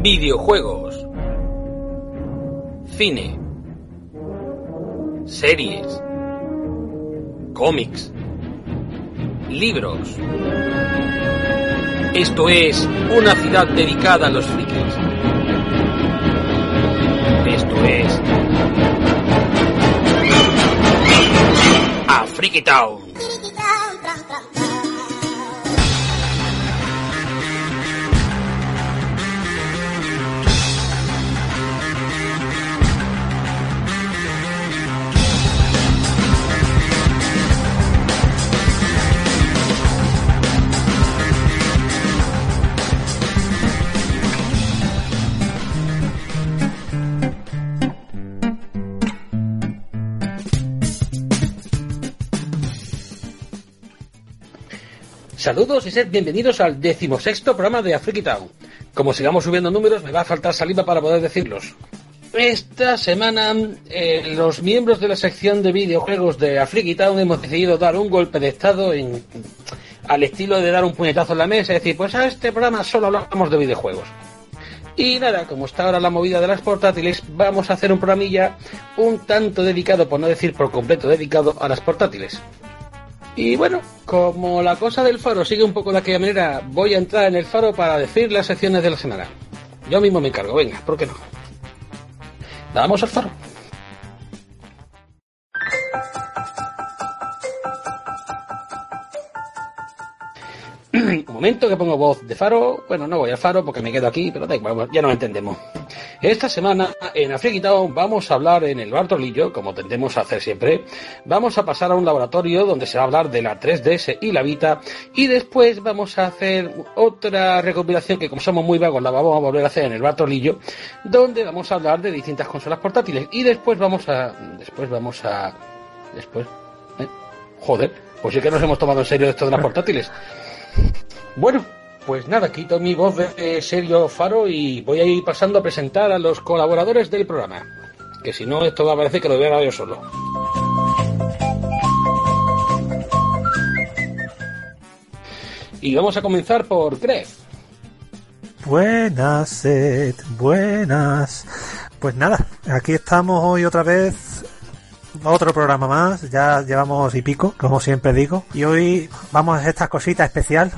videojuegos, cine, series, cómics, libros. Esto es una ciudad dedicada a los frikis. Esto es a Freaky Town. Saludos y sed bienvenidos al decimosexto programa de Afriki Town. Como sigamos subiendo números, me va a faltar saliva para poder decirlos. Esta semana, eh, los miembros de la sección de videojuegos de Afriki Town hemos decidido dar un golpe de estado en, al estilo de dar un puñetazo en la mesa y decir, pues a este programa solo hablamos de videojuegos. Y nada, como está ahora la movida de las portátiles, vamos a hacer un programilla un tanto dedicado, por no decir por completo dedicado, a las portátiles. Y bueno, como la cosa del faro sigue un poco de aquella manera, voy a entrar en el faro para decir las secciones de la semana. Yo mismo me encargo, venga, ¿por qué no? Vamos al faro. Momento que pongo voz de faro. Bueno, no voy al faro porque me quedo aquí, pero da igual, ya nos entendemos. Esta semana en Afriki Town vamos a hablar en el Bartolillo, como tendemos a hacer siempre. Vamos a pasar a un laboratorio donde se va a hablar de la 3DS y la Vita. Y después vamos a hacer otra recopilación que, como somos muy vagos, la vamos a volver a hacer en el Bartolillo, donde vamos a hablar de distintas consolas portátiles. Y después vamos a. Después vamos a. Después. ¿eh? Joder, pues sí que nos hemos tomado en serio esto de las portátiles. Bueno, pues nada, quito mi voz de Sergio Faro y voy a ir pasando a presentar a los colaboradores del programa. Que si no, esto va a parecer que lo voy a yo solo. Y vamos a comenzar por Greg. Buenas, Seth, buenas. Pues nada, aquí estamos hoy otra vez otro programa más, ya llevamos y pico, como siempre digo, y hoy vamos a esta cosita especial,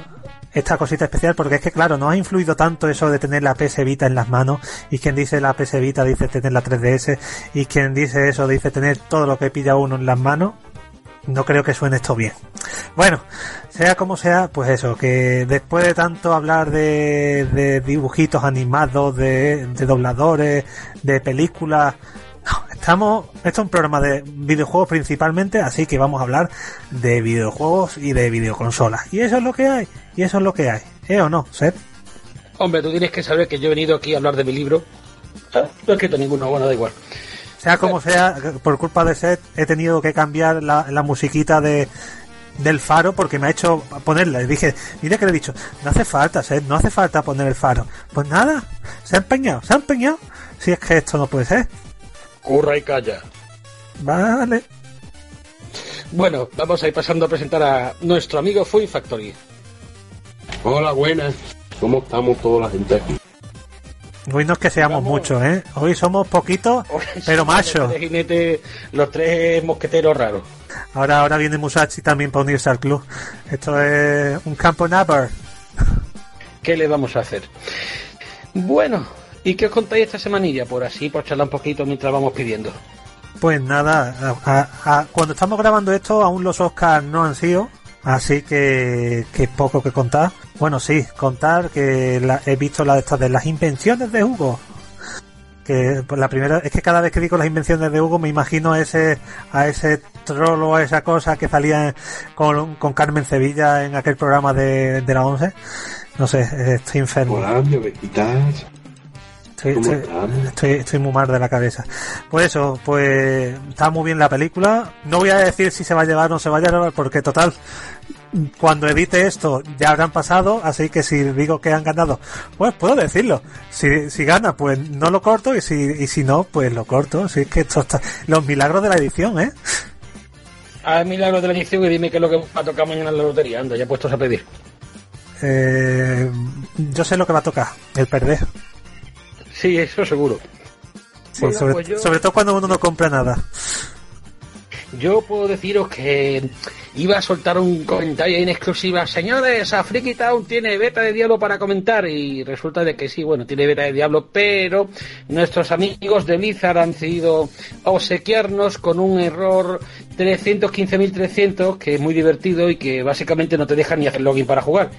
esta cosita especial porque es que claro, no ha influido tanto eso de tener la PS Vita en las manos y quien dice la PS Vita dice tener la 3DS y quien dice eso dice tener todo lo que pilla uno en las manos. No creo que suene esto bien. Bueno, sea como sea, pues eso, que después de tanto hablar de, de dibujitos animados, de, de dobladores, de películas, estamos, esto es un programa de videojuegos principalmente, así que vamos a hablar de videojuegos y de videoconsolas. Y eso es lo que hay, y eso es lo que hay, ¿eh o no, Seth? Hombre, tú tienes que saber que yo he venido aquí a hablar de mi libro. Ah, no he escrito ninguno, bueno, da igual. Sea como sea, por culpa de Seth he tenido que cambiar la, la musiquita de, del faro porque me ha hecho ponerla. Y dije, mira que le he dicho, no hace falta, Seth, no hace falta poner el faro. Pues nada, se ha empeñado, se ha empeñado. Si es que esto no puede ser. Curra y calla. Vale. Bueno, vamos a ir pasando a presentar a nuestro amigo Fui Factory. Hola, buenas. ¿Cómo estamos toda la gente aquí? Hoy no es que seamos Vamos. muchos, ¿eh? Hoy somos poquitos, pero machos. Los tres mosqueteros raros. Ahora, ahora viene Musashi también para unirse al club. Esto es un campo Naver. ¿Qué le vamos a hacer? Bueno, ¿y qué os contáis esta semanilla? Por así, por charlar un poquito mientras vamos pidiendo. Pues nada, a- a- a- cuando estamos grabando esto, aún los Oscars no han sido, así que, que poco que contar. Bueno, sí, contar que la- he visto la de estas de las invenciones de Hugo. Que pues, la primera es que cada vez que digo las invenciones de Hugo me imagino a ese a ese troll o a esa cosa que salía con, con Carmen Sevilla en aquel programa de, de la 11. No sé, estoy enfermo. Hola. Estoy, ¿Cómo estoy- estoy, estoy muy mal de la cabeza. Pues eso, pues está muy bien la película. No voy a decir si se va a llevar o no se va a llevar, porque total, cuando edite esto ya habrán pasado, así que si digo que han ganado, pues puedo decirlo. Si, si gana, pues no lo corto, y si, y si no, pues lo corto. Si es que esto está, los milagros de la edición, ¿eh? Haz milagros de la edición y dime qué es lo que va a tocar mañana en la lotería. Anda, ya puestos a pedir. Eh, yo sé lo que va a tocar, el perder. Sí, eso seguro. Sí, sobre, sobre todo cuando uno no compra nada. Yo puedo deciros que iba a soltar un comentario en exclusiva. Señores, a Freaky Town tiene beta de Diablo para comentar. Y resulta de que sí, bueno, tiene beta de Diablo, pero nuestros amigos de Blizzard han decidido obsequiarnos con un error 315.300, que es muy divertido y que básicamente no te deja ni hacer login para jugar.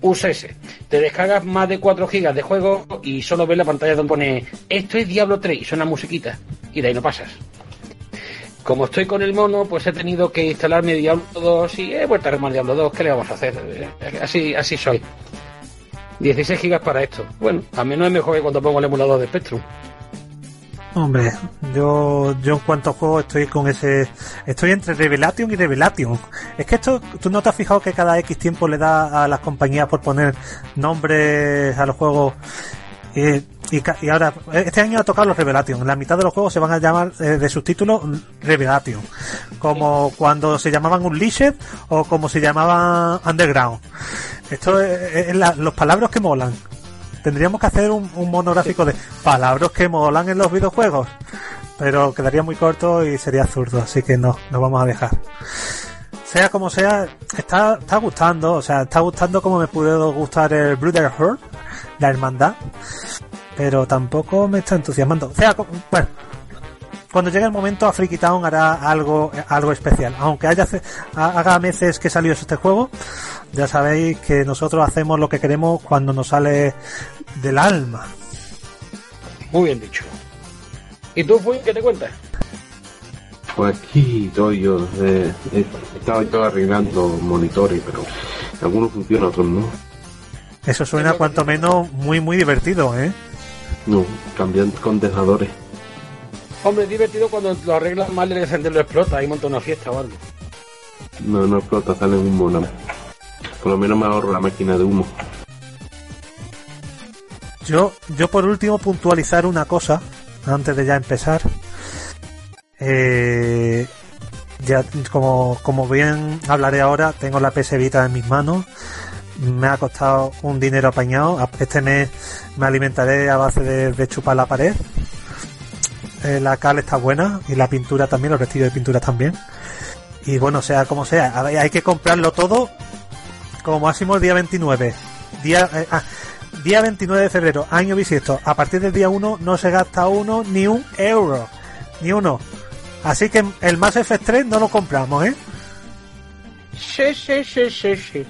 Usa ese. Te descargas más de 4 gigas de juego y solo ves la pantalla donde pone esto es Diablo 3 y suena musiquita. Y de ahí no pasas. Como estoy con el mono, pues he tenido que instalarme Diablo 2 y he vuelto a armar Diablo 2. ¿Qué le vamos a hacer? Eh, así, así soy. 16 gigas para esto. Bueno, a mí no es mejor que cuando pongo el emulador de Spectrum. Hombre, yo, yo en cuanto a juego estoy con ese, estoy entre Revelation y Revelation. Es que esto, tú no te has fijado que cada X tiempo le da a las compañías por poner nombres a los juegos y, y, ahora, este año ha tocado los Revelation. La mitad de los juegos se van a llamar eh, de subtítulo Revelation. Como cuando se llamaban Unleashed o como se llamaban Underground. Esto es, los palabras que molan. Tendríamos que hacer un, monográfico de palabras que molan en los videojuegos. Pero quedaría muy corto y sería absurdo. Así que no, no vamos a dejar sea como sea, está, está gustando, o sea, está gustando como me pudo gustar el Brotherhood, la hermandad, pero tampoco me está entusiasmando. O sea, bueno, cuando llegue el momento, a Freaky Town hará algo, algo especial. Aunque haya, haga meses que salió este juego, ya sabéis que nosotros hacemos lo que queremos cuando nos sale del alma. Muy bien dicho. ¿Y tú, Fui, qué te cuentas? Pues aquí estoy yo. Eh, estaba yo arreglando monitores, pero algunos funcionan, otros no. Eso suena cuanto menos muy, muy divertido, ¿eh? No, cambian condensadores. Hombre, es divertido cuando lo arreglas mal y el encender lo explota, hay monta una fiesta o algo. No, no explota, sale humo nada Por lo menos me ahorro la máquina de humo. Yo, yo por último puntualizar una cosa, antes de ya empezar. Eh, ya como, como bien hablaré ahora, tengo la PS Vita en mis manos me ha costado un dinero apañado. Este mes me alimentaré a base de, chupar la pared. Eh, la cal está buena y la pintura también, los vestidos de pintura también. Y bueno, sea como sea, hay que comprarlo todo como máximo el día 29. Día, eh, ah, día 29 de febrero, año bisiesto. A partir del día 1 no se gasta uno ni un euro. Ni uno. Así que el Mass Effect 3 no lo compramos, ¿eh? Sí, sí, sí, sí, sí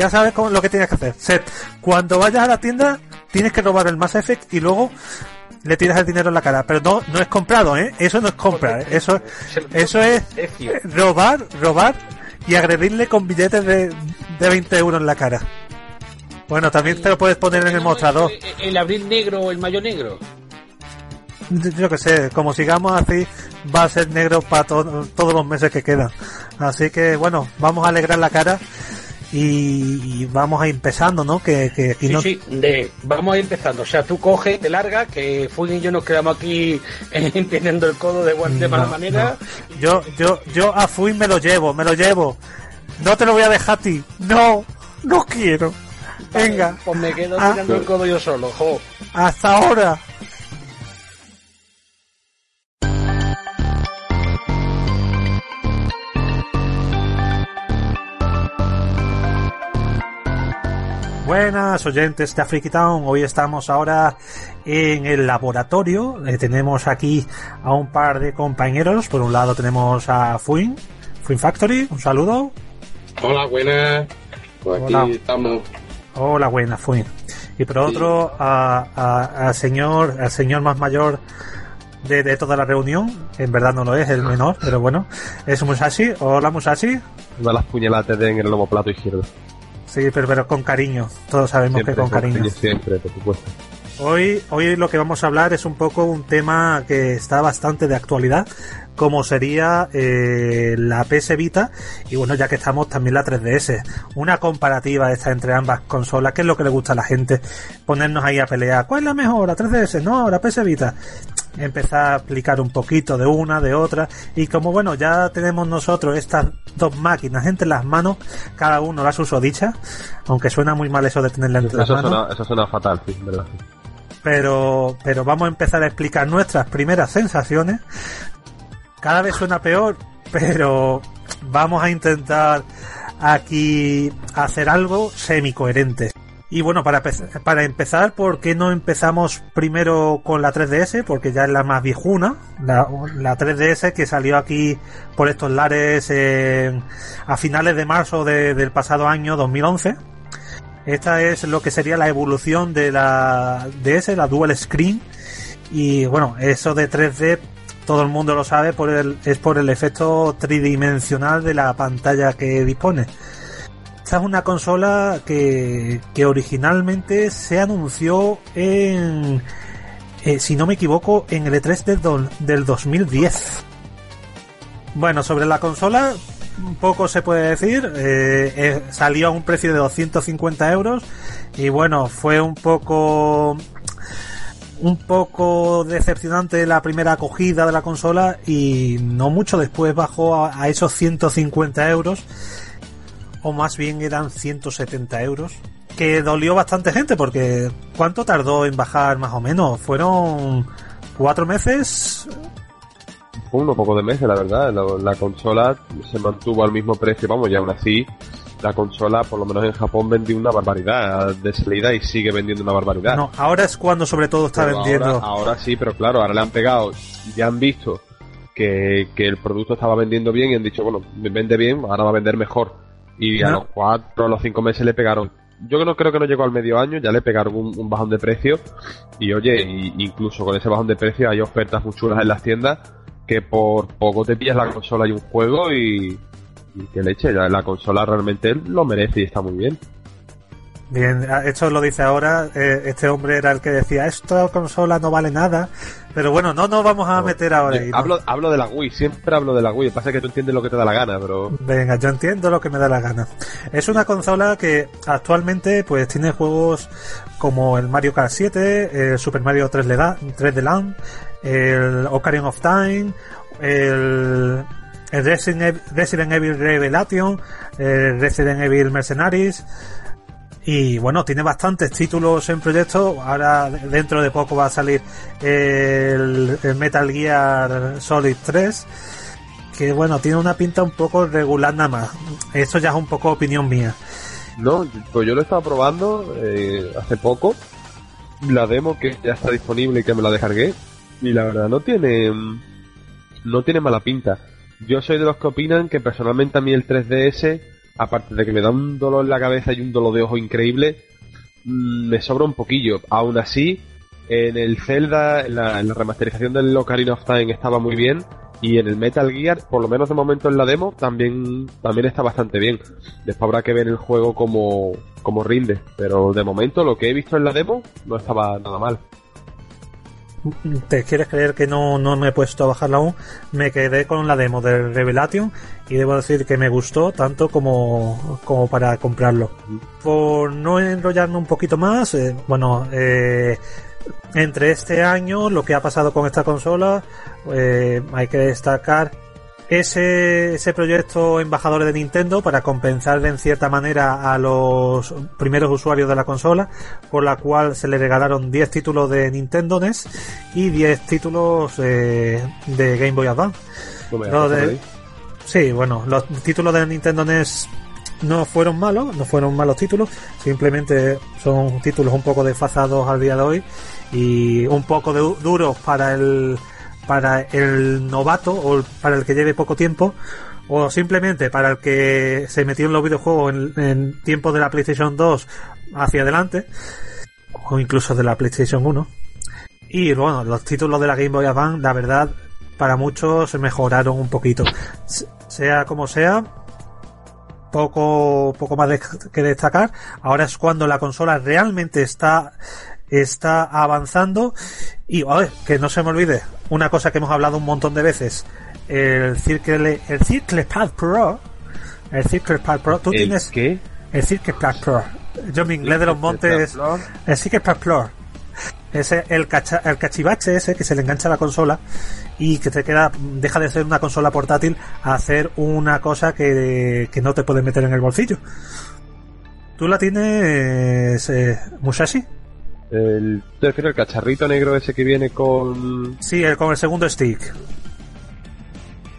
ya sabes cómo, lo que tienes que hacer. Set, cuando vayas a la tienda, tienes que robar el Mass Effect y luego le tiras el dinero en la cara. Pero no, no es comprado, ¿eh? Eso no es comprar. ¿eh? Eso, eso es robar, robar y agredirle con billetes de, de 20 euros en la cara. Bueno, también te lo puedes poner en el mostrador. ¿El abril negro o el mayo negro? Yo que sé, como sigamos así, va a ser negro para todos los meses que quedan. Así que bueno, vamos a alegrar la cara y, vamos a ir empezando, ¿no? Que, que sí, no... sí, de, vamos a ir empezando. O sea, tú coges, te larga, que Full y yo nos quedamos aquí entendiendo el codo de, de mala manera. Yo, yo, yo a Fuin me lo llevo, me lo llevo. No te lo voy a dejar a ti. No, no quiero. Venga. Pues me quedo ah. tirando el codo yo solo, jo. Hasta ahora. Buenas oyentes de Afriky Town, hoy estamos ahora en el laboratorio, eh, tenemos aquí a un par de compañeros, por un lado tenemos a Fuin, Fuin Factory, un saludo. Hola, buenas, pues aquí estamos. Hola, buenas, Fuin. Y por otro, al señor, al señor más mayor de, toda la reunión, en verdad no lo es, el menor, pero bueno, es Musashi. Hola, Musashi. Da las puñaladas en el lomo plato izquierdo. Sí, pero, pero con cariño. Todos sabemos que con cariño. Siempre, por supuesto. Hoy, hoy lo que vamos a hablar es un poco un tema que está bastante de actualidad, como sería eh, la PS Vita y bueno, ya que estamos también la 3DS. Una comparativa esta entre ambas consolas, que es lo que le gusta a la gente, ponernos ahí a pelear. ¿Cuál es la mejor? ¿La 3DS? No, la PS Vita empezar a explicar un poquito de una, de otra, y como bueno, ya tenemos nosotros estas dos máquinas entre las manos, cada uno las uso dicha, aunque suena muy mal eso de tenerla entre las manos. eso suena fatal, sí, ¿verdad? pero, pero vamos a empezar a explicar nuestras primeras sensaciones. Cada vez suena peor, pero vamos a intentar aquí hacer algo semi-coherente. Y bueno, para, para empezar, ¿por qué no empezamos primero con la 3DS? Porque ya es la más viejuna. La, la 3DS que salió aquí por estos lares en- a finales de marzo de- del pasado año 2011. Esta es lo que sería la evolución de la DS, la Dual Screen. Y bueno, eso de 3D todo el mundo lo sabe por el, es por el efecto tridimensional de la pantalla que dispone. Esta es una consola que, originalmente se anunció en, eh, si no me equivoco, en el E3 del, del 2010. Bueno, sobre la consola, poco se puede decir. eh, eh, salió a un precio de 250 euros y bueno, fue un poco un poco decepcionante la primera acogida de la consola y no mucho después bajó a, a esos 150 euros o más bien eran 170 euros que dolió bastante gente porque ¿cuánto tardó en bajar más o menos? fueron cuatro meses Fue uno poco de meses, la verdad. La, la consola se mantuvo al mismo precio, vamos, y aún así la consola, por lo menos en Japón, vendió una barbaridad de salida y sigue vendiendo una barbaridad. no ahora es cuando sobre todo está Pero vendiendo Ahora, ahora sí, pero claro, ahora le han pegado, ya han visto que, que el producto estaba vendiendo bien y han dicho, bueno, vende bien, ahora va a vender mejor. Y a los cuatro, a los cinco meses le pegaron. Yo no creo que no llegó al medio año, ya le pegaron un, un bajón de precio. Y oye, y- incluso con ese bajón de precio hay ofertas muy chulas en las tiendas que por poco te pillas la consola y un juego y, y que leche, la, la consola realmente lo merece y está muy bien. Bien, esto lo dice ahora. eh, este hombre era el que decía, esta consola no vale nada. Pero bueno, no nos vamos a No, meter ahora yo ahí. ¿no? hablo, hablo de la Wii, siempre hablo de la Wii. Pasa que tú entiendes lo que te da la gana, pero Venga, yo entiendo lo que me da la gana. Es una consola que actualmente pues tiene juegos como el Mario Kart 7, el Super Mario 3D Land, 3D Land, el Ocarina of Time, el, el Resident, Ev- Resident Evil Revelation, el Resident Evil Mercenaries. Y bueno, tiene bastantes títulos en proyecto. Ahora de- dentro de poco va a salir el, Metal Gear Solid 3 que bueno, tiene una pinta un poco regular nada más. Esto ya es un poco opinión mía. No, pues yo lo he estado probando eh, hace poco. La demo que ya está disponible y que me la descargué. Y la verdad no tiene. No tiene mala pinta. Yo soy de los que opinan que personalmente a mí el 3DS, aparte de que me da un dolor en la cabeza y un dolor de ojo increíble, mm, me sobra un poquillo. Aún así, en el Zelda, en la, en la remasterización del Ocarina of Time estaba muy bien. Y en el Metal Gear, por lo menos de momento en la demo, también, también está bastante bien. Después habrá que ver el juego como, como rinde. Pero de momento lo que he visto en la demo no estaba nada mal. ¿Te quieres creer que no, no me he puesto a bajarla aún? Me quedé con la demo de Revelation y debo decir que me gustó tanto como, como para comprarlo. Por no enrollarme un poquito más, eh, bueno, eh, entre este año lo que ha pasado con esta consola, eh, hay que destacar ese, ese proyecto embajadores de Nintendo para compensar de en cierta manera a los primeros usuarios de la consola, por la cual se le regalaron 10 títulos de Nintendo NES y 10 títulos eh, de Game Boy Advance. No de-. Sí, bueno, los títulos de Nintendo NES no fueron malos, no fueron malos títulos, simplemente son títulos un poco desfasados al día de hoy y un poco de, duros para el para el novato o para el que lleve poco tiempo o simplemente para el que se metió en los videojuegos en, en tiempos de la PlayStation 2 hacia adelante o incluso de la PlayStation 1 y bueno, los títulos de la Game Boy Advance, la verdad, para muchos se mejoraron un poquito. Se- Sea como sea, poco, poco más que destacar. Ahora es cuando la consola realmente está, está avanzando. Y, a ver, que no se me olvide, una cosa que hemos hablado un montón de veces. El Circle, el Circle Pad Pro. El Circle Pad Pro. Tú ¿El tienes qué? el Circle Pad Pro. Yo mi inglés de los montes. El Secret Pack Pro. Ese, el, cacha- el cachivache ese que se le engancha a la consola y que te queda, deja de ser una consola portátil a hacer una cosa que, que no te puedes meter en el bolsillo. ¿Tú la tienes, eh, Musashi? El, ¿Te refieres al cacharrito negro ese que viene con...? Sí, el, con el segundo stick.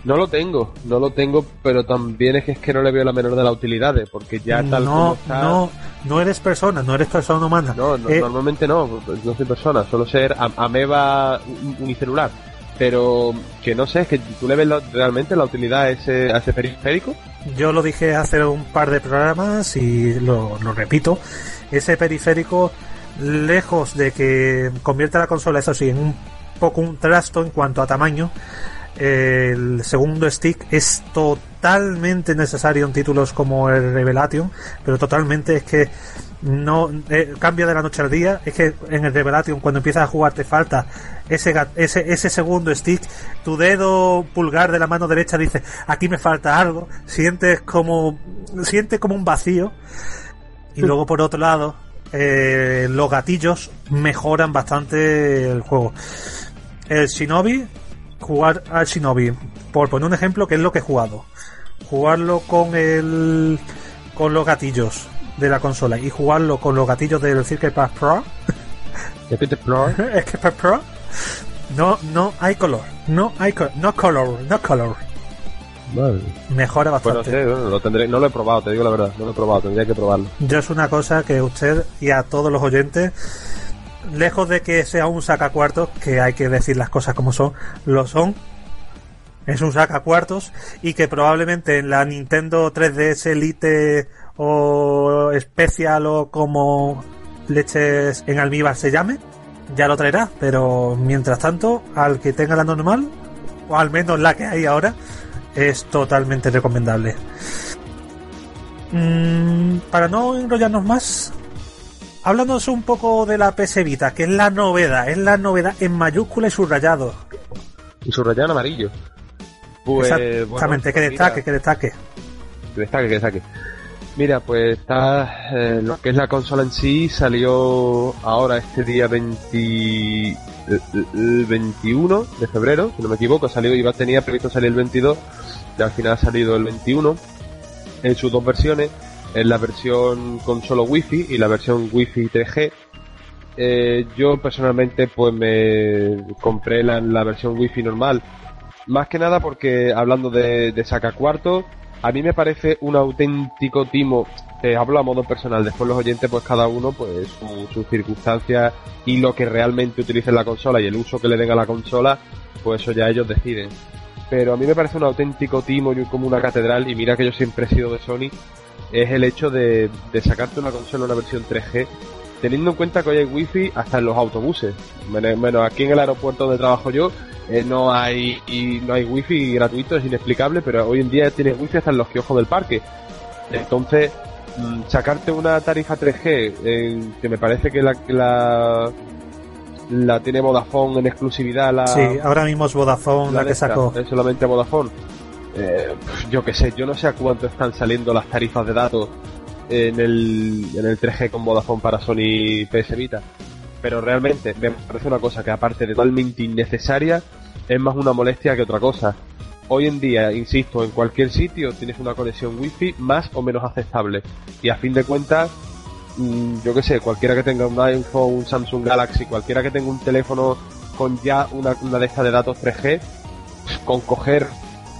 No lo tengo, no lo tengo, pero también es que es que no le veo la menor de las utilidades, porque ya tal no, como está... no, no eres persona, no eres persona humana. No, no, Eh, normalmente no, no soy persona, solo ser am- ameba un- unicelular. Pero que no sé, es que tú le ves la- realmente la utilidad a ese, a ese periférico. Yo lo dije hace un par de programas y lo, lo repito. Ese periférico, lejos de que convierta la consola, eso sí, en un poco un trasto en cuanto a tamaño, el segundo stick es totalmente necesario en títulos como el Revelation, pero totalmente es que no eh, cambia de la noche al día. Es que en el Revelation, cuando empiezas a jugar, te falta ese, ese, ese segundo stick. Tu dedo pulgar de la mano derecha dice: Aquí me falta algo. Sientes como, sientes como un vacío. Y luego, por otro lado, eh, los gatillos mejoran bastante el juego. El Shinobi, jugar al Shinobi, por poner un ejemplo, que es lo que he jugado. Jugarlo con el con los gatillos de la consola y jugarlo con los gatillos del Circle Pass Pro, Plor. es que Pro no no hay color, no hay co- no color, no color. Mejora Bueno, bastante. sí, lo tendré, no lo he probado, te digo la verdad, no lo he probado, tendría que probarlo. Yo es una cosa que usted y a todos los oyentes, lejos de que sea un sacacuartos, que hay que decir las cosas como son, lo son. Es un sacacuartos y que probablemente en la Nintendo 3DS Elite o Special o como leches en almíbar se llame, ya lo traerá. Pero mientras tanto, al que tenga la normal, o al menos la que hay ahora, es totalmente recomendable. Mm, para no enrollarnos más, hablándonos un poco de la PS Vita, que es la novedad, es la novedad en mayúscula y subrayado. Y subrayado en amarillo. Pues, Exactamente, bueno, que destaque, que destaque. Que destaque, que destaque. Mira, pues está eh, lo que es la consola en sí salió ahora este día 20, el- el 21 de febrero, si no me equivoco, salió iba tenía previsto salir el 22 y al final ha salido el 21 en sus dos versiones, en la versión con solo wifi y la versión wifi 3G. Eh, yo personalmente pues me compré la, la versión wifi normal más que nada porque hablando de, de sacacuartos, a mí me parece un auténtico timo. Te hablo a modo personal, después los oyentes, pues cada uno, pues su- sus circunstancias y lo que realmente utilicen la consola y el uso que le den a la consola, pues eso ya ellos deciden. Pero a mí me parece un auténtico timo y como una catedral, y mira que yo siempre he sido de Sony, es el hecho de, sacarte una consola una versión 3G, teniendo en cuenta que hoy hay wifi hasta en los autobuses. Menos, menos aquí en el aeropuerto donde trabajo yo, eh, no hay y no hay wifi gratuito, es inexplicable, pero hoy en día tienes wifi hasta en los kioscos del parque. Entonces, mm, sacarte una tarifa 3G, eh, que me parece que la, que la, la tiene Vodafone en exclusividad, la, Sí, ahora mismo es Vodafone la, que sacó. Es solamente Vodafone. Eh, yo que sé, yo no sé a cuánto están saliendo las tarifas de datos en el, en el 3G con Vodafone para Sony PS Vita. Pero realmente me parece una cosa que aparte de totalmente innecesaria, es más una molestia que otra cosa. Hoy en día, insisto, en cualquier sitio tienes una conexión wifi más o menos aceptable. Y a fin de cuentas, mm, yo que sé, cualquiera que tenga un iPhone, un Samsung Galaxy, cualquiera que tenga un teléfono con ya una, una de estas de datos 3G, con coger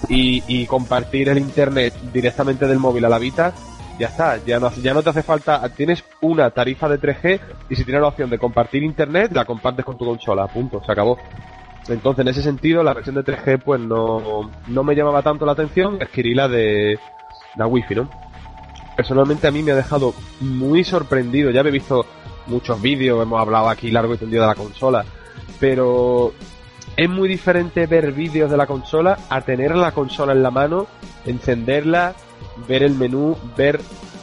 y, compartir el internet directamente del móvil a la Vita, ya está, ya no, ya no te hace falta, tienes una tarifa de 3G y si tienes la opción de compartir internet, la compartes con tu consola, punto, se acabó. Entonces, en ese sentido, la versión de 3G pues no, no me llamaba tanto la atención, adquirí la de la Wi-Fi, ¿no? Personalmente a mí me ha dejado muy sorprendido, ya he visto muchos vídeos, hemos hablado aquí largo y tendido de la consola, pero es muy diferente ver vídeos de la consola a tener la consola en la mano, encenderla, ver el menú, ver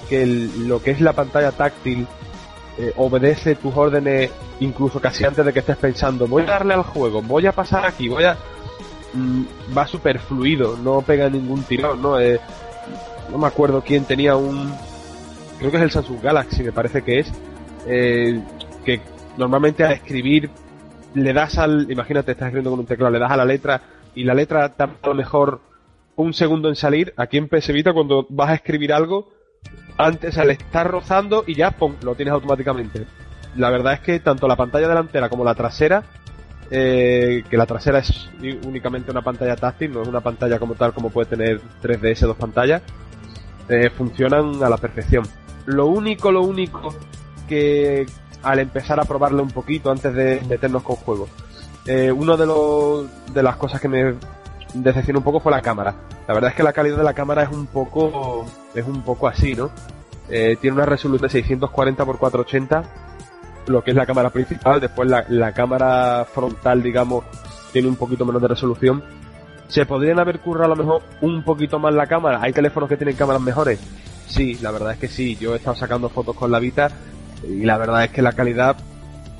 que lo que es la pantalla táctil eh, obedece tus órdenes incluso casi antes de que estés pensando voy a darle al juego, voy a pasar aquí, voy a... Mm, va súper fluido, no pega ningún tirón, ¿no? Eh, no me acuerdo quién tenía un... Creo que es el Samsung Galaxy, me parece que es. eh, que normalmente a escribir le das al... Imagínate, estás escribiendo con un teclado, le das a la letra y la letra tarda a lo mejor un segundo en salir. Aquí en PS Vita cuando vas a escribir algo, antes al estar rozando y ya, pum, lo tienes automáticamente. la verdad es que tanto la pantalla delantera como la trasera, eh, que la trasera es únicamente una pantalla táctil, no es una pantalla como tal como puede tener 3DS dos pantallas, eh, funcionan a la perfección. Lo único, lo único que al empezar a probarlo un poquito antes de meternos con juego, eh, uno de los de las cosas que me decepcionó un poco fue la cámara. La verdad es que la calidad de la cámara es un poco es un poco así, ¿no? Eh, tiene una resolución de 640 x 480, lo que es la cámara principal. Después la, la cámara frontal, digamos, tiene un poquito menos de resolución. ¿Se podrían haber currado a lo mejor un poquito más la cámara? ¿Hay teléfonos que tienen cámaras mejores? Sí, la verdad es que sí. Yo he estado sacando fotos con la Vita y la verdad es que la calidad,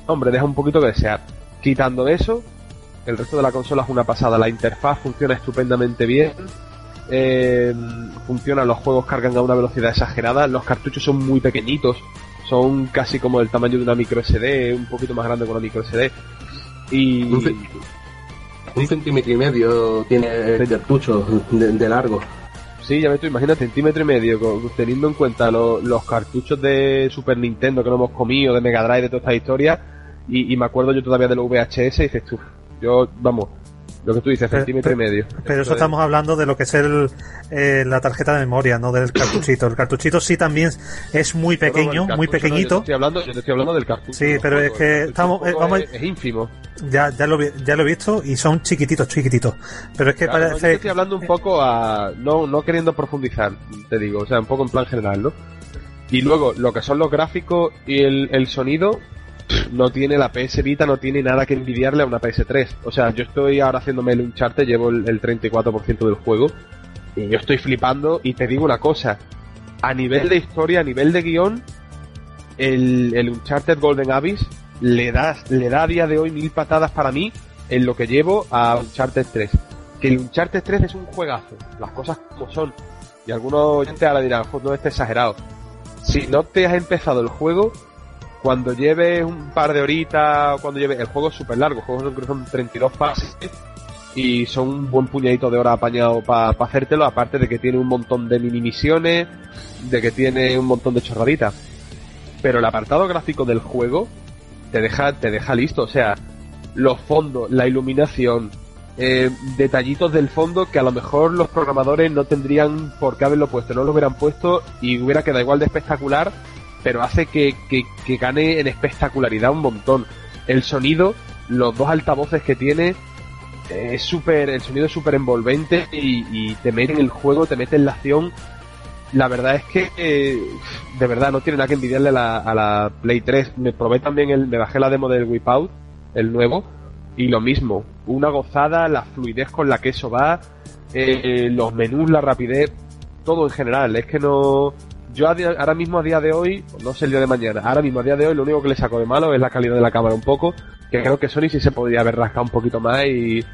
hombre, deja un poquito que desear. Quitando eso, el resto de la consola es una pasada. La interfaz funciona estupendamente bien. Eh, funciona, los juegos cargan a una velocidad exagerada. Los cartuchos son muy pequeñitos. Son casi como el tamaño de una micro SD, un poquito más grande que una micro SD. Y. Un, centímetro y medio tiene el cartucho de, largo. Sí, ya ves tú, imagina centímetro y medio, teniendo en cuenta los cartuchos de Super Nintendo que no hemos comido, de Mega Drive, de toda esta historia. Y, y me acuerdo yo todavía de los VHS y dices tú, yo, vamos, lo que tú dices, centímetro y medio. Pero eso estamos hablando de lo que es el, eh, la tarjeta de memoria, no del cartuchito. El cartuchito sí también es muy pequeño, muy pequeñito. estoy hablando, yo te estoy hablando del cartucho. Sí, pero es que estamos, eh, vamos, es, ínfimo. Ya, ya lo, ya lo he visto y son chiquititos, chiquititos. Pero es que parece. yo estoy hablando un poco a, no, no queriendo profundizar, te digo, o sea, un poco en plan general, ¿no? Y luego, lo que son los gráficos y el, el sonido, no tiene la PS Vita, no tiene nada que envidiarle a una PS3. O sea, yo estoy ahora haciéndome el Uncharted, llevo el, 34% del juego, y yo estoy flipando, y te digo una cosa, a nivel de historia, a nivel de guion, el, el Uncharted Golden Abyss le da, le da a día de hoy mil patadas para mí en lo que llevo a Uncharted 3. Que el Uncharted 3 es un juegazo, las cosas como son. Y algunos oyentes ahora dirán, no esté exagerado. Si no te has empezado el juego, cuando lleves un par de horitas, cuando lleves, el juego es súper largo, el juego son, son 32 fases y son un buen puñadito de hora apañado para hacértelo, aparte de que tiene un montón de mini misiones, de que tiene un montón de chorraditas. Pero el apartado gráfico del juego te deja, te deja listo, o sea, los fondos, la iluminación, eh, detallitos del fondo que a lo mejor los programadores no tendrían por qué haberlo puesto, no lo hubieran puesto y hubiera quedado igual de espectacular pero hace que, que, gane en espectacularidad un montón. El sonido, los dos altavoces que tiene, es súper, el sonido es súper envolvente y, te mete en el juego, te mete en la acción. La verdad es que, eh, de verdad, no tiene nada que envidiarle a la, a la Play 3. Me probé también el, me bajé la demo del Whip Out, el nuevo, y lo mismo, una gozada, la fluidez con la que eso va, eh, los menús, la rapidez, todo en general. Es que no, yo ahora mismo a día de hoy, no sé el día de mañana, ahora mismo a día de hoy lo único que le saco de malo es la calidad de la cámara un poco, que creo que Sony sí se podría haber rascado un poquito más y,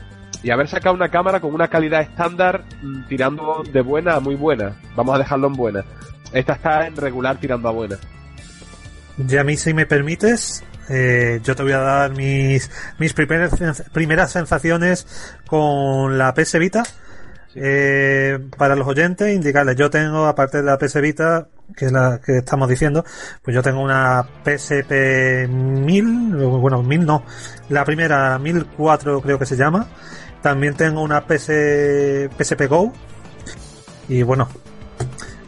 y haber sacado una cámara con una calidad estándar mm, tirando de buena a muy buena. Vamos a dejarlo en buena. Esta está en regular tirando a buena. Ya a mí, si me permites, eh, yo te voy a dar mis, mis primeras, primeras sensaciones con la PS Vita eh, para los oyentes, indicarles, yo tengo, aparte de la PS Vita, que es la que estamos diciendo, pues yo tengo una PSP 1000, bueno, 1000 no, la primera 1004 creo que se llama, también tengo una PS, PSP Go, y bueno,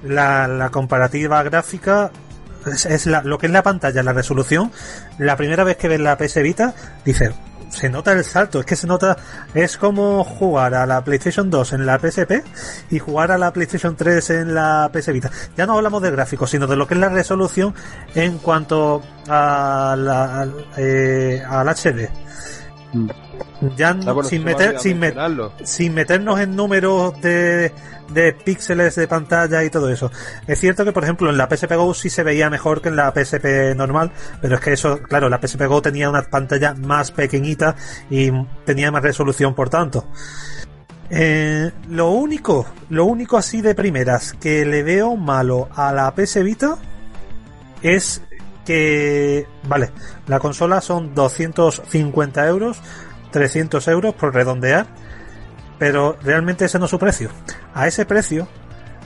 la, comparativa gráfica es, es la, lo que es la pantalla, la resolución, la primera vez que ves la PS Vita, dices, se nota el salto, es que se nota, es como jugar a la PlayStation 2 en la PSP y jugar a la PlayStation 3 en la PS Vita. Ya no hablamos de gráficos, sino de lo que es la resolución en cuanto a la, al, eh, al HD. Ya sin, meter, sin, sin meternos en números de, de píxeles de pantalla y todo eso. Es cierto que, por ejemplo, en la PSP Go sí se veía mejor que en la PSP normal, pero es que eso, claro, la PSP Go tenía una pantalla más pequeñita y tenía más resolución, por tanto. Eh, lo único, lo único así de primeras que le veo malo a la PS Vita es que, vale, la consola son 250 euros, 300 euros por redondear, pero realmente ese no es su precio. A ese precio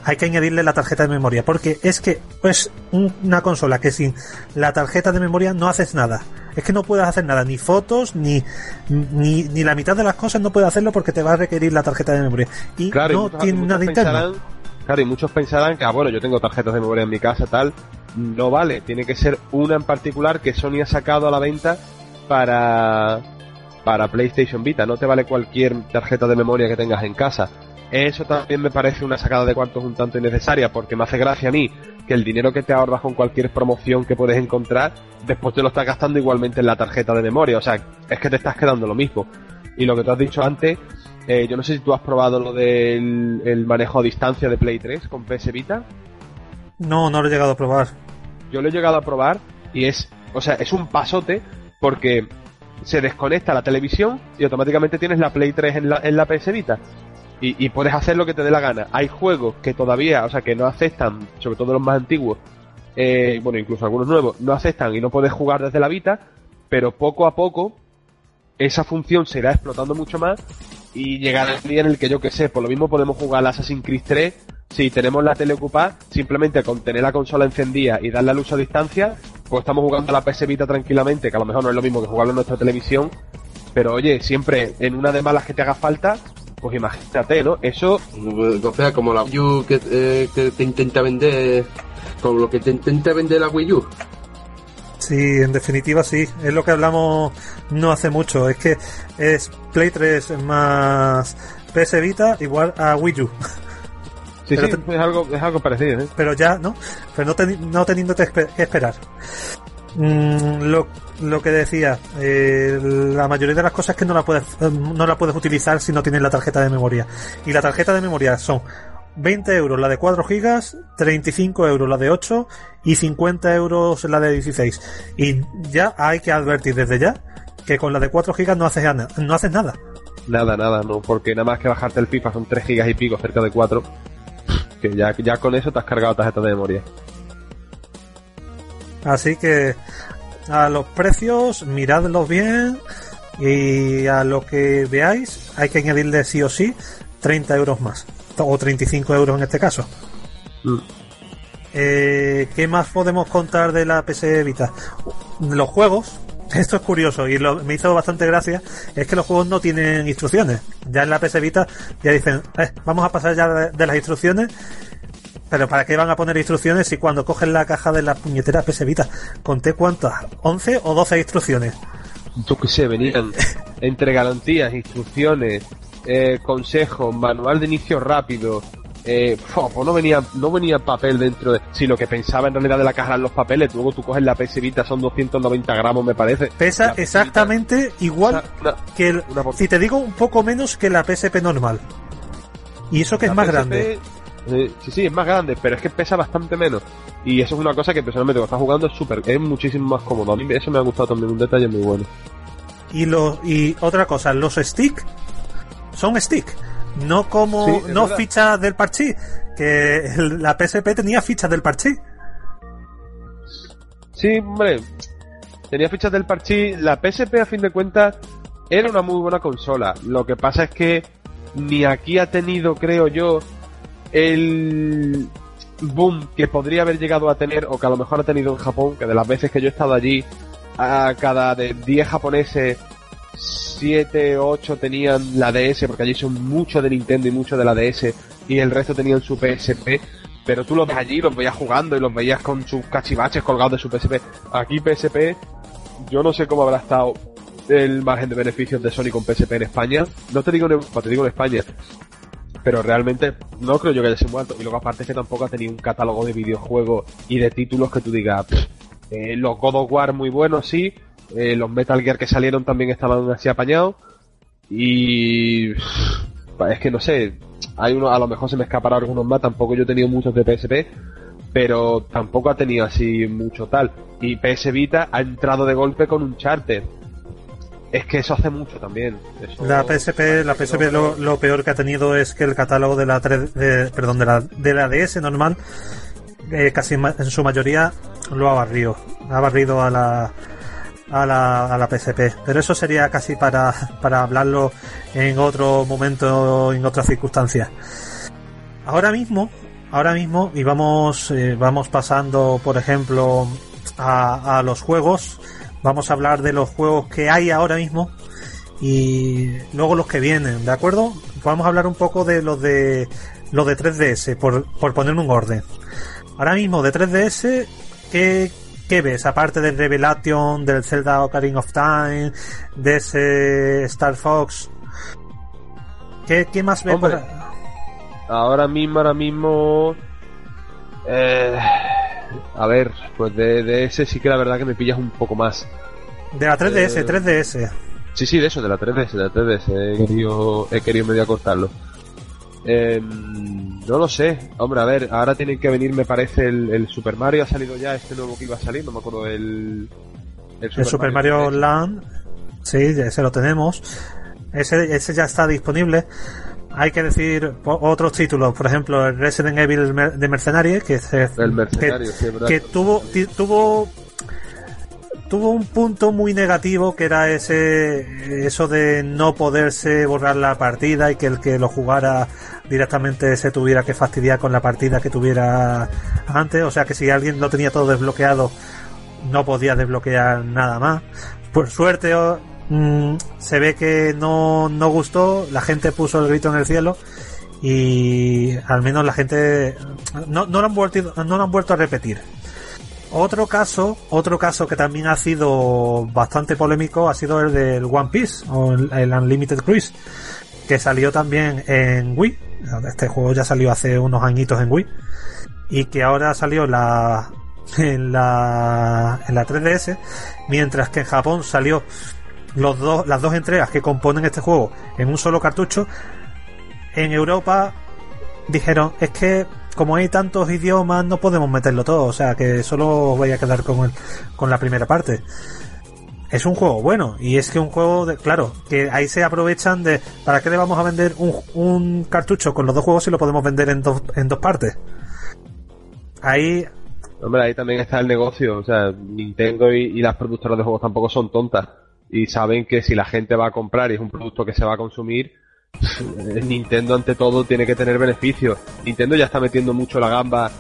hay que añadirle la tarjeta de memoria, porque es que es una consola que sin la tarjeta de memoria no haces nada. Es que no puedes hacer nada, ni fotos, ni, ni, ni la mitad de las cosas no puedes hacerlo porque te va a requerir la tarjeta de memoria. Y no tiene nada. Claro, y muchos pensarán que, ah, bueno, yo tengo tarjetas de memoria en mi casa, tal. No vale, tiene que ser una en particular que Sony ha sacado a la venta para, para PlayStation Vita. No te vale cualquier tarjeta de memoria que tengas en casa. Eso también me parece una sacada de cuartos un tanto innecesaria, porque me hace gracia a mí que el dinero que te ahorras con cualquier promoción que puedes encontrar, después te lo estás gastando igualmente en la tarjeta de memoria. O sea, es que te estás quedando lo mismo. Y lo que tú has dicho antes, eh, yo no sé si tú has probado lo del el manejo a distancia de Play 3 con PS Vita. No, no lo he llegado a probar. Yo lo he llegado a probar y es, o sea, es un pasote porque se desconecta la televisión y automáticamente tienes la Play 3 en la, en la PS Vita y, puedes hacer lo que te dé la gana. Hay juegos que todavía, o sea, que no aceptan, sobre todo los más antiguos, eh, bueno, incluso algunos nuevos, no aceptan y no puedes jugar desde la Vita, pero poco a poco esa función se irá explotando mucho más y llegará el día en el que yo que sé, por lo mismo podemos jugar al Assassin's Creed 3 si tenemos la tele ocupada, simplemente con tener la consola encendida y darle al uso a distancia, pues estamos jugando a la PS Vita tranquilamente, que a lo mejor no es lo mismo que jugarlo en nuestra televisión, pero oye, siempre en una de malas que te haga falta, pues imagínate, ¿no? Eso... O sea, como la Wii U que, eh, que te intenta vender... Como lo que te intenta vender la Wii U. Sí, en definitiva sí, es lo que hablamos no hace mucho, es que es Play 3 más PS Vita igual a Wii U. Sí, sí, es, algo, es algo parecido. ¿eh? Pero ya, ¿no? Pero no, no teniendo que esperar. Mm, lo, lo, que decía, eh, la mayoría de las cosas que no la puedes eh, no la puedes utilizar si no tienes la tarjeta de memoria. Y la tarjeta de memoria son 20 euros la de 4 gigas, 35 euros la de 8 y 50 euros la de 16. Y ya hay que advertir desde ya que con la de 4 gigas no haces, no haces nada. Nada, nada, no, porque nada más que bajarte el FIFA son 3 gigas y pico, cerca de 4. Que ya, ya con eso te has cargado tarjeta de memoria. Así que a los precios, miradlos bien y a lo que veáis hay que añadirle sí o sí 30 euros más. O 35 euros en este caso. Mm. Eh, ¿Qué más podemos contar de la PS Vita? Los juegos, esto es curioso y lo, me hizo bastante gracia, es que los juegos no tienen instrucciones. Ya en la PS Vita ya dicen, eh, vamos a pasar ya de, las instrucciones pero ¿para qué van a poner instrucciones si cuando cogen la caja de la puñetera PS Vita conté cuántas? ¿11 o 12 instrucciones? Yo qué sé, venían entre garantías, instrucciones, eh, consejos, manual de inicio rápido. Eh, pues no venía no venía papel dentro de si lo que pensaba en realidad de la caja eran los papeles luego tú coges la PS Vita son 290 gramos me parece pesa exactamente igual que el, si te digo un poco menos que la PSP normal y eso que es más grande sí, sí, es más grande, pero es que pesa bastante menos. Y eso es una cosa que personalmente cuando estás jugando es súper, es muchísimo más cómodo. A mí eso me ha gustado también, un detalle muy bueno. Y, lo, y otra cosa, los stick son stick. No como, no fichas del parchí, que la PSP tenía fichas del parchí. Sí, hombre, tenía fichas del parchí. La PSP a fin de cuentas era una muy buena consola. Lo que pasa es que ni aquí ha tenido, creo yo, el boom que podría haber llegado a tener o que a lo mejor ha tenido en Japón, que de las veces que yo he estado allí, a cada de 10 japoneses, 7 o 8 tenían la DS, porque allí son mucho de Nintendo y mucho de la DS, y el resto tenían su PSP. Pero tú los ves allí, los veías jugando y los veías con sus cachivaches colgados de su PSP. Aquí PSP, yo no sé cómo habrá estado el margen de beneficios de Sony con PSP en España. No te digo en te digo en España pero realmente no creo yo que haya sido muerto. Y luego aparte es que tampoco ha tenido un catálogo de videojuegos y de títulos que tú digas, eh, los God of War muy buenos, sí, eh, los Metal Gear que salieron también estaban así apañados, y es que no sé, hay uno, a lo mejor se me escapará algunos más, tampoco yo he tenido muchos de PSP, pero tampoco ha tenido así mucho tal. Y PS Vita ha entrado de golpe con un charter es que eso hace mucho también. la PSP, la PSP lo, peor que ha tenido es que el catálogo de la perdón, de la, de la DS normal, eh, casi en su mayoría lo ha barrido. Ha barrido a la, a la, a la PSP. Pero eso sería casi para, para hablarlo en otro momento, en otras circunstancias. Ahora mismo, ahora mismo y vamos, eh, vamos pasando, por ejemplo, a, a los juegos. Vamos a hablar de los juegos que hay ahora mismo y luego los que vienen, ¿de acuerdo? Vamos a hablar un poco de los de los de 3DS, por, por poner un orden. Ahora mismo de 3DS, ¿qué, qué ves? Aparte del Revelation, del Zelda Ocarina of Time, de ese Star Fox, ¿qué, qué más ves? Hombre. Ahora mismo, ahora mismo. Eh, a ver, pues de, de ese sí que la verdad que me pillas un poco más. De la 3DS, Eh, 3DS. Sí, sí, de eso, de la 3DS, de la 3DS. He querido, he querido medio acortarlo. Eh, no lo sé. Hombre, a ver, ahora tiene que venir, me parece, el, el Super Mario. Ha salido ya este nuevo que iba a salir, no me acuerdo el. El Super Mario Land, sí, ese lo tenemos. Ese, ese ya está disponible. Hay que decir otros títulos, por ejemplo, el Resident Evil de Mercenaries, que, se- El Mercenario, que, sí, tuvo, tuvo, tuvo un punto muy negativo que era ese, eso de no poderse borrar la partida y que el que lo jugara directamente se tuviera que fastidiar con la partida que tuviera antes. O sea que si alguien lo tenía todo desbloqueado, no podía desbloquear nada más. Por suerte, mm, se ve que no, no gustó, la gente puso el grito en el cielo y al menos la gente no, no lo han vuelto no lo han vuelto a repetir. Otro caso, otro caso que también ha sido bastante polémico ha sido el del One Piece o el, Unlimited Cruise, que salió también en Wii. Este juego ya salió hace unos añitos en Wii y que ahora salió la en la en la 3DS, mientras que en Japón salió los dos las dos entregas que componen este juego en un solo cartucho. En Europa dijeron es que como hay tantos idiomas no podemos meterlo todo, o sea que solo voy a quedar con el, con la primera parte. Es un juego bueno y es que un juego de claro que ahí se aprovechan de para qué le vamos a vender un, un cartucho con los dos juegos si lo podemos vender en dos en dos partes. Ahí Hombre, ahí también está el negocio. O sea, Nintendo y, y las productoras de juegos tampoco son tontas. Y saben que si la gente va a comprar y es un producto que se va a consumir, Nintendo ante todo tiene que tener beneficios. Nintendo ya está metiendo mucho la gamba,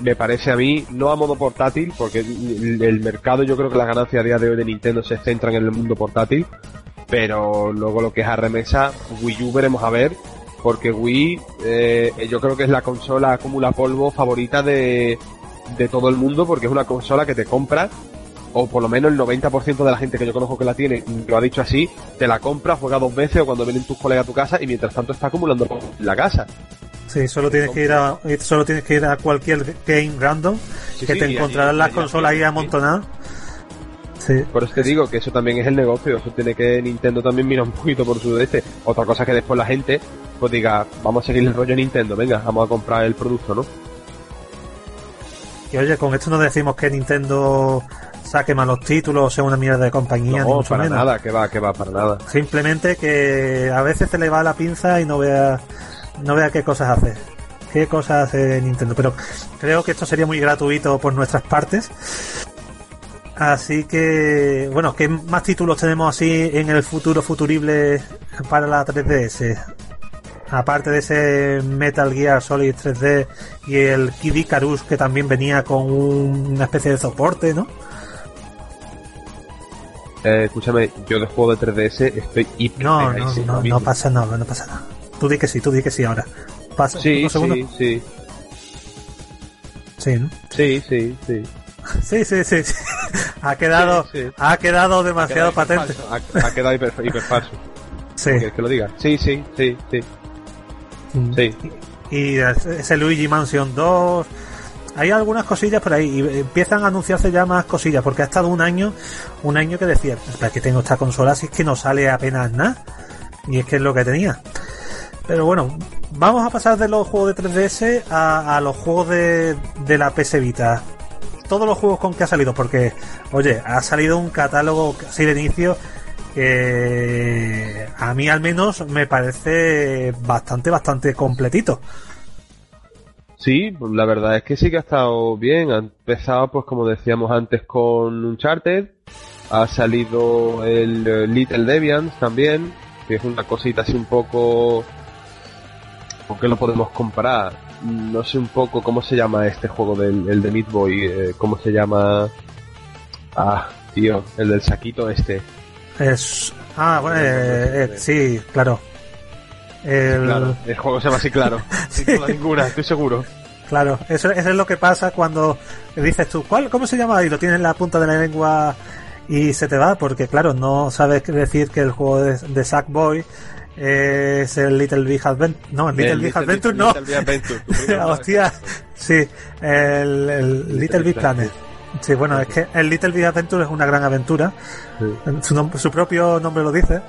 me parece a mí, no a modo portátil, porque el, mercado yo creo que las ganancias a día de hoy de Nintendo se centran en el mundo portátil. Pero luego lo que es a remesa, Wii U veremos a ver, porque Wii eh, yo creo que es la consola acumula polvo favorita de, de todo el mundo porque es una consola que te compras o por lo menos el 90% de la gente que yo conozco que la tiene lo ha dicho así, te la compra, juega dos veces o cuando vienen tus colegas a tu casa y mientras tanto está acumulando la casa. Sí, solo tienes que ir a solo tienes que ir a cualquier game random Sí, que sí, te encontrarás las consolas ahí amontonadas. Sí. Por eso te digo que eso también es el negocio, eso tiene que Nintendo también mira un poquito por su de este. Otra cosa que después la gente pues diga, vamos a seguir el rollo Nintendo, venga, vamos a comprar el producto, ¿no? Y oye, con esto no decimos que Nintendo saque malos títulos sea una mierda de compañía, ni No, mucho para menos. nada, que va, que va, para nada. Simplemente que a veces se le va la pinza y no vea no vea qué cosas hace. Qué cosas hace Nintendo. Pero creo que esto sería muy gratuito por nuestras partes. Así que, bueno, ¿qué más títulos tenemos así en el futuro futurible para la 3DS? Aparte de ese Metal Gear Solid 3D y el Kid Icarus que también venía con un- una especie de soporte, ¿no? Eh, escúchame, yo de juego de 3DS estoy hiper No, no, no, no pasa nada, no pasa nada. Tú di que sí, tú di que sí ahora. Pasa, Sí, sí, sí, Sí, ¿no? sí, sí, sí. Sí, sí, sí, sí. Ha quedado, Sí, sí. ha quedado demasiado Ha quedado patente. Ha, ha quedado hiper, hiperfalso. Sí. ¿Quieres que lo diga? Sí, sí, sí, sí. Mm. Sí. Y ese Luigi Mansion 2. Hay algunas cosillas por ahí y empiezan a anunciarse ya más cosillas porque ha estado un año, un año que decía, para que tengo esta consola si es que no sale apenas nada. Y es que es lo que tenía. Pero bueno, vamos a pasar de los juegos de 3DS a, a los juegos de, de la PS Vita. Todos los juegos con que ha salido, porque, oye, ha salido un catálogo así de inicio que a mí al menos me parece bastante, bastante completito. Sí, pues la verdad es que sí que ha estado bien. Ha empezado, pues como decíamos antes, con Uncharted. Ha salido el eh, Little Deviants también, que es una cosita así un poco... ¿Con qué lo podemos comparar? no sé un poco cómo se llama este juego del el de Meat Boy, eh, cómo se llama. Ah, tío, el del saquito este. Es... Ah, bueno, eh, eh, sí, claro. El... Claro, el juego se llama así, claro. Sin duda ninguna, estoy seguro. Claro, eso, eso es lo que pasa cuando dices tú, ¿cuál, ¿cómo se llama? Y lo tienes en la punta de la lengua y se te va, porque claro, no sabes decir que el juego de, de Sackboy es el Little Big Adventure. No, el Little El Big Adventure no. Little Big Adventure, Hostia, sí, el, el Little Big Planet. Sí, bueno, es que el Little Big Adventure es una gran aventura. Su, nom- su propio nombre lo dice,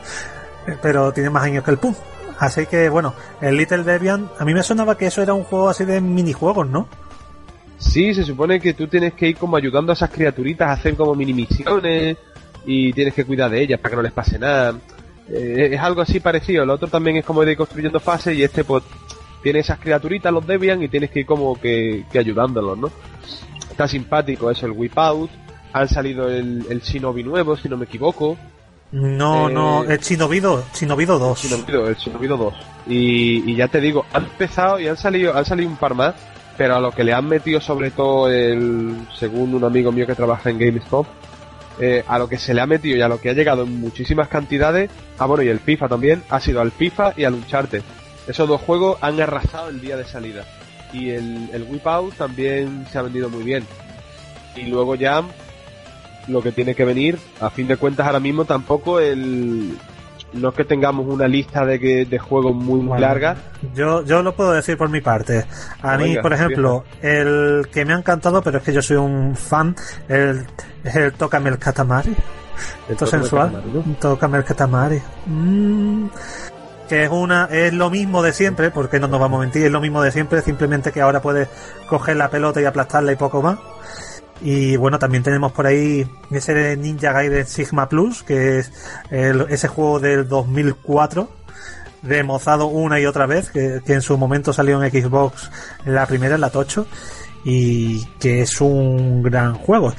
eh, pero tiene más años que el Pum. Así que, bueno, el Little Debian, a mí me sonaba que eso era un juego así de minijuegos, ¿no? Sí, se supone que tú tienes que ir como ayudando a esas criaturitas a hacer como mini misiones y tienes que cuidar de ellas para que no les pase nada. Eh, es algo así parecido. El otro también es como de ir construyendo fases y este pues tiene esas criaturitas, los Debian, y tienes que ir como que, que ayudándolos, ¿no? Está simpático eso, el Whip Out. Han salido el, el Shinobi nuevo, si no me equivoco. No, Eh, no, Chinobido, Chinobido 2. Shinobido, el Shinobido 2. Y, y ya te digo, han empezado y han salido, han salido un par más, pero a lo que le han metido sobre todo el, según un amigo mío que trabaja en GameStop, eh, a lo que se le ha metido y a lo que ha llegado en muchísimas cantidades, ah bueno, y el FIFA también, ha sido al FIFA y al Uncharted. Esos dos juegos han arrasado el día de salida. Y el, el Whip Out también se ha vendido muy bien. Y luego ya lo que tiene que venir, a fin de cuentas ahora mismo tampoco el... No es que tengamos una lista de, que, de juegos muy, muy Bueno, larga. Yo, yo lo puedo decir por mi parte. A Ah, mí, venga, por ejemplo, el que me ha encantado, pero es que yo soy un fan, el, es el Tócame el Katamari. Esto sensual. ¿no? Tócame el Katamari. Mm, que es una, es lo mismo de siempre, porque no nos vamos a mentir, es lo mismo de siempre, simplemente que ahora puedes coger la pelota y aplastarla y poco más. Y bueno, también tenemos por ahí ese Ninja Gaiden Sigma Plus, que es el- ese juego del 2004, remozado una y otra vez, que, en su momento salió en Xbox la primera, la Tocho, y que es un gran juego.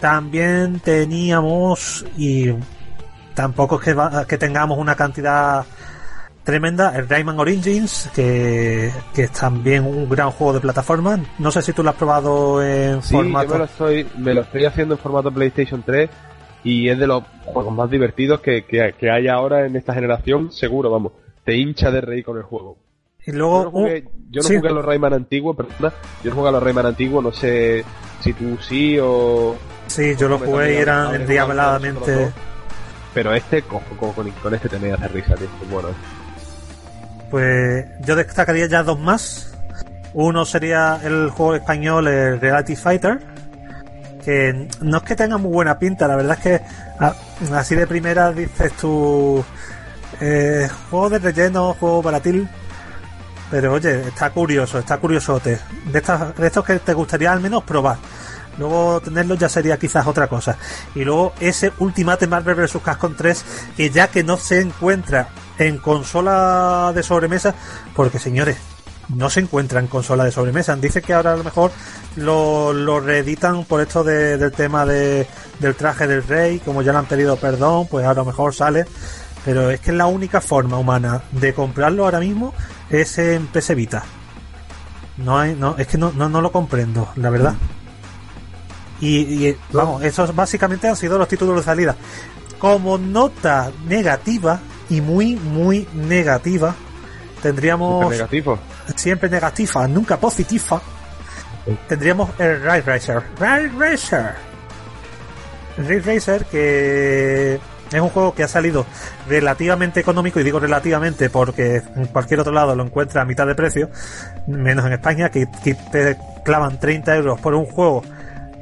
También teníamos, y tampoco es que, va- que tengamos una cantidad tremenda, el Rayman Origins, que, que es también un gran juego de plataforma. No sé si tú lo has probado en Sí, yo formato. me lo, estoy, me lo estoy haciendo en formato PlayStation 3 y es de los juegos más divertidos que, que, que hay ahora en esta generación, seguro, vamos. Te hincha de reír con el juego. Y Yo luego, no jugué, yo no sí. jugué a los Rayman antiguos, perdona. Yo no jugué a los Rayman antiguos, no sé si tú sí o... sí, yo lo jugué y eran endiabladamente. Pero este, con, con, este te me hace risa, tío. Bueno, Pues yo destacaría ya dos más. Uno sería el juego español, el Reality Fighter. Que no es que tenga muy buena pinta, la verdad es que así de primera dices tú. eh, juego de relleno, juego baratil. Pero oye, está curioso, está curiosote. De, estas, de estos que te gustaría al menos probar. Luego tenerlo ya sería quizás otra cosa. Y luego ese Ultimate Marvel vs. Capcom 3, que ya que no se encuentra en consola de sobremesa, porque señores, no se encuentra en consola de sobremesa. Dice que ahora a lo mejor lo, lo reeditan por esto de- del tema de, del traje del rey, como ya le han pedido perdón, pues a lo mejor sale. Pero es que la única forma humana de comprarlo ahora mismo es en PS Vita. No hay, no, es que no, no, lo comprendo, la verdad. Y, y, vamos, esos básicamente han sido los títulos de salida. Como nota negativa y muy, muy negativa, tendríamos siempre negativa, nunca positiva, tendríamos el Ray Racer. Ray Racer. Ray Racer que es un juego que ha salido relativamente económico, y digo relativamente porque en cualquier otro lado lo encuentra a mitad de precio, menos en España, que, que te clavan 30 euros por un juego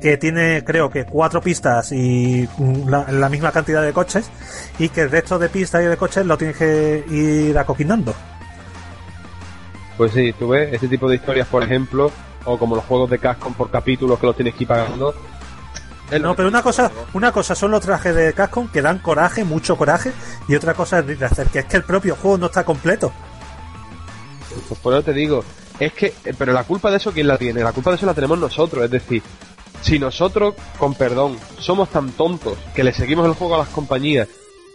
que tiene creo que cuatro pistas y la, la misma cantidad de coches y que el resto de pistas y de coches lo tienes que ir acoquinando. Pues sí, tú ves, este tipo de historias, por ejemplo, o como los juegos de Capcom por capítulos que los tienes que ir pagando. No, pero una cosa, una cosa son los trajes de Capcom que dan coraje, mucho coraje, y otra cosa es Racer, que es que el propio juego no está completo. Pues por eso te digo, es que, pero la culpa de eso, ¿quién la tiene? La culpa de eso la tenemos nosotros, es decir, si nosotros, con perdón, somos tan tontos que le seguimos el juego a las compañías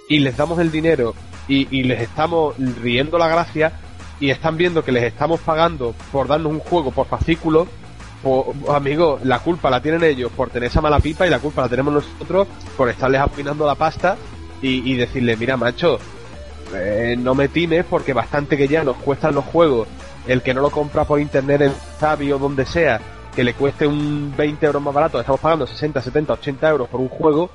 y les damos el dinero y, les estamos riendo la gracia, y están viendo que les estamos pagando por darnos un juego por fascículo, pues, amigo, la culpa la tienen ellos por tener esa mala pipa y la culpa la tenemos nosotros por estarles afinando la pasta y, y decirle, mira, macho, eh, no me times porque bastante que ya nos cuestan los juegos. El que no lo compra por internet en Zabi o donde sea, que le cueste un 20 euros más barato, estamos pagando 60, 70, 80 euros por un juego,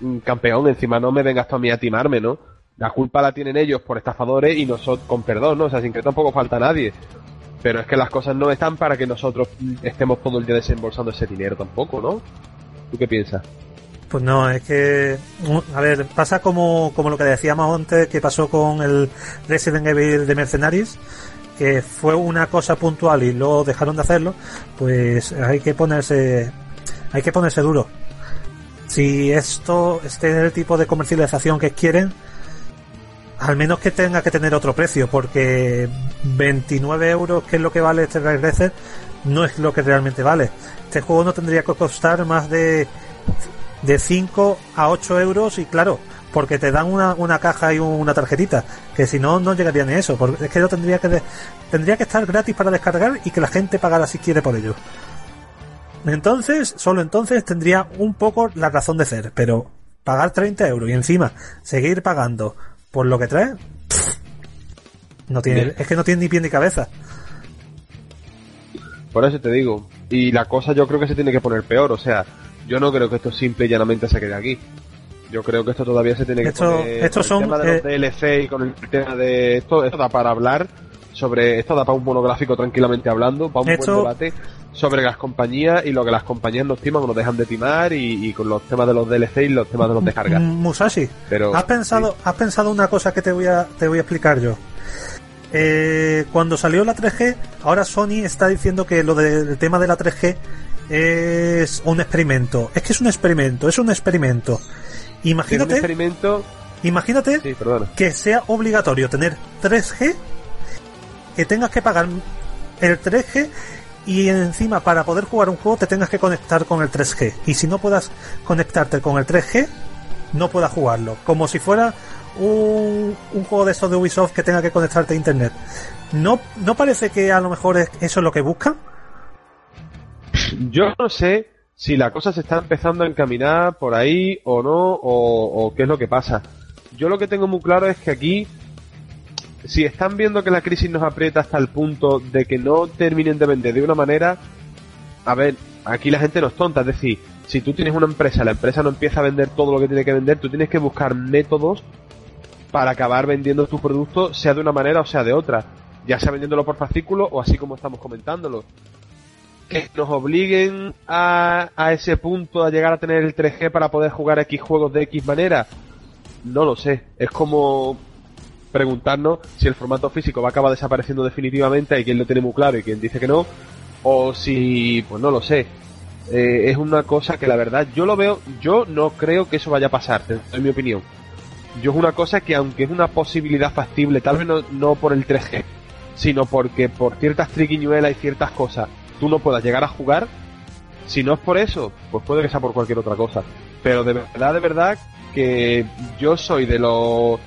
mm, campeón, encima no me vengas tú a mí a timarme, ¿no? La culpa la tienen ellos por estafadores y nosotros, con perdón, ¿no? O sea, sin que tampoco falta nadie. Pero es que las cosas no están para que nosotros mm, estemos todo el día desembolsando ese dinero tampoco, ¿no? ¿Tú qué piensas? Pues no, es que, mm, a ver, pasa como, como lo que decíamos antes, que pasó con el Resident Evil de Mercenaries, que fue una cosa puntual y luego dejaron de hacerlo, pues hay que ponerse, hay que ponerse duro. Si esto, este es el tipo de comercialización que quieren, al menos que tenga que tener otro precio, porque 29 euros, que es lo que vale este Racer, no es lo que realmente vale. Este juego no tendría que costar más de, de 5 a 8 euros y claro, porque te dan una, una caja y una tarjetita, que si no, no llegaría ni eso, porque es que yo tendría que, de- tendría que estar gratis para descargar y que la gente pagara si quiere por ello. Entonces, solo entonces tendría un poco la razón de ser, pero pagar 30 euros y encima seguir pagando por lo que trae, pff, no tiene, Bien. es que no tiene ni pie ni cabeza. Por eso te digo. Y la cosa yo creo que se tiene que poner peor. O sea, yo no creo que esto simple y llanamente se quede aquí. Yo creo que esto todavía se tiene que Esto- poner. con son, el tema de los eh, DLC y con el tema de esto, esto da para hablar sobre esto da para un monográfico tranquilamente hablando, para un Esto- buen debate sobre las compañías y lo que las compañías nos timan o nos dejan de timar y, y con los temas de los DLC y los temas de los descargas. Mm, Musashi, Pero ¿Has pensado, has pensado una cosa que te voy a, te voy a explicar yo? Eh, cuando salió la 3G, ahora Sony está diciendo que lo del tema de la 3G es un experimento. Es que es un experimento, es un experimento. Imagínate, experimento. imagínate Sí, que sea obligatorio tener 3G, que tengas que pagar el 3G y encima para poder jugar un juego te tengas que conectar con el 3G. Y si no puedas conectarte con el 3G, no puedas jugarlo. Como si fuera un, un juego de estos de Ubisoft que tenga que conectarte a internet. ¿No, ¿No parece que a lo mejor es- eso es lo que buscan? Yo no sé si la cosa se está empezando a encaminar por ahí o no, o, qué es lo que pasa. Yo lo que tengo muy claro es que aquí, si están viendo que la crisis nos aprieta hasta el punto de que no terminen de vender de una manera, a ver, aquí la gente no es tonta, es decir, si tú tienes una empresa, la empresa no empieza a vender todo lo que tiene que vender, tú tienes que buscar métodos para acabar vendiendo tu producto, sea de una manera o sea de otra, ya sea vendiéndolo por fascículo o así como estamos comentándolo que nos obliguen a, a ese punto a llegar a tener el 3G para poder jugar X juegos de X manera, no lo sé. Es como preguntarnos si el formato físico va a acabar desapareciendo definitivamente, hay quien lo tiene muy claro y quien dice que no, o si, pues no lo sé. Eh, es una cosa que la verdad yo lo veo, yo no creo que eso vaya a pasar, en mi opinión. Yo es una cosa que aunque es una posibilidad factible, tal vez no, no por el 3G, sino porque por ciertas triquiñuelas y ciertas cosas tú no puedas llegar a jugar, si no es por eso, pues puede que sea por cualquier otra cosa. Pero de verdad, de verdad, que yo soy de los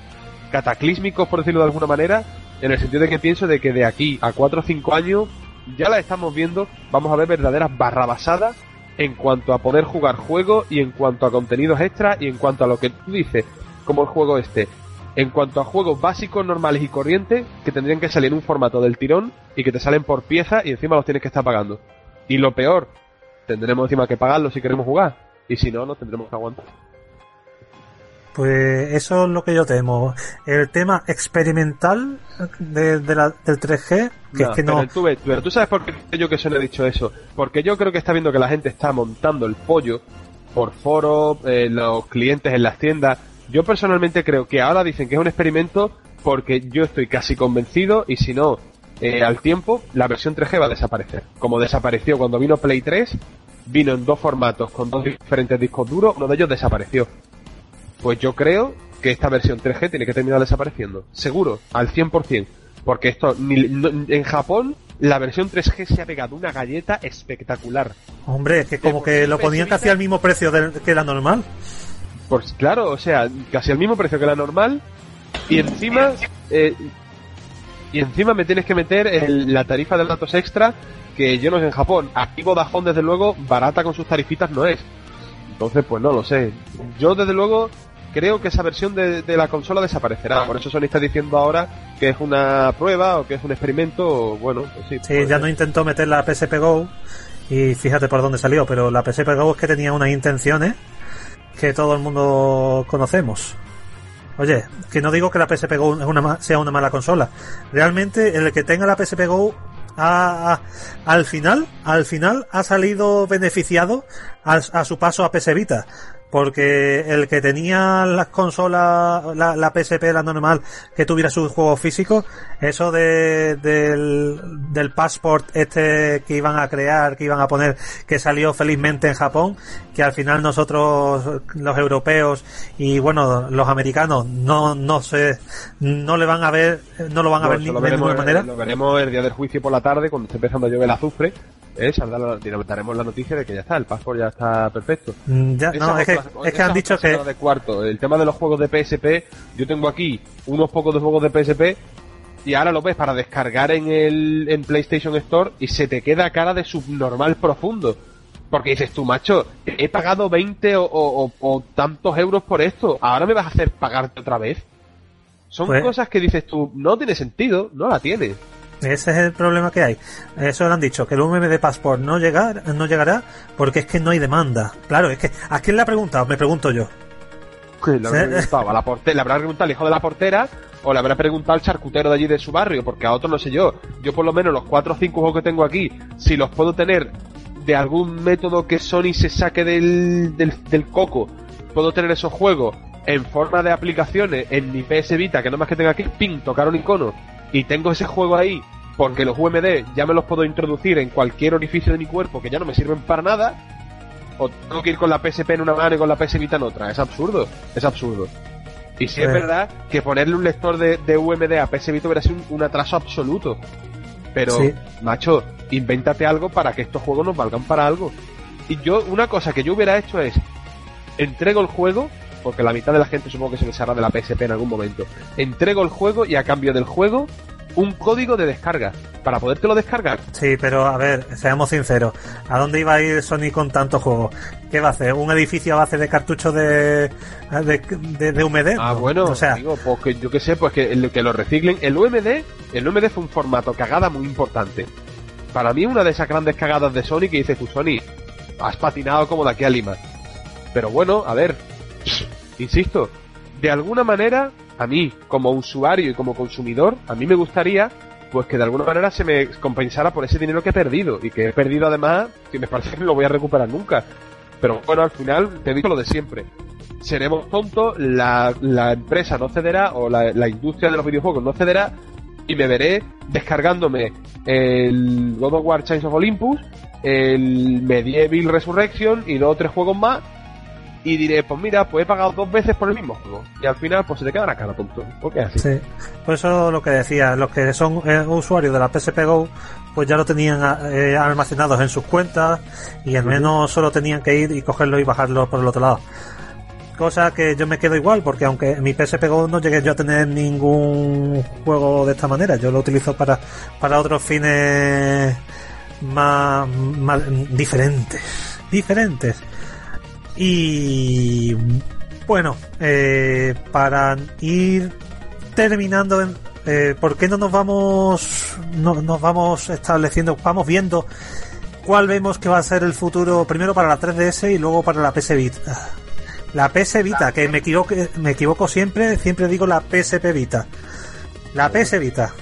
cataclísmicos, por decirlo de alguna manera, en el sentido de que pienso de que de aquí a 4 o 5 años ya la estamos viendo, vamos a ver verdaderas barrabasadas en cuanto a poder jugar juegos y en cuanto a contenidos extras y en cuanto a lo que tú dices, como el juego este. En cuanto a juegos básicos, normales y corrientes, que tendrían que salir en un formato del tirón y que te salen por pieza y encima los tienes que estar pagando. Y lo peor, tendremos encima que pagarlo si queremos jugar. Y si no, nos tendremos que aguantar. Pues eso es lo que yo temo. El tema experimental de, de la, del 3G, que No, es que pero no... tú, pero tú sabes por qué yo que se le he dicho eso. Porque yo creo que está viendo que la gente está montando el pollo por foros, eh, los clientes en las tiendas. Yo personalmente creo que ahora dicen que es un experimento porque yo estoy casi convencido y si no, eh, al tiempo, la versión 3G va a desaparecer. Como desapareció cuando vino Play 3, vino en dos formatos con dos diferentes discos duros, uno de ellos desapareció. Pues yo creo que esta versión 3G tiene que terminar desapareciendo. Seguro, al 100%. Porque esto, ni- no- en Japón, la versión 3G se ha pegado una galleta espectacular. Hombre, es que como que lo ponían casi al mismo precio que la normal. Pues claro, o sea, casi al mismo precio que la normal. Y encima, eh, y encima me tienes que meter el- la tarifa de datos extra que yo no sé en Japón. Aquí Vodafone, desde luego, barata con sus tarifitas no es. Entonces, pues no lo sé. Yo, desde luego, creo que esa versión de, de la consola desaparecerá. Por eso Sony está diciendo ahora que es una prueba o que es un experimento. o, Bueno, pues sí. Sí, ya no intentó meter la PSP Go y fíjate por dónde salió, pero la PSP Go es que tenía unas intenciones que todo el mundo conocemos. Oye, que no digo que la PSP Go una sea una mala consola. Realmente el que tenga la PSP Go ha- al final, al final ha salido beneficiado a, a su paso a PS Vita. Porque el que tenía las consolas, la, la PSP, la normal, que tuviera sus juegos físicos, eso de, del, del passport este que iban a crear, que iban a poner, que salió felizmente en Japón, que al final nosotros, los europeos y bueno, los americanos, no, no sé, no le van a ver, no lo van a No, ver ni de ninguna manera. Lo veremos el día del juicio por la tarde, cuando esté empezando a llover el azufre. ¿Eh? Saldrá la- daremos la noticia de que ya está, el password ya está perfecto. Mm, Ya, no, es que, es que han dicho que, de cuarto. El tema de los juegos de PSP, yo tengo aquí unos pocos de juegos de PSP y ahora lo ves para descargar en el en PlayStation Store y se te queda cara de subnormal profundo. Porque dices tú, macho, he pagado 20 o, o- o- o tantos euros por esto, ahora me vas a hacer pagarte otra vez. Son Pues- cosas que dices tú, no tiene sentido, no la tiene. Ese es el problema que hay. Eso le han dicho, que el UMM de Passport no, llegar, no llegará porque es que no hay demanda. Claro, es que ¿a quién le ha preguntado? Me pregunto yo. Le habrá preguntado a la portera, le habrá preguntado al hijo de la portera o le habrá preguntado al charcutero de allí de su barrio, porque a otro no sé yo. Yo por lo menos los cuatro o cinco juegos que tengo aquí, si los puedo tener de algún método que Sony se saque del, del, del coco, puedo tener esos juegos en forma de aplicaciones en mi PS Vita, que no más que tenga que ping, tocar un icono, y tengo ese juego ahí, porque los UMD ya me los puedo introducir en cualquier orificio de mi cuerpo que ya no me sirven para nada, o tengo que ir con la PSP en una mano y con la PS Vita en otra. Es absurdo, es absurdo. Y si es Sí. verdad que ponerle un lector de, de UMD a PS Vita hubiera sido un, un atraso absoluto. Pero, Sí. macho, invéntate algo para que estos juegos nos valgan para algo. Y yo, una cosa que yo hubiera hecho es, entrego el juego, porque la mitad de la gente supongo que se les hará de la PSP en algún momento. Entrego el juego y a cambio del juego, un código de descarga. Para podértelo descargar. Sí, pero a ver, seamos sinceros. ¿A dónde iba a ir Sony con tantos juegos? ¿Qué va a hacer? ¿Un edificio a base de cartuchos de, de, de, de UMD? Ah, No. bueno, O sea, digo, pues que yo qué sé, pues que, que lo reciclen. El UMD, el UMD fue un formato cagada muy importante. Para mí una de esas grandes cagadas de Sony que dices tú, Sony, has patinado como de aquí a Lima. Pero bueno, a ver, insisto, de alguna manera, a mí, como usuario y como consumidor, a mí me gustaría pues que de alguna manera se me compensara por ese dinero que he perdido y que he perdido además que me parece que no lo voy a recuperar nunca. Pero bueno al final te digo lo de siempre. Seremos tontos la, la empresa no cederá o la, la industria de los videojuegos no cederá y me veré descargándome el God of War Chains of Olympus el Medieval Resurrection y dos o tres juegos más y diré, pues mira, pues he pagado dos veces por el mismo juego. Y al final, pues se te queda la cara, tonto. Porque así. sí. Por eso lo que decía, los que son eh, usuarios de la PSP Go, pues ya lo tenían eh, almacenados en sus cuentas y al menos solo tenían que ir y cogerlo y bajarlo por el otro lado. Cosa que yo me quedo igual, porque aunque mi PSP Go no llegué yo a tener ningún juego de esta manera, yo lo utilizo para, para otros fines más, más diferentes. Diferentes. Y bueno, eh, para ir terminando, en- eh, ¿por qué no nos vamos, no, nos vamos estableciendo, vamos viendo cuál vemos que va a ser el futuro primero para la 3DS y luego para la PS Vita? La PS Vita, que me equivoco, me equivoco siempre, siempre digo la PSP Vita. La PS Vita.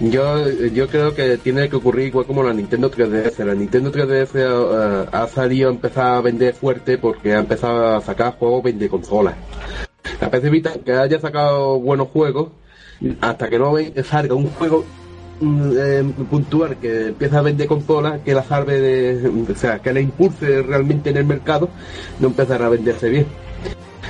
Yo, yo creo que tiene que ocurrir igual como la Nintendo 3DS. La Nintendo 3DS eh, ha salido a empezar a vender fuerte porque ha empezado a sacar juegos vende consolas. La PC Vita, que haya sacado buenos juegos, hasta que no salga un juego mm, eh, puntual que empieza a vender consolas, que la salve de, o sea, que la impulse realmente en el mercado, no empezará a venderse bien.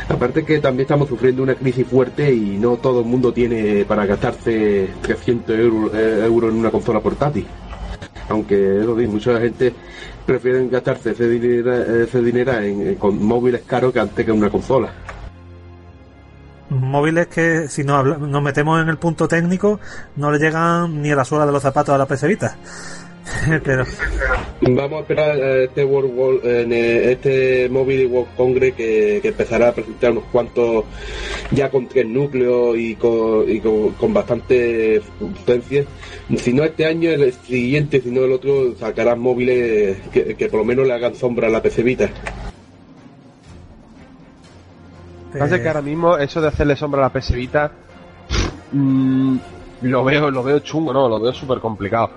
Aparte que también estamos sufriendo una crisis fuerte y no todo el mundo tiene para gastarse 300 euros, eh, euros en una consola portátil. Aunque eso sí, mucha gente prefieren gastarse ese dinero, ese dinero en, con móviles caros que antes que una consola. Móviles que si nos, nos metemos en el punto técnico no le llegan ni a la suela de los zapatos a la. Pero Vamos a esperar a este World War- en eh, este Mobile World Congress que, que empezará a presentar unos cuantos ya con tres núcleos y con, y con, con bastante potencia. Si no este año, el siguiente, si no el otro, sacarán móviles que, que por lo menos le hagan sombra a la PC Vita. Pasa eh, que ahora mismo eso de hacerle sombra a la PS Vita mm, lo veo lo veo chungo, no, lo veo súper complicado.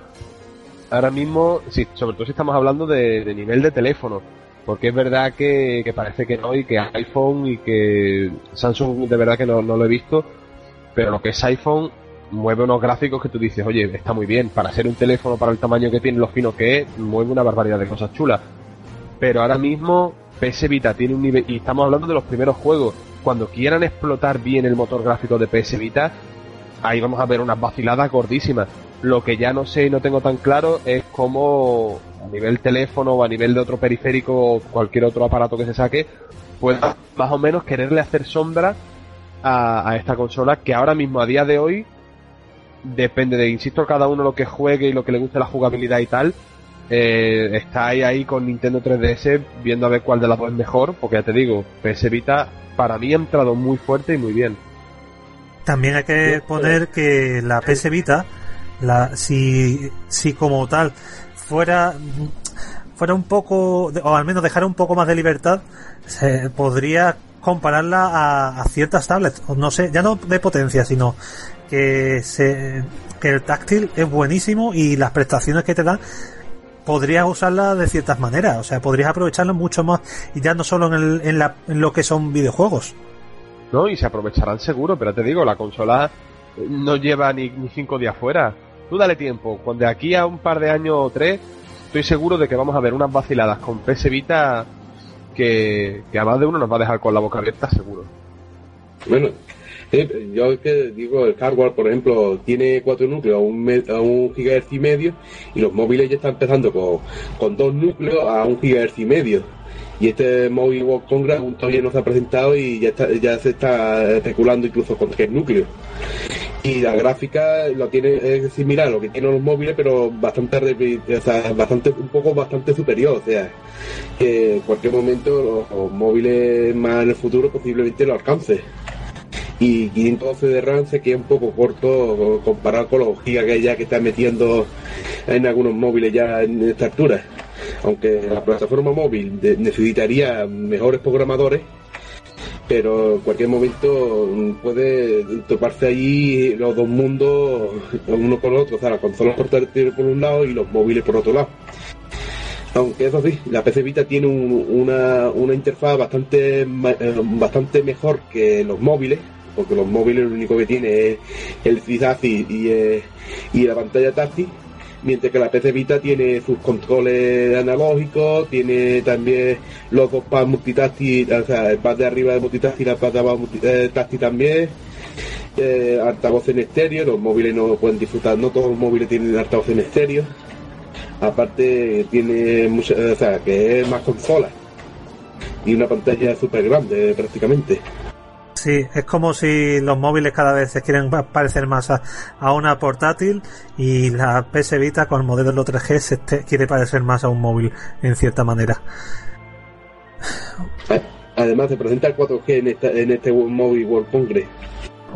Ahora mismo, sobre todo si estamos hablando de, nivel de teléfono, porque es verdad que, que parece que no y que iPhone y que Samsung de verdad que no, no lo he visto, pero lo que es iPhone mueve unos gráficos que tú dices, oye, está muy bien, para ser un teléfono, para el tamaño que tiene, lo fino que es, mueve una barbaridad de cosas chulas. Pero ahora mismo PS Vita tiene un nivel, y estamos hablando de los primeros juegos, cuando quieran explotar bien el motor gráfico de PS Vita, ahí vamos a ver unas vaciladas gordísimas. Lo que ya no sé y no tengo tan claro es cómo a nivel teléfono o a nivel de otro periférico o cualquier otro aparato que se saque, pueda más o menos quererle hacer sombra a, a esta consola que ahora mismo a día de hoy depende de, insisto, cada uno lo que juegue y lo que le guste la jugabilidad y tal. Eh, está ahí, ahí con Nintendo 3DS viendo a ver cuál de las dos es mejor, porque ya te digo, PS Vita para mí ha entrado muy fuerte y muy bien. También hay que poner que la PS Vita, la, si, si como tal fuera, fuera un poco, o al menos dejara un poco más de libertad, se podría compararla a, ciertas tablets, no sé, ya no de potencia, sino que se, que el táctil es buenísimo y las prestaciones que te dan podrías usarla de ciertas maneras, o sea, podrías aprovecharla mucho más y ya no solo en, el, en, la, en lo que son videojuegos. ¿no? Y se aprovecharán seguro, pero te digo, la consola no lleva ni, ni cinco días fuera. Tú dale tiempo, cuando de aquí a un par de años o tres, estoy seguro de que vamos a ver unas vaciladas con PS Vita que, a más de uno nos va a dejar con la boca abierta seguro. Bueno, eh, yo que digo, el hardware, por ejemplo, tiene cuatro núcleos a un, a un gigahertz y medio y los móviles ya están empezando con, con dos núcleos a un gigahertz y medio. Y este Mobile World Congress todavía no se ha presentado y ya, está, ya se está especulando incluso con tres núcleos. Y la gráfica lo tiene es similar a lo que tienen los móviles, pero bastante, o bastante un poco bastante superior. O sea, que en cualquier momento los, los móviles más en el futuro posiblemente lo alcance y 512 de RAM se queda un poco corto comparado con los gigas que ya que está metiendo en algunos móviles ya en esta altura. Aunque la plataforma móvil necesitaría mejores programadores, pero en cualquier momento puede toparse ahí los dos mundos uno con otro, o sea, la consola portátil por un lado y los móviles por otro lado. Aunque eso sí, la PC Vita tiene un- una, interfaz bastante eh, bastante mejor que los móviles, porque los móviles lo único que tiene es el y, eh, y la pantalla táctil, mientras que la PC Vita tiene sus controles analógicos, tiene también los dos pads multitáctil, o sea, el pad de arriba de multitáctil y el pad de abajo multi- táctil también. Eh, altavoz en estéreo, los móviles no pueden disfrutar, no todos los móviles tienen altavoz en estéreo. Aparte tiene mucha, o sea, que es más consola y una pantalla súper grande prácticamente. Sí, es como si los móviles cada vez se quieren pa- parecer más a, a una portátil y la PS Vita con el modelo 3G se te- quiere parecer más a un móvil en cierta manera. A- Además se presenta el 4G en, esta, en este Mobile World Congress.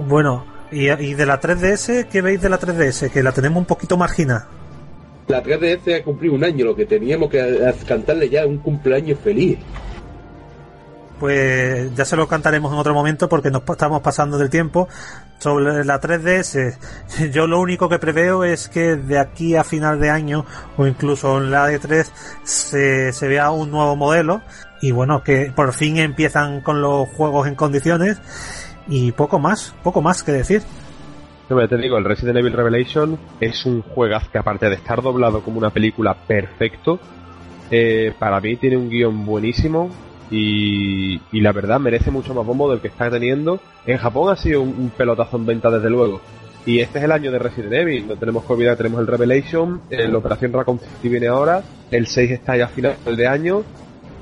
Bueno, y, y de la 3DS, ¿qué veis de la 3DS? Que la tenemos un poquito marginada. La 3DS ha cumplido un año, lo que teníamos que cantarle ya un cumpleaños feliz. Pues ya se lo cantaremos en otro momento porque nos estamos pasando del tiempo. Sobre la 3DS, yo lo único que preveo es que de aquí a final de año o incluso en la E3 se, se vea un nuevo modelo y bueno, que por fin empiezan con los juegos en condiciones y poco más, poco más que decir. No, te digo, el Resident Evil Revelation es un juegazo que aparte de estar doblado como una película perfecto, eh, para mí tiene un guion buenísimo y, y la verdad merece mucho más bombo del que está teniendo. En Japón ha sido un, un pelotazo en venta desde luego. Y este es el año de Resident Evil, no tenemos que olvidar, tenemos el Revelation, la Operación Raccoon City viene ahora, el 6 está ya a final de año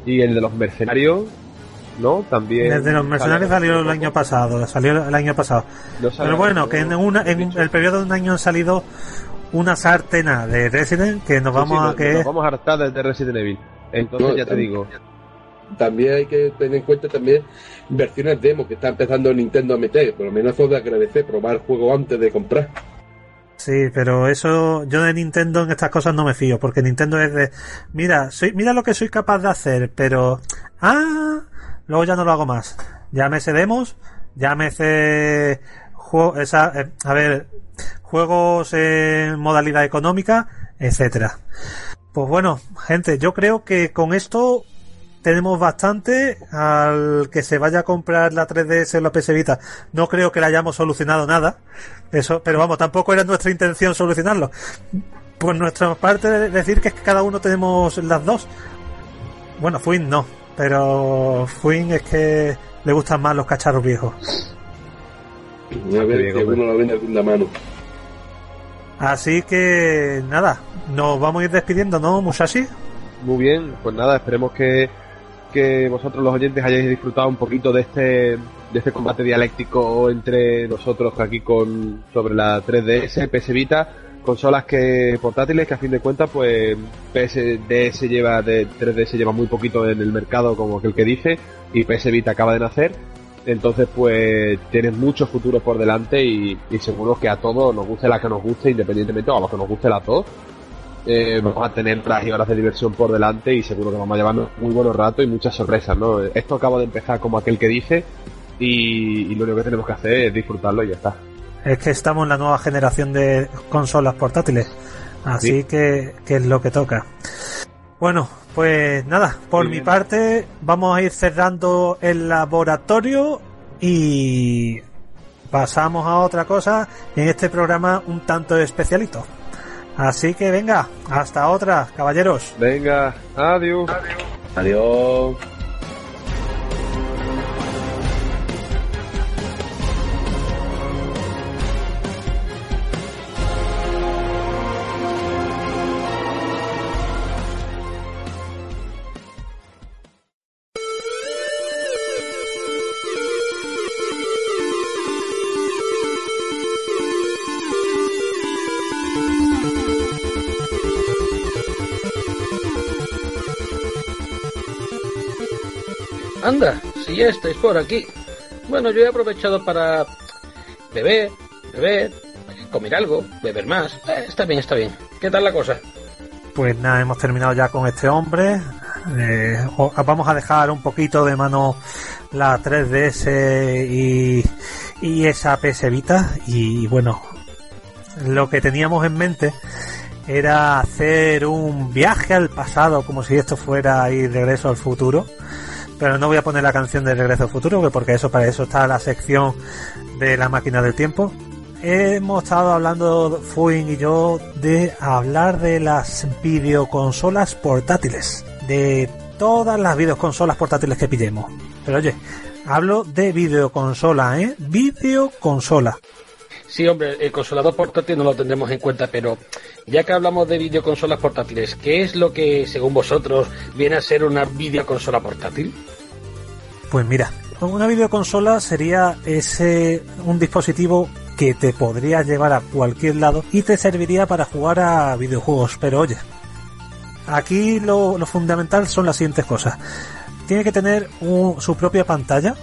y el de los mercenarios ¿no? También. Desde los mercenarios salió el año pasado, salió el año pasado. No Pero bueno, que en, una, en el periodo de un año han salido una sartena de Resident que nos Sí, vamos sí, a nos- que nos vamos a hartar desde Resident Evil. Entonces No, ya te digo. También hay que tener en cuenta también versiones demo que está empezando Nintendo a meter. Por lo menos eso de agradecer, probar el juego antes de comprar. Sí, pero eso yo de Nintendo en estas cosas no me fío, porque Nintendo es de, mira, soy, mira lo que soy capaz de hacer, pero, ah, luego ya no lo hago más. Llámese demos, llámese, juego, esa, eh, a ver, juegos en modalidad económica, etcétera. Pues bueno, gente, yo creo que con esto tenemos bastante al que se vaya a comprar la 3DS o la PS Vita. No creo que le hayamos solucionado nada. Eso, pero vamos, tampoco era nuestra intención solucionarlo. Por nuestra parte, de- decir que es que cada uno tenemos las dos. Bueno, Fuin no, pero Fuin es que le gustan más los cacharros viejos. A ver pues. uno lo vende con la mano. Así que nada, nos vamos a ir despidiendo, ¿no, Musashi? Muy bien, pues nada, esperemos que, que vosotros los oyentes hayáis disfrutado un poquito de este, de este combate dialéctico entre nosotros aquí con sobre la 3DS, PS Vita, consolas que portátiles que a fin de cuentas pues PSDS lleva de 3DS lleva muy poquito en el mercado como aquel que dice y PS Vita acaba de nacer. Entonces, pues, tienen muchos futuros por delante y, y seguro que a todos nos guste la que nos guste, independientemente, o a los que nos guste las dos, eh, vamos a tener horas y horas de diversión por delante y seguro que vamos a llevarnos muy buenos ratos y muchas sorpresas, ¿no? Esto acaba de empezar como aquel que dice y, y lo único que tenemos que hacer es disfrutarlo y ya está. Es que estamos en la nueva generación de consolas portátiles. Así Sí. que, que es lo que toca. Bueno, pues nada, por Muy mi bien. parte vamos a ir cerrando el laboratorio y pasamos a otra cosa en este programa un tanto especialito. Así que venga, hasta otra, caballeros. Venga, adiós. Adiós. Si estáis por aquí. Bueno, yo he aprovechado para beber, beber, comer algo, beber más. Eh, está bien, está bien. ¿Qué tal la cosa? Pues nada, hemos terminado ya con este hombre. Eh, vamos a dejar un poquito de mano la 3DS y, y esa PS. Y bueno, lo que teníamos en mente era hacer un viaje al pasado, como si esto fuera ir regreso al futuro. Pero no voy a poner la canción de Regreso al Futuro, que porque eso para eso está la sección de la máquina del tiempo. Hemos estado hablando, Fuin y yo, de hablar de las videoconsolas portátiles. De todas las videoconsolas portátiles que pillemos. Pero oye, hablo de videoconsola, ¿eh? Videoconsola. Sí, hombre, el consolador portátil no lo tendremos en cuenta, pero ya que hablamos de videoconsolas portátiles, ¿qué es lo que, según vosotros, viene a ser una videoconsola portátil? Pues mira, una videoconsola sería ese un dispositivo que te podría llevar a cualquier lado y te serviría para jugar a videojuegos. Pero oye, aquí lo, lo fundamental son las siguientes cosas. Tiene que tener un- su propia pantalla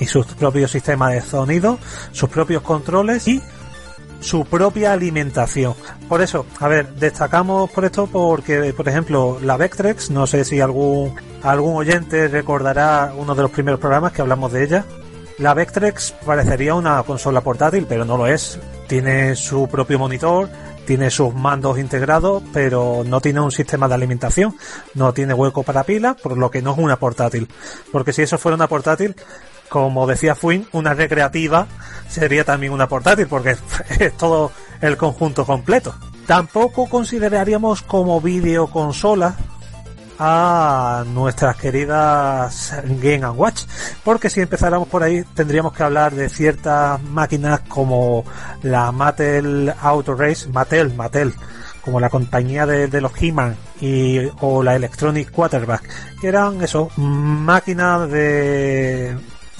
y su propio sistema de sonido, sus propios controles y su propia alimentación. Por eso, a ver, destacamos por esto porque, por ejemplo, la Vectrex, no sé si algún, algún oyente recordará uno de los primeros programas que hablamos de ella. La Vectrex parecería una consola portátil, pero no lo es. Tiene su propio monitor, tiene sus mandos integrados, pero no tiene un sistema de alimentación, no tiene hueco para pilas, por lo que no es una portátil. Porque si eso fuera una portátil, como decía Fuin, una recreativa sería también una portátil, porque es todo el conjunto completo. Tampoco consideraríamos como videoconsola a nuestras queridas Game Watch, porque si empezáramos por ahí tendríamos que hablar de ciertas máquinas como la Mattel Auto Race, Mattel, Mattel, como la compañía de, de los He-Man y, o la Electronic Quarterback, que eran eso, máquinas de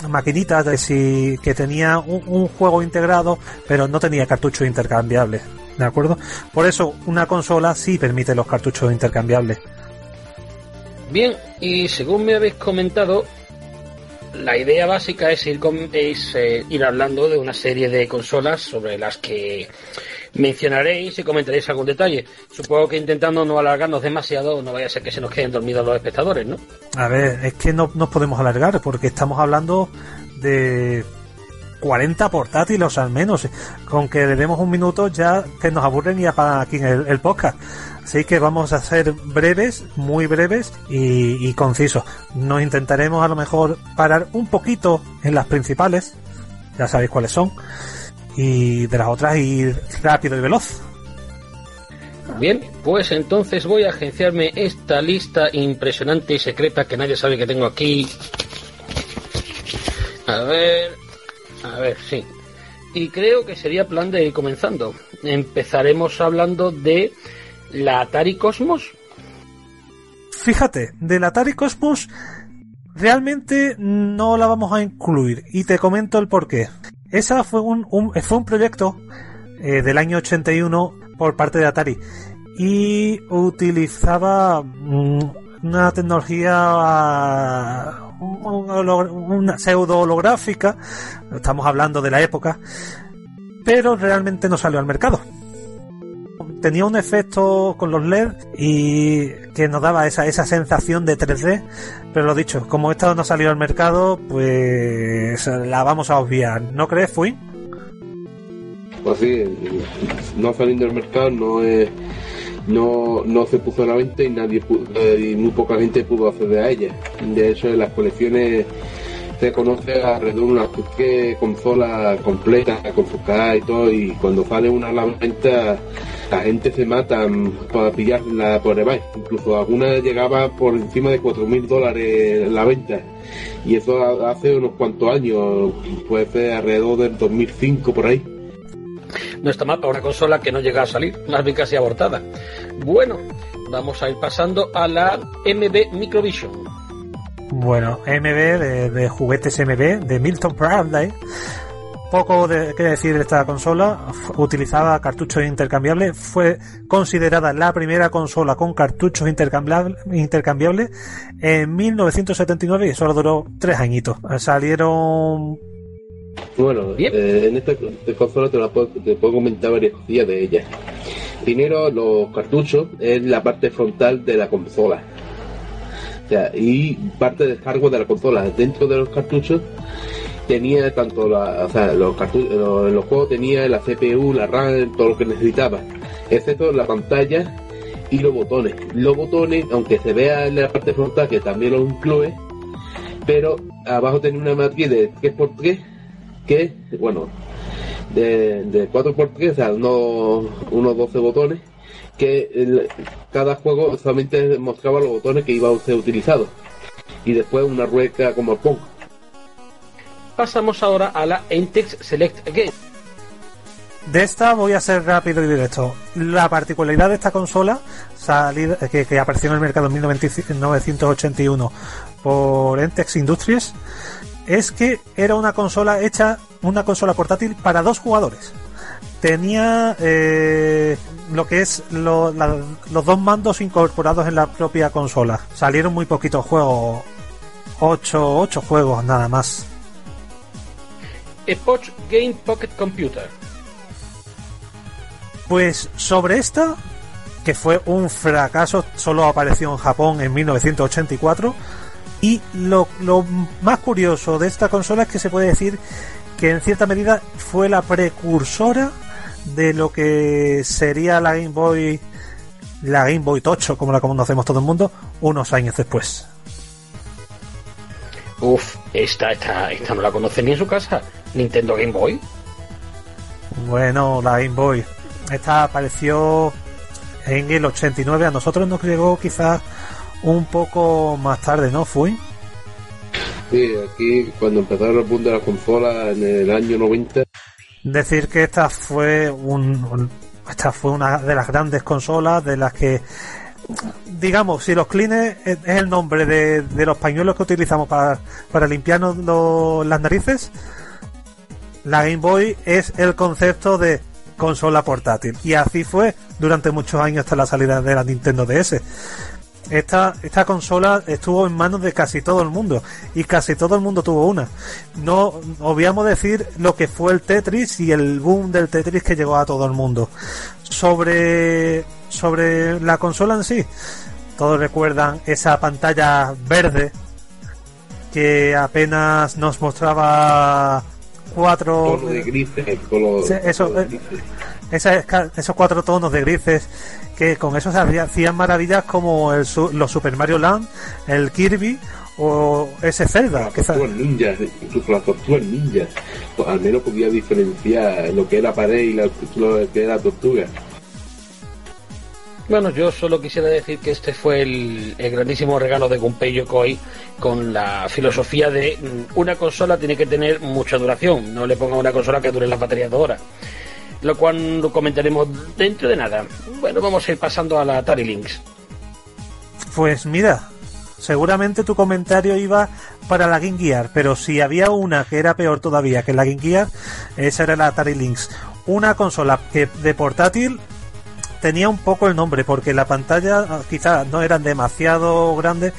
maquinitas de que tenía un, un, juego integrado pero no tenía cartuchos intercambiables de acuerdo por eso una consola sí permite los cartuchos intercambiables. Bien y según me habéis comentado la idea básica es ir, con, es, eh, ir hablando de una serie de consolas sobre las que mencionaréis y comentaréis algún detalle. Supongo que intentando no alargarnos demasiado, no vaya a ser que se nos queden dormidos los espectadores, ¿no? A ver, es que no nos podemos alargar porque estamos hablando de 40 portátiles al menos. Con que le demos un minuto ya que nos aburren y apagan aquí el podcast. Así que vamos a ser breves, muy breves y, y, concisos. Nos intentaremos a lo mejor parar un poquito en las principales, ya sabéis cuáles son, y de las otras ir rápido y veloz. Bien, pues entonces voy a agenciarme esta lista impresionante y secreta que nadie sabe que tengo aquí. A ver, a ver, sí. Y creo que sería plan de ir comenzando. Empezaremos hablando de la Atari Cosmos. Fíjate, de la Atari Cosmos realmente no la vamos a incluir y te comento el porqué. Esa fue un, fue un proyecto eh, del año 81 por parte de Atari y utilizaba mm, una tecnología una pseudo holográfica, estamos hablando de la época, pero realmente no salió al mercado tenía un efecto con los LED y que nos daba esa, esa sensación de 3D, pero lo dicho, como esta no salió al mercado, pues la vamos a obviar. ¿No crees, Fui? Pues sí, no saliendo al mercado no es, no, no se puso a la venta y nadie y muy poca gente pudo acceder a ella. De hecho, en las colecciones se conoce alrededor de una consola completa con su caja y todo y cuando sale una a la venta la gente se mata para pillarla por eBay. Incluso alguna llegaba por encima de 4.000 dólares la venta. Y eso hace unos cuantos años, puede ser alrededor del 2005 por ahí. No está mal una consola que no llega a salir, más bien casi abortada. Bueno, vamos a ir pasando a la MB Microvision. Bueno, MB de, juguetes MB de Milton Bradley poco de, decir de esta consola. Utilizaba cartuchos intercambiables. Fue considerada la primera consola con cartuchos intercambiables, intercambiables en 1979 y solo duró tres añitos. Salieron. Bueno, eh, en esta, consola te, la puedo, te puedo comentar varias cosillas de ella. Primero, los cartuchos es la parte frontal de la consola. O sea, y parte del hardware de la consola. Dentro de los cartuchos tenía tanto la, o sea, los, los, los juegos tenía la CPU, la RAM, todo lo que necesitaba, excepto la pantalla y los botones. Los botones, aunque se vea en la parte frontal que también lo incluye, pero abajo tenía una matriz de 3x3 que, bueno, de, de 4x3, o sea, unos, unos 12 botones, que el, cada juego solamente mostraba los botones que iba a ser utilizado. Y después una rueca como el Pong pasamos ahora a la Entex Select Game. De esta voy a ser rápido y directo. La particularidad de esta consola, salida, que, que, apareció en el mercado en 1981 por Entex Industries, es que era una consola hecha, una consola portátil para dos jugadores. Tenía eh, lo que es lo, la, los dos mandos incorporados en la propia consola. Salieron muy poquitos juegos, 8, 8 juegos nada más. Epoch Game Pocket Computer. Pues sobre esta, que fue un fracaso, solo apareció en Japón en 1984. Y lo, lo, más curioso de esta consola es que se puede decir que en cierta medida fue la precursora de lo que sería la Game Boy, la Game Boy Tocho, como la conocemos todo el mundo, unos años después. Uf, esta, esta, esta no la conoce ni en su casa. Nintendo Game Boy. Bueno, la Game Boy. Esta apareció en el 89. A nosotros nos llegó quizás un poco más tarde, ¿no? Fui. Sí, aquí cuando empezaron el boom de la consola en el año 90. Decir que esta fue un, esta fue una de las grandes consolas de las que digamos, si los clines es el nombre de, de los pañuelos que utilizamos para, para limpiarnos las narices, la Game Boy es el concepto de consola portátil. Y así fue durante muchos años hasta la salida de la Nintendo DS. Esta, esta consola estuvo en manos de casi todo el mundo y casi todo el mundo tuvo una. No obviamos decir lo que fue el Tetris y el boom del Tetris que llegó a todo el mundo. Sobre, sobre la consola en sí, todos recuerdan esa pantalla verde que apenas nos mostraba cuatro Tono de grises, color, Sí, eso, color grises. esa- ca- esos cuatro tonos de grises que con eso se hacía- hacían maravillas como el, su- los Super Mario Land, el Kirby o ese Zelda. las tortugas ninjas, incluso las tortugas ninjas, pues al menos podía diferenciar lo que era pared y la- lo que era tortuga. Bueno, yo solo quisiera decir que este fue el, el grandísimo regalo de Gunpei Yokoi con la filosofía de mm, una consola tiene que tener mucha duración, no le ponga una consola que dure las baterías dos horas. Lo cual lo comentaremos dentro de nada. Bueno, vamos a ir pasando a la Atari Lynx. Pues mira, seguramente tu comentario iba para la Game Gear, pero si había una que era peor todavía que la Game Gear, esa era la Atari Lynx. Una consola que de portátil tenía un poco el nombre, porque la pantalla quizás no eran demasiado grandes,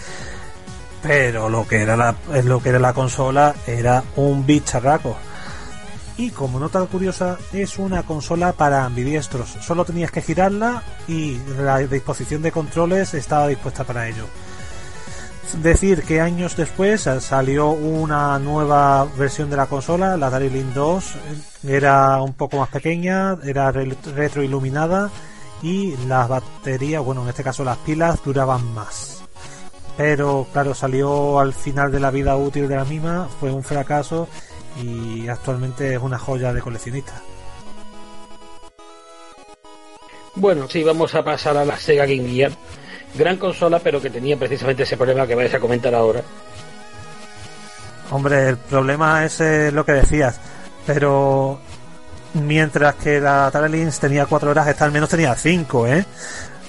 pero lo que era la, lo que era la consola era un bicharraco. Y como nota curiosa, es una consola para ambidiestros. Solo tenías que girarla y la disposición de controles estaba dispuesta para ello. Decir que años después salió una nueva versión de la consola, la Atari Lynx 2, eh, era un poco más pequeña, era re- retroiluminada y las baterías, bueno, en este caso las pilas duraban más. Pero claro, salió al final de la vida útil de la misma, fue un fracaso y actualmente es una joya de coleccionista. Bueno, sí, vamos a pasar a la Sega Game Gear. Gran consola, pero que tenía precisamente ese problema que vais a comentar ahora. Hombre, el problema es eh, lo que decías, pero mientras que la Atari Lynx tenía cuatro horas, esta al menos tenía cinco, ¿eh?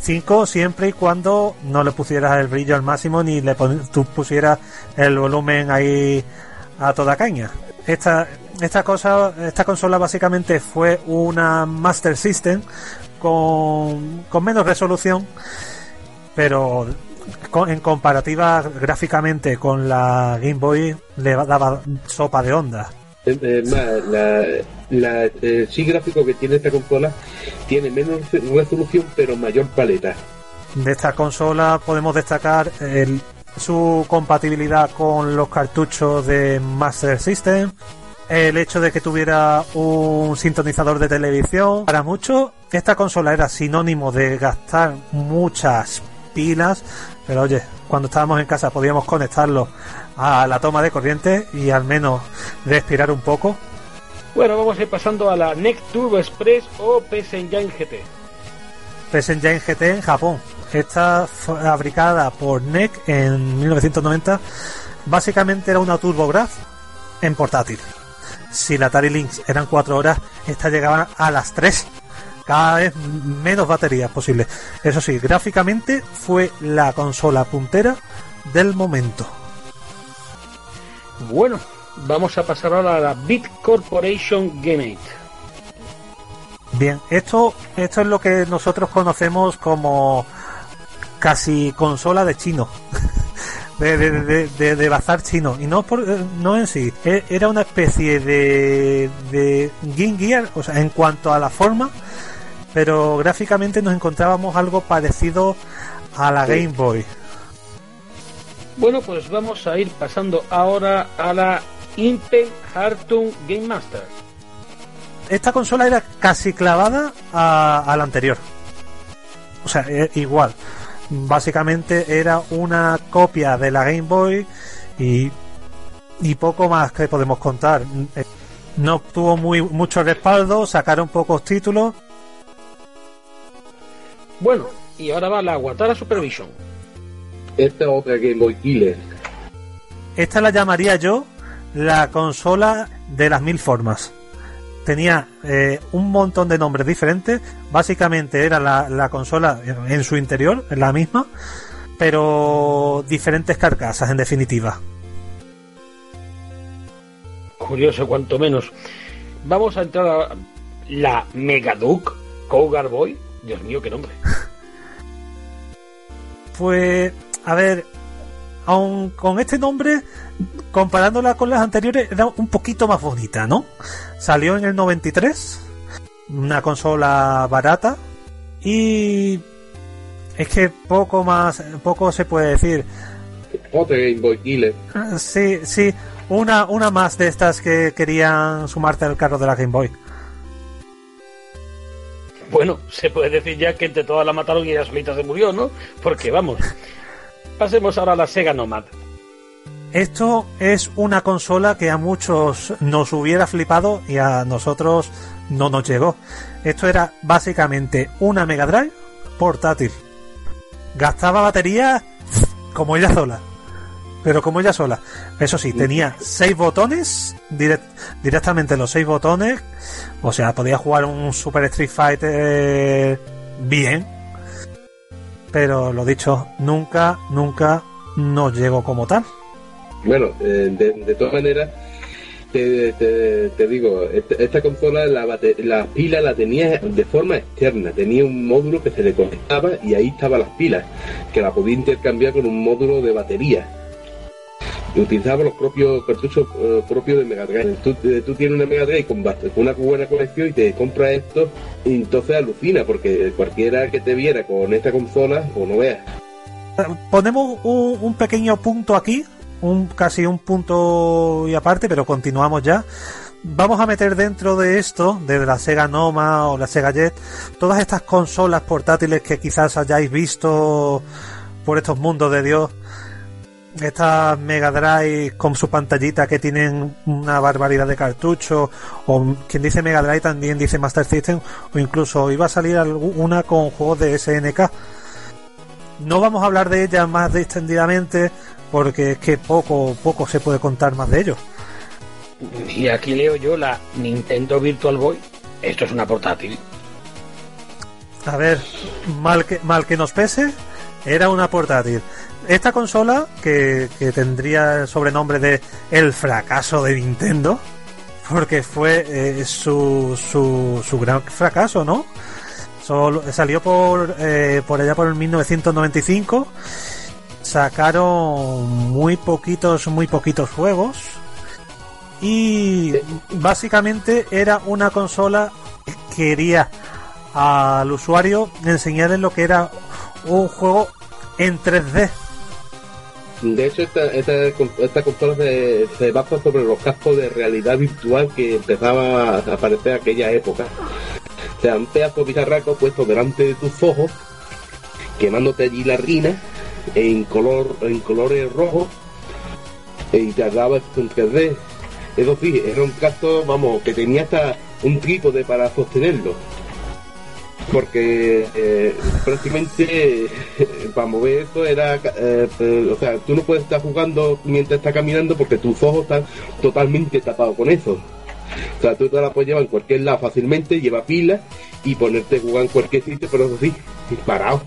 Cinco siempre y cuando no le pusieras el brillo al máximo ni le pon- tú pusieras el volumen ahí a toda caña. Esta, esta cosa, esta consola básicamente fue una Master System con, con menos resolución, pero con- en comparativa gráficamente con la Game Boy le daba sopa de onda. Es es más, la, la, el sí gráfico que tiene esta consola tiene menos resolución pero mayor paleta. De esta consola podemos destacar el- su compatibilidad con los cartuchos de Master System, el hecho de que tuviera un sintonizador de televisión. Para muchos, esta consola era sinónimo de gastar muchas pilas, pero oye, cuando estábamos en casa podíamos conectarlo a la toma de corriente y al menos respirar un poco. Bueno, vamos a ir pasando a la NEC Turbo Express o PS Engine GT. PS Engine GT en Japón. Está fabricada por NEC en 1990. Básicamente era una TurboGrafx en portátil. Si la Atari Lynx eran 4 horas, esta llegaba a las 3. Cada vez menos baterías posibles. Eso sí, gráficamente fue la consola puntera del momento. Bueno, vamos a pasar ahora a la Bit Corporation Game 8. Bien, esto, esto es lo que nosotros conocemos como casi consola de chino. De, de, de, de- de bazar chino. Y no, por, eh, no en sí. E- Era una especie de, de Game Gear, o sea, en cuanto a la forma, pero gráficamente nos encontrábamos algo parecido a la Sí. Game Boy. Bueno, pues vamos a ir pasando ahora a la Intel Hartung Game Master. esta consola era casi clavada a, a la anterior. O sea, e- igual. Básicamente era una copia de la Game Boy y, y poco más que podemos contar. No tuvo muy mucho respaldo, sacaron pocos títulos. Bueno, y ahora va la Watara Supervision. Esta es otra Game Boy Killer. Esta la llamaría yo la consola de las mil formas. Tenía eh, un montón de nombres diferentes. Básicamente era la, la consola en su interior, la misma, pero diferentes carcasas en definitiva. Curioso, cuanto menos. Vamos a entrar a la Megaduke Cougar Boy. Dios mío, qué nombre. Pues, a ver, aun con este nombre, comparándola con las anteriores, era un poquito más bonita, ¿no? Salió en el 93, una consola barata y es que poco más, poco se puede decir. Otro Game Boy Killer. Sí, sí, una, una más de estas que querían sumarte al carro de la Game Boy. Bueno, se puede decir ya que entre todas la mataron y ella solita se murió, ¿no? Porque vamos. Pasemos ahora a la Sega Nomad. Esto es una consola que a muchos nos hubiera flipado y a nosotros no nos llegó. Esto era básicamente una Mega Drive portátil. Gastaba batería como ella sola. Pero como ella sola. Eso sí, tenía seis botones, direct- directamente los seis botones. O sea, podía jugar un Super Street Fighter bien. Pero lo dicho, nunca, nunca nos llegó como tal. Bueno, eh, de, de todas maneras, te, te- te digo, esta, esta consola, la, la pila la tenía de forma externa, tenía un módulo que se le conectaba y ahí estaban las pilas, que la podía intercambiar con un módulo de batería. Utilizaba los propios cartuchos eh, propios de Mega Drive. Tú, eh, tienes una Mega Drive con, una buena colección y te compras esto, y entonces alucina, porque cualquiera que te viera con esta consola, o no veas. ponemos un, un pequeño punto aquí, un casi un punto y aparte, pero continuamos ya. Vamos a meter dentro de esto, de la Sega Noma o la Sega Jet, todas estas consolas portátiles que quizás hayáis visto por estos mundos de Dios. Estas Mega Drive con su pantallita que tienen una barbaridad de cartuchos, o quien dice Mega Drive también dice Master System, o incluso iba a salir una con juegos de SNK. No vamos a hablar de ella más extendidamente porque es que poco, poco se puede contar más de ello. Y aquí leo yo la Nintendo Virtual Boy. Esto es una portátil. A ver, mal que, mal que nos pese, era una portátil. Esta consola, que, que tendría el sobrenombre de El fracaso de Nintendo, porque fue eh, su, su, su gran fracaso, ¿no? Salió por, eh, por allá por el 1995. Sacaron muy poquitos, muy poquitos juegos. Y básicamente era una consola que quería al usuario enseñarle lo que era un juego en 3D. De hecho, esta, esta, esta consola se, se basa sobre los cascos de realidad virtual que empezaba a aparecer en aquella época. O sea, un pedazo de bicharraco puesto delante de tus ojos, quemándote allí la rina en color en colores rojos y te hablaba en 3D. Eso sí, era un casco, vamos, que tenía hasta un trípode para sostenerlo. Porque eh, prácticamente para mover eso era, eh, eh, o sea, tú no puedes estar jugando mientras estás caminando porque tus ojos están totalmente tapados con eso. O sea, tú te la puedes llevar en cualquier lado fácilmente, lleva pilas y ponerte a jugar en cualquier sitio, pero eso sí, parado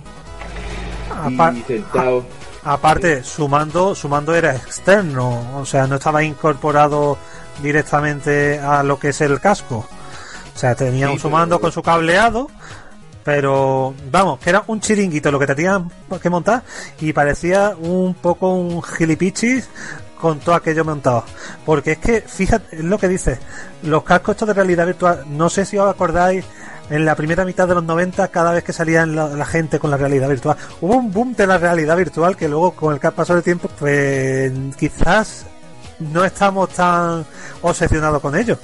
Apa- y sentado. aparte, su mando, su mando era externo, o sea, no estaba incorporado directamente a lo que es el casco. O sea, tenía Sí, un su pero- mando con su cableado, pero vamos, que era un chiringuito lo que te tenían que montar y parecía un poco un gilipichis con todo aquello montado. Porque es que, fíjate, es lo que dice, los cascos estos de realidad virtual, no sé si os acordáis, en la primera mitad de los 90, cada vez que salían la, la gente con la realidad virtual, hubo un boom de la realidad virtual que luego, con el paso del tiempo, pues quizás no estamos tan obsesionados con ello.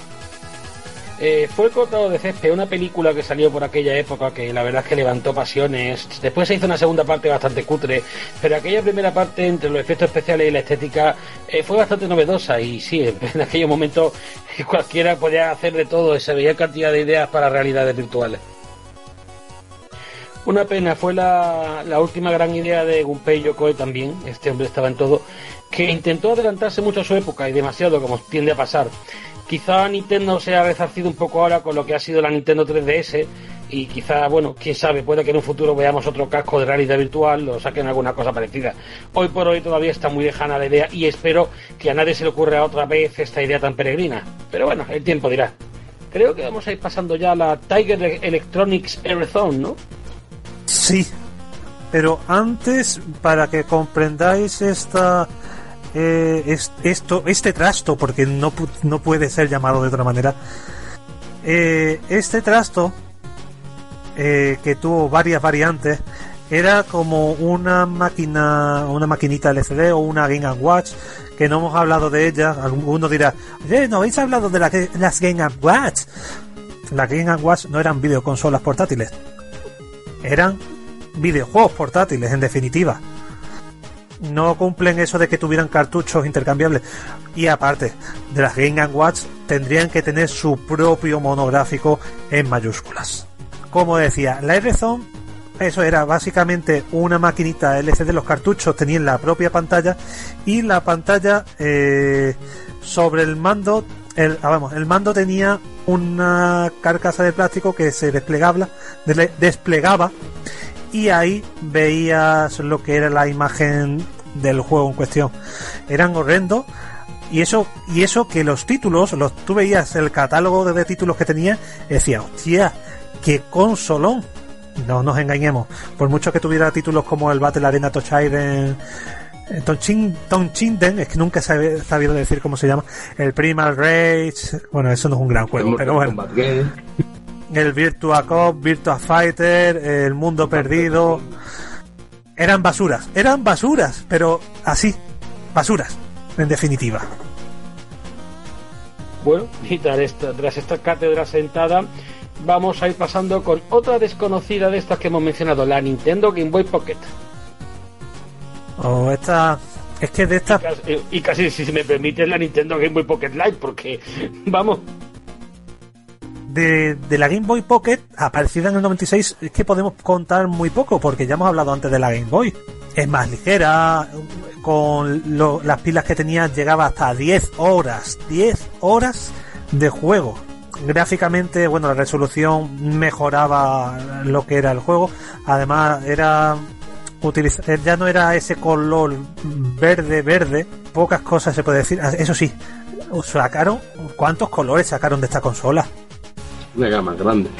Eh, fue el cortado de césped, una película que salió por aquella época que la verdad es que levantó pasiones. Después se hizo una segunda parte bastante cutre, pero aquella primera parte entre los efectos especiales y la estética eh, fue bastante novedosa y sí, en aquellos momentos cualquiera podía hacer de todo, se veía cantidad de ideas para realidades virtuales. Una pena, fue la, la última gran idea de Gunpei Yokoi también, este hombre estaba en todo, que intentó adelantarse mucho a su época y demasiado, como tiende a pasar. Quizá Nintendo se ha resarcido un poco ahora con lo que ha sido la Nintendo 3DS y quizá, bueno, quién sabe, puede que en un futuro veamos otro casco de realidad virtual o saquen alguna cosa parecida. Hoy por hoy todavía está muy lejana la idea y espero que a nadie se le ocurra otra vez esta idea tan peregrina. Pero bueno, el tiempo dirá. Creo que vamos a ir pasando ya a la Tiger Electronics Airthon, ¿no? Sí, pero antes, para que comprendáis esta eh, es- esto, este trasto, porque no, no puede ser llamado de otra manera, eh, este trasto, eh, que tuvo varias variantes, era como una máquina, una maquinita LCD o una Game Watch, que no hemos hablado de ella. Alguno dirá, oye, ¿no habéis hablado de la- las Game Watch? Las Game Watch no eran videoconsolas portátiles, eran videojuegos portátiles, en definitiva. No cumplen eso de que tuvieran cartuchos intercambiables. Y aparte, de las Game Watch tendrían que tener su propio monográfico en mayúsculas. Como decía, la R-Zone, eso era básicamente una maquinita LCD, los cartuchos tenían la propia pantalla y la pantalla eh, sobre el mando, el, ah, vamos, el mando tenía una carcasa de plástico que se desplegaba, desplegaba y ahí veías lo que era la imagen del juego en cuestión. Eran horrendos y eso y eso que los títulos, los tú veías el catálogo de, de títulos que tenía, decía, hostia, qué consolón. No nos engañemos. Por mucho que tuviera títulos como el Battle Arena Tochaiden, eh, Tonchin, Tonchinden, es que nunca he sabido decir cómo se llama, el Primal Rage, bueno, eso no es un gran juego, pero bueno. El Virtua Cop, Virtua Fighter, el Mundo Perdido. Eran basuras, eran basuras, pero así, basuras, en definitiva. Bueno, y tras esta, tras esta cátedra sentada, vamos a ir pasando con otra desconocida de estas que hemos mencionado, la Nintendo Game Boy Pocket. O esta, es que de esta, Casi- Y casi, si se me permite, la Nintendo Game Boy Pocket Lite, porque, vamos, de, la Game Boy Pocket, aparecida en el 96, es que podemos contar muy poco, porque ya hemos hablado antes de la Game Boy. Es más ligera, con las pilas que tenía llegaba hasta 10 horas, 10 horas de juego. Gráficamente, bueno, la resolución mejoraba lo que era el juego. Además, era eh, ya no era ese color verde verde pocas cosas se puede decir Ah, eso sí sacaron cuántos colores sacaron de esta consola Una gama grande.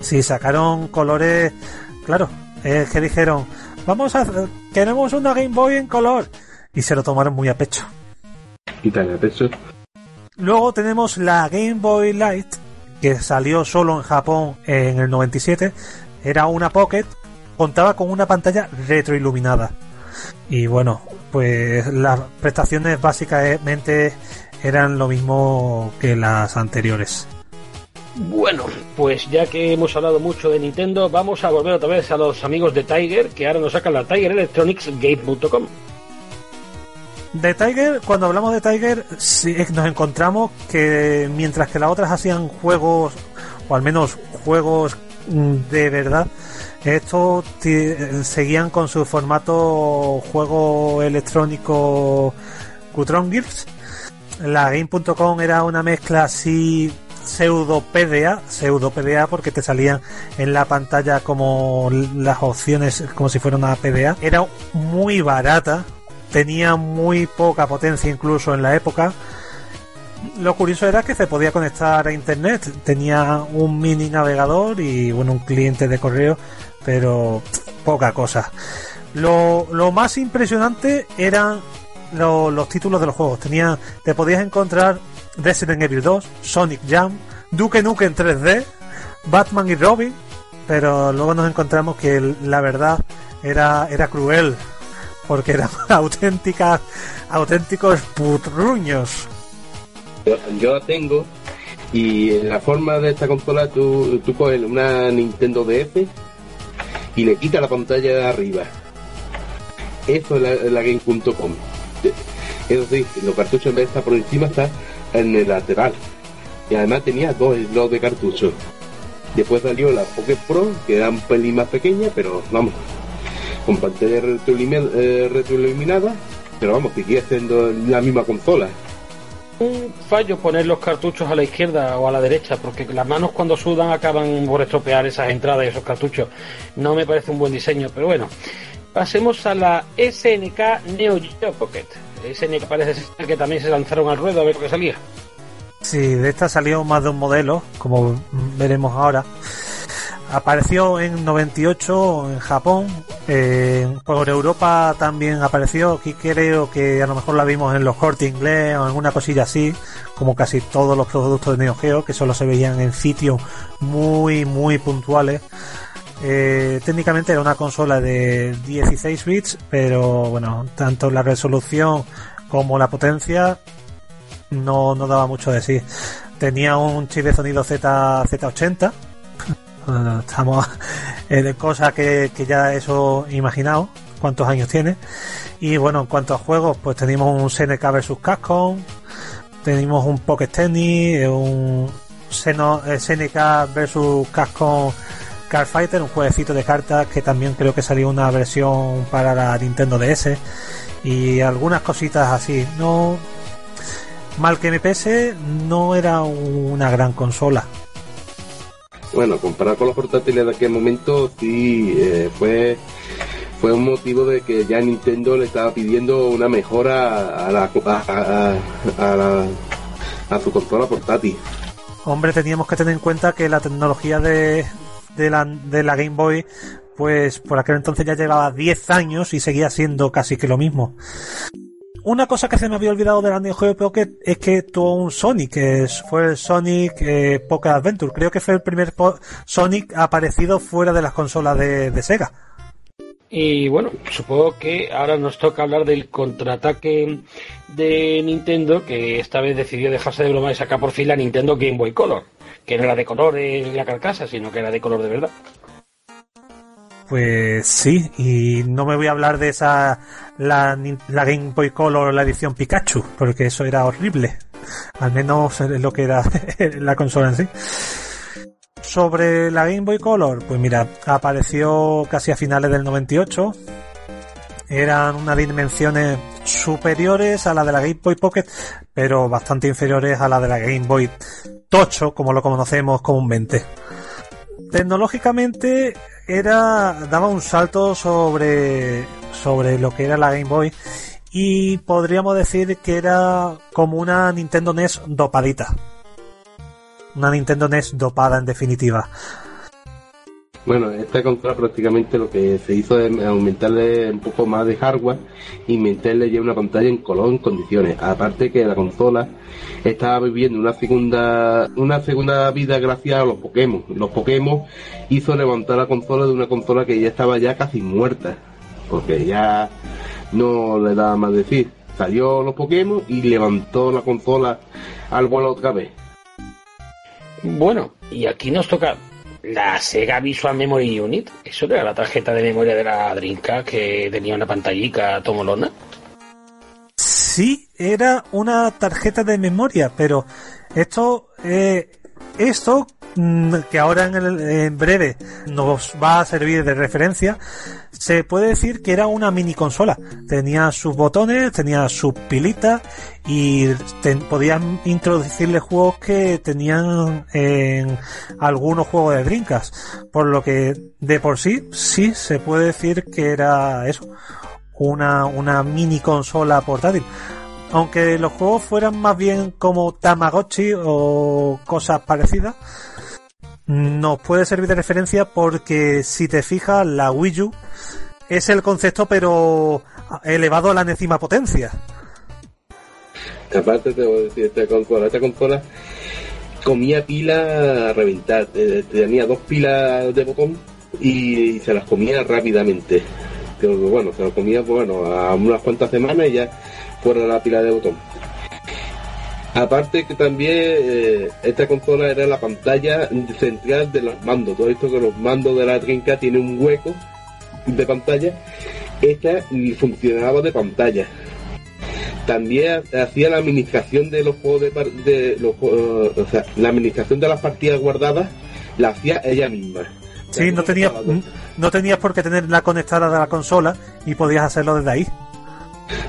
Sí, sacaron colores. Claro, es que dijeron: Vamos a. Queremos una Game Boy en color. Y se lo tomaron muy a pecho. Y tan de peso. Luego tenemos la Game Boy Light, que salió solo en Japón en el 97. Era una Pocket, contaba con una pantalla retroiluminada. Y bueno, pues las prestaciones básicamente eran lo mismo que las anteriores. Bueno, pues ya que hemos hablado mucho de Nintendo, vamos a volver otra vez a los amigos de Tiger, que ahora nos sacan la Tiger Electronics Game.com. De Tiger, cuando hablamos de Tiger, nos encontramos que mientras que las otras hacían juegos, o al menos juegos mm, de verdad, estos seguían con su formato juego electrónico Cutron Gears. La Game.com era una mezcla así pseudo PDA, pseudo PDA porque te salían en la pantalla como las opciones como si fuera una PDA. Era muy barata, tenía muy poca potencia incluso en la época. Lo curioso era que se podía conectar a internet, tenía un mini navegador y bueno, un cliente de correo, pero poca cosa. Lo, más impresionante eran lo- los títulos de los juegos. Tenía, te podías encontrar Resident Evil 2, Sonic Jam, Duke Nukem 3D, Batman y Robin, pero luego nos encontramos que la verdad era, era cruel, porque eran auténticas, auténticos putrruños. Yo, la tengo y en la forma de esta consola tú, tú coges una Nintendo DS y le quitas la pantalla de arriba. Eso es la, la game.com. Eso sí, los cartuchos en vez de estar por encima está en el lateral. Y además tenía dos slots de cartuchos. Después salió la Pocket Pro, que era un pelín más pequeña, pero vamos, con pantalla eh, retroiluminada, pero vamos, que sigue siendo la misma consola. Un fallo poner los cartuchos a la izquierda o a la derecha, porque las manos cuando sudan acaban por estropear esas entradas y esos cartuchos. No me parece un buen diseño, pero bueno. Pasemos a la SNK Neo Geo Pocket. SNK parece ser que también se lanzaron al ruedo a ver lo que salía. Sí, de esta salió más de un modelo, como veremos ahora. Apareció en 98 en Japón, eh, por Europa también apareció, aquí creo que a lo mejor la vimos en los cortes inglés o alguna cosilla así, como casi todos los productos de Neo Geo, que solo se veían en sitios muy, muy puntuales. Eh, técnicamente era una consola de 16 bits, pero bueno, tanto la resolución como la potencia no, daba mucho de sí. Tenía un chip de sonido Z, Z80. Bueno, Estamos eh, de cosas que, ya eso imaginado cuántos años tiene. Y bueno, en cuanto a juegos, pues tenemos un SNK vs Capcom, tenemos un Pocket Tennis, un Seno- eh, SNK vs Capcom Card Fighter, un jueguecito de cartas que también creo que salió una versión para la Nintendo DS y algunas cositas así. No, mal que me pese, no era una gran consola. Bueno, comparado con los portátiles de aquel momento, sí eh, fue fue un motivo de que ya Nintendo le estaba pidiendo una mejora a la a, a- a la- a su consola portátil. Hombre, teníamos que tener en cuenta que la tecnología de, de, la, de la Game Boy, pues por aquel entonces ya llevaba 10 años y seguía siendo casi que lo mismo. Una cosa que se me había olvidado de la Neo Pocket es que tuvo un Sonic, que fue el Sonic eh, Pocket Adventure. Creo que fue el primer Sonic aparecido fuera de las consolas de Sega. Y bueno, supongo que ahora nos toca hablar del contraataque de Nintendo, que esta vez decidió dejarse de broma y sacar por fin la Nintendo Game Boy Color, que no era de color en la carcasa, sino que era de color de verdad. Pues sí, y no me voy a hablar de esa la, la Game Boy Color la edición Pikachu, porque eso era horrible. Al menos lo que era la consola en sí. Sobre la Game Boy Color, pues mira, apareció casi a finales del 98. Eran unas dimensiones superiores a la de la Game Boy Pocket, pero bastante inferiores a la de la Game Boy Tocho, como lo conocemos comúnmente tecnológicamente era daba un salto sobre sobre lo que era la Game Boy y podríamos decir que era como una Nintendo NES dopadita. Una Nintendo NES dopada en definitiva. Bueno, esta consola prácticamente lo que se hizo es aumentarle un poco más de hardware y meterle ya una pantalla en color en condiciones. Aparte que la consola estaba viviendo una segunda una segunda vida gracias a los Pokémon. Los Pokémon hizo levantar la consola de una consola que ya estaba ya casi muerta. Porque ya no le daba más decir. Salió los Pokémon y levantó la consola al vuelo otra vez. Bueno, y aquí nos toca la Sega Visual Memory Unit. Eso era la tarjeta de memoria de la Dreamcast que tenía una pantallica tomolona. Sí, era una tarjeta de memoria, pero esto, eh, esto mm, que ahora en, el- en breve nos va a servir de referencia, se puede decir que era una mini consola. Tenía sus botones, tenía sus pilitas y podían introducirle juegos que tenían en algunos juegos de Dreamcast. Por lo que de por sí, sí se puede decir que era eso, una, una mini consola portátil. Aunque los juegos fueran más bien como Tamagotchi o cosas parecidas, nos puede servir de referencia porque si te fijas, la Wii U es el concepto pero elevado a la décima potencia. Aparte te voy a decir, esta consola, esta consola comía pila a reventar, eh, tenía dos pilas de botón y se las comía rápidamente. Pero bueno, se las comía pues, bueno, a unas cuantas semanas y ya fuera la pila de botón. Aparte que también eh, esta consola era la pantalla central de los mandos. Todo esto que los mandos de la trinca tienen un hueco de pantalla. Esta funcionaba de pantalla también hacía la administración de los juegos de, de los, juegos- o sea, la administración de las partidas guardadas la hacía ella misma. Sí, no tenías, no tenías por qué tenerla conectada a la consola y podías hacerlo desde ahí.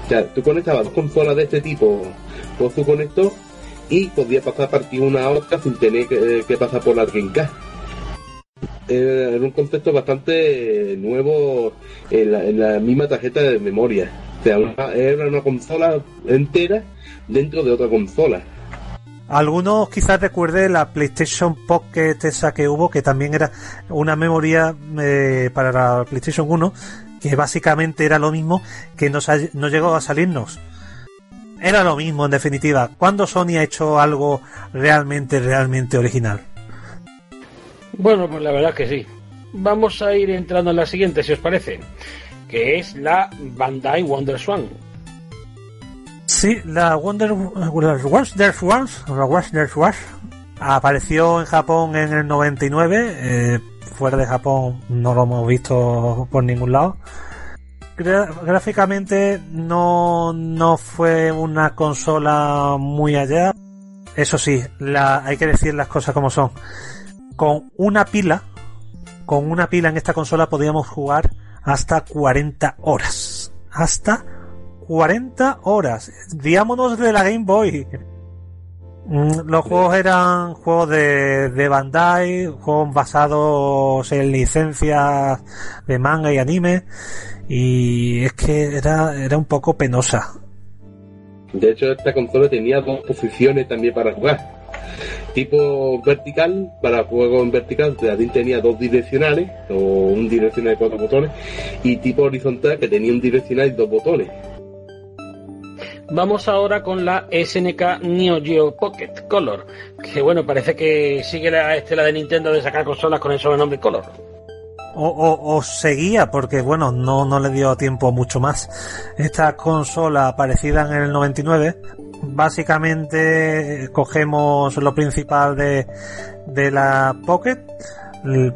O sea, tú conectabas dos consolas de este tipo su conector y podías pasar a partir una a otra sin tener que, que pasar por la Dreamcast. Era un concepto bastante nuevo en la, en misma tarjeta de memoria. O sea, una- era una consola entera dentro de otra consola. Algunos quizás recuerden la PlayStation Pocket esa que hubo, que también era una memoria eh, para la PlayStation 1, que básicamente era lo mismo, que no, sa- no llegó a salirnos. Era lo mismo, en definitiva. ¿Cuándo Sony ha hecho algo realmente, realmente original? Bueno, pues la verdad que sí. Vamos a ir entrando en la siguiente, si os parece, que es la Bandai WonderSwan. Sí, la Wonder Wonder Swans, la Wonder apareció en Japón en el 99. eh, fuera de Japón no lo hemos visto por ningún lado. Gráficamente no, no fue una consola muy allá. Eso sí, la, hay que decir las cosas como son. Con una pila, con una pila en esta consola podíamos jugar hasta 40 horas. Hasta 40 horas. Diámonos de la Game Boy. Mm, Los juegos eran juegos de, de Bandai, juegos basados en licencias de manga y anime. Y es que era, era un poco penosa. De hecho, esta consola tenía dos posiciones también para jugar. Tipo vertical, para juego en vertical, tenía dos direccionales, o un direccional de cuatro botones, y tipo horizontal, que tenía un direccional y dos botones. Vamos ahora con la SNK Neo Geo Pocket Color, que bueno, parece que sigue la estela de Nintendo de sacar consolas con el sobrenombre Color. O, o, seguía, porque bueno, no, no le dio tiempo mucho más. Esta consola aparecida en el 99, básicamente eh, cogemos lo principal de, de la Pocket,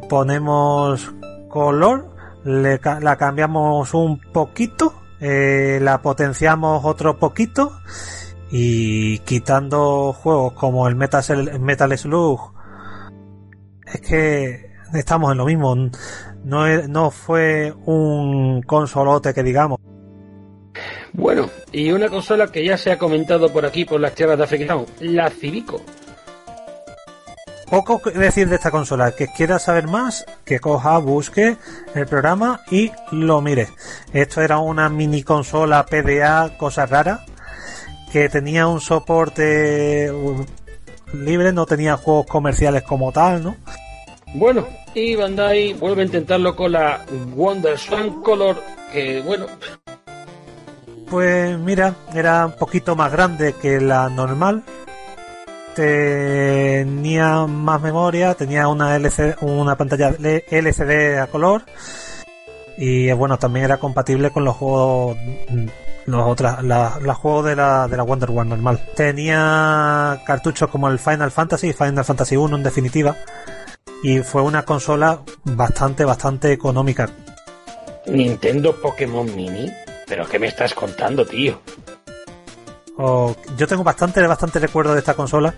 ponemos color, le la cambiamos un poquito, eh, la potenciamos otro poquito y quitando juegos como el Metal, Slug, es que estamos en lo mismo. No, no fue un consolote que digamos. Bueno, y una consola que ya se ha comentado por aquí, por las tierras de África, la Civico. Poco que decir de esta consola. Que quiera saber más, que coja, busque el programa y lo mire. Esto era una mini consola PDA, cosa rara, que tenía un soporte libre, no tenía juegos comerciales como tal, ¿no? Bueno, y Bandai vuelve a intentarlo con la WonderSwan Color, que bueno, Pues mira, era un poquito más grande que la normal. Tenía más memoria, tenía una LCD, una pantalla LCD a color. Y bueno, también era compatible con los juegos mm, los otras la- juegos de la, de la Wonder Woman normal. Tenía cartuchos como el Final Fantasy, Final Fantasy 1 en definitiva. Y fue una consola bastante, bastante económica. Nintendo Pokémon Mini. ¿Pero qué me estás contando, tío? Yo tengo bastante, bastante recuerdo de esta consola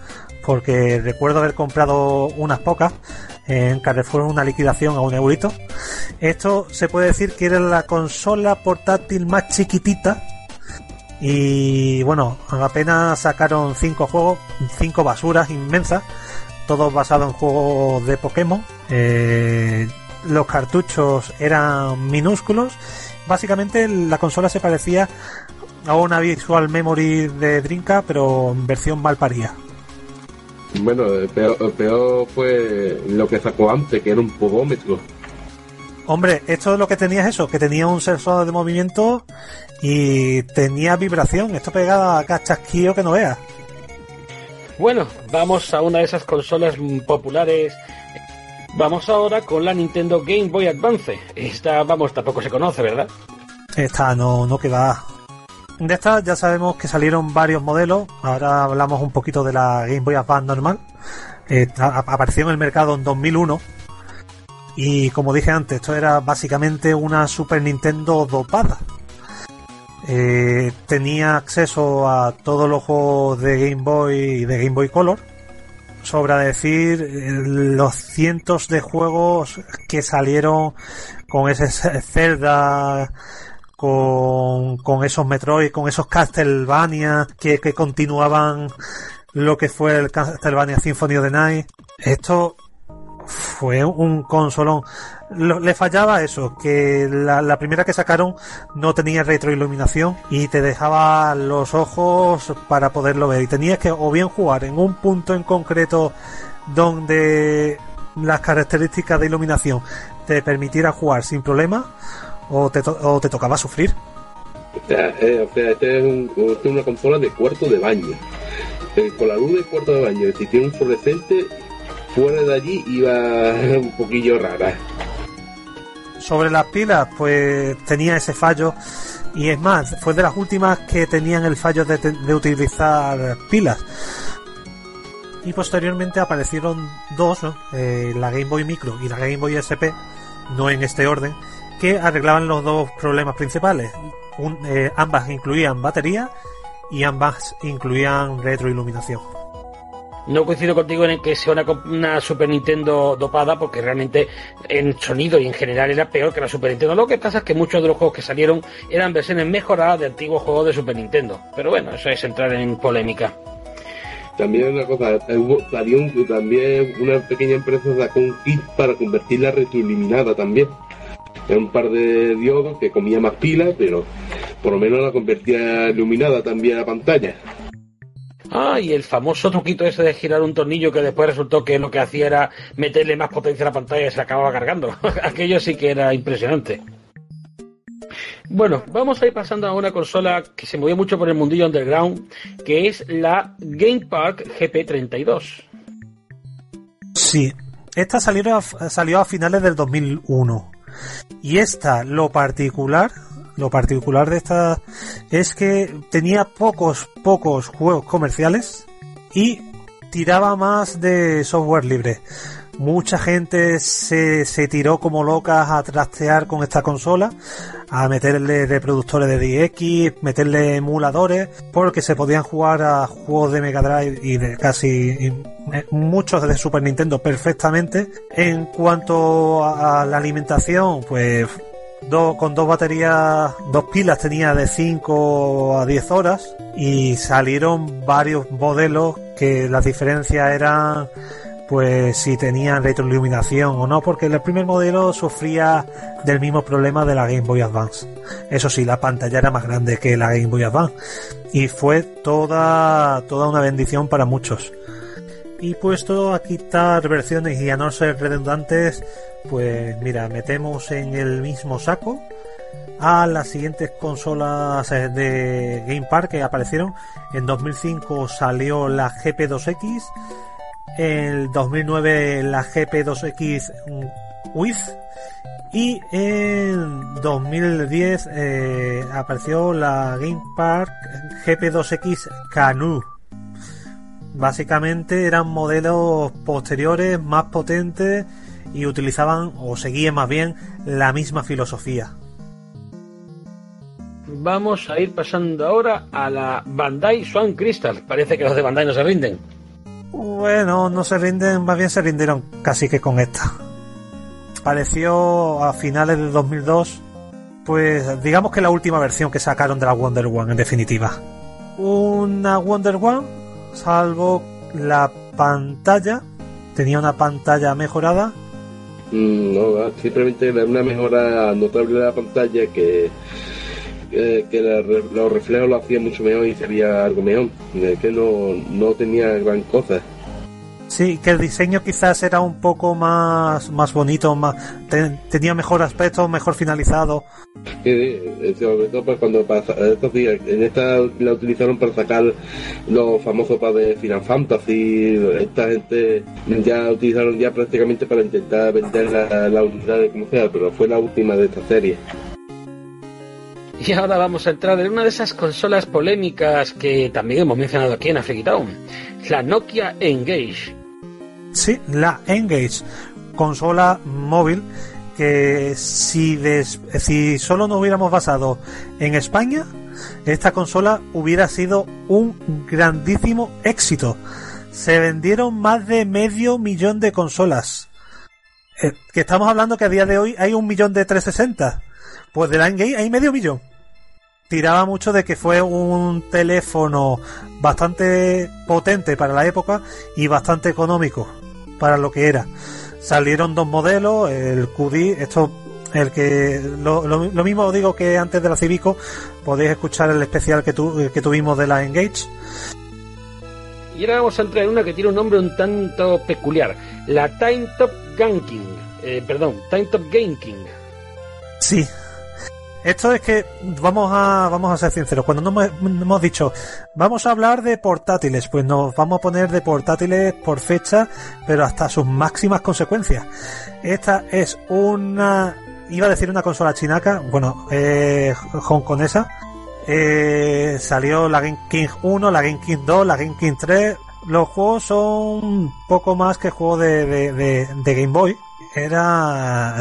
porque recuerdo haber comprado unas pocas en Carrefour una liquidación a un eurito. Esto se puede decir que era la consola portátil más chiquitita y bueno, apenas sacaron cinco juegos, cinco basuras inmensas, todos basados en juegos de Pokémon. Eh, los cartuchos eran minúsculos. Básicamente la consola se parecía a una Visual Memory de Drinka, pero en versión malparía. Bueno, el peor, el peor fue lo que sacó antes, que era un podómetro. Hombre, esto es lo que tenía es eso, que tenía un sensor de movimiento y tenía vibración. Esto pegaba a chasquillo que no veas. Bueno, vamos a una de esas consolas populares. Vamos ahora con la Nintendo Game Boy Advance. Esta, vamos, tampoco se conoce, ¿verdad? Esta no, no que va. De esta ya sabemos que salieron varios modelos. Ahora hablamos un poquito de la Game Boy Advance normal. Apareció en el mercado en 2001. Y como dije antes, esto era básicamente una Super Nintendo dopada. Eh, tenía acceso a todos los juegos de Game Boy y de Game Boy Color. sobra decir los cientos de juegos que salieron con ese Zelda, con, con esos Metroid, con esos Castlevania que, que continuaban lo que fue el Castlevania Symphony of the Night. Esto fue un consolón. le fallaba eso, que la, primera que sacaron no tenía retroiluminación y te dejaba los ojos para poderlo ver. Y tenías que o bien jugar en un punto en concreto donde las características de iluminación te permitiera jugar sin problema o te, o te tocaba sufrir. O sea, eh, este es, una consola de cuarto de baño. Eh, con la luz del cuarto de baño, si tiene un fluorescente, fuera de allí iba un poquillo rara. Sobre las pilas, pues tenía ese fallo. Y es más, fue de las últimas que tenían el fallo de, utilizar pilas. Y posteriormente aparecieron dos, eh, la Game Boy Micro y la Game Boy SP, no en este orden, que arreglaban los dos problemas principales. Eh, ambas incluían batería y ambas incluían retroiluminación. No coincido contigo en que sea una, Super Nintendo dopada, porque realmente en sonido y en general era peor que la Super Nintendo. Lo que pasa es que muchos de los juegos que salieron eran versiones mejoradas de antiguos juegos de Super Nintendo. Pero bueno, eso es entrar en polémica. También una cosa, salió también una pequeña empresa sacó un kit para convertirla retroiluminada también. Era un par de diodos que comía más pilas, pero por lo menos la convertía iluminada también la pantalla. Ah, y el famoso truquito ese de girar un tornillo que después resultó que lo que hacía era meterle más potencia a la pantalla y se acababa cargando. Aquello sí que era impresionante. Bueno, vamos a ir pasando a una consola que se movió mucho por el mundillo underground, que es la Game Park GP32. Sí, esta salió salió a finales del 2001. Y esta, lo particular, lo particular de esta es que tenía pocos, pocos juegos comerciales y tiraba más de software libre. Mucha gente se, se tiró como locas a trastear con esta consola, a meterle reproductores de DX, meterle emuladores, porque se podían jugar a juegos de Mega Drive y de casi muchos de Super Nintendo perfectamente. En cuanto a la alimentación, pues con dos baterías, dos pilas tenía de 5 a 10 horas y salieron varios modelos que las diferencias eran pues si tenían retroiluminación o no, porque el primer modelo sufría del mismo problema de la Game Boy Advance. Eso sí, la pantalla era más grande que la Game Boy Advance y fue toda toda una bendición para muchos. Y puesto a quitar versiones y a no ser redundantes, pues mira, metemos en el mismo saco a las siguientes consolas eh, de Game Park que aparecieron. En 2005 salió la GP2X, en 2009 la GP2X With y en 2010 eh, apareció la Game Park GP2X Canu Básicamente eran modelos posteriores, más potentes y utilizaban o seguían más bien la misma filosofía. Vamos a ir pasando ahora a la Bandai Swan Crystal. Parece que los de Bandai no se rinden. Bueno, no se rinden, más bien se rindieron casi que con esta. Pareció a finales de 2002, pues digamos que la última versión que sacaron de la Wonder One en definitiva. Una Wonder One salvo la pantalla. Tenía una pantalla mejorada. Mm, no, simplemente una mejora notable de la pantalla que, que, los reflejos lo hacían mucho mejor y sería algo mejor. Que no, no tenía gran cosa. Sí, que el diseño quizás era un poco más, más bonito, más, tenía mejor aspecto, mejor finalizado. Sí, sobre todo pues cuando pasa, estos días, en esta la utilizaron para sacar los famosos para de Final Fantasy, esta gente ya utilizaron ya prácticamente para intentar vender la, la unidad de como sea, pero fue la última de esta serie. Y ahora vamos a entrar en una de esas consolas polémicas que también hemos mencionado aquí en Afrikitown, la Nokia Engage. Sí, la Engage, consola móvil que si, si solo nos hubiéramos basado en España, esta consola hubiera sido un grandísimo éxito. se vendieron más de medio millón de consolas. Eh, que estamos hablando que a día de hoy hay un millón de 360. Pues de Line Gate hay medio millón. Tiraba mucho de que fue un teléfono bastante potente para la época y bastante económico para lo que era. Salieron dos modelos, el QD, esto el que lo, lo, lo mismo digo que antes de la Civico podéis escuchar el especial que, tu, que tuvimos de la Engage y ahora vamos a entrar en una que tiene un nombre un tanto peculiar la Time Top Ganking eh, perdón Time Top Game King sí esto es que vamos a vamos a ser sinceros cuando nos hemos, dicho vamos a hablar de portátiles pues nos vamos a poner de portátiles por fecha pero hasta sus máximas consecuencias esta es una iba a decir una consola chinaca, bueno, eh, hongkonesa. Eh, salió la Game King 1, la Game King 2, la Game King 3. Los juegos son poco más que juegos de, de, de Game Boy. Era,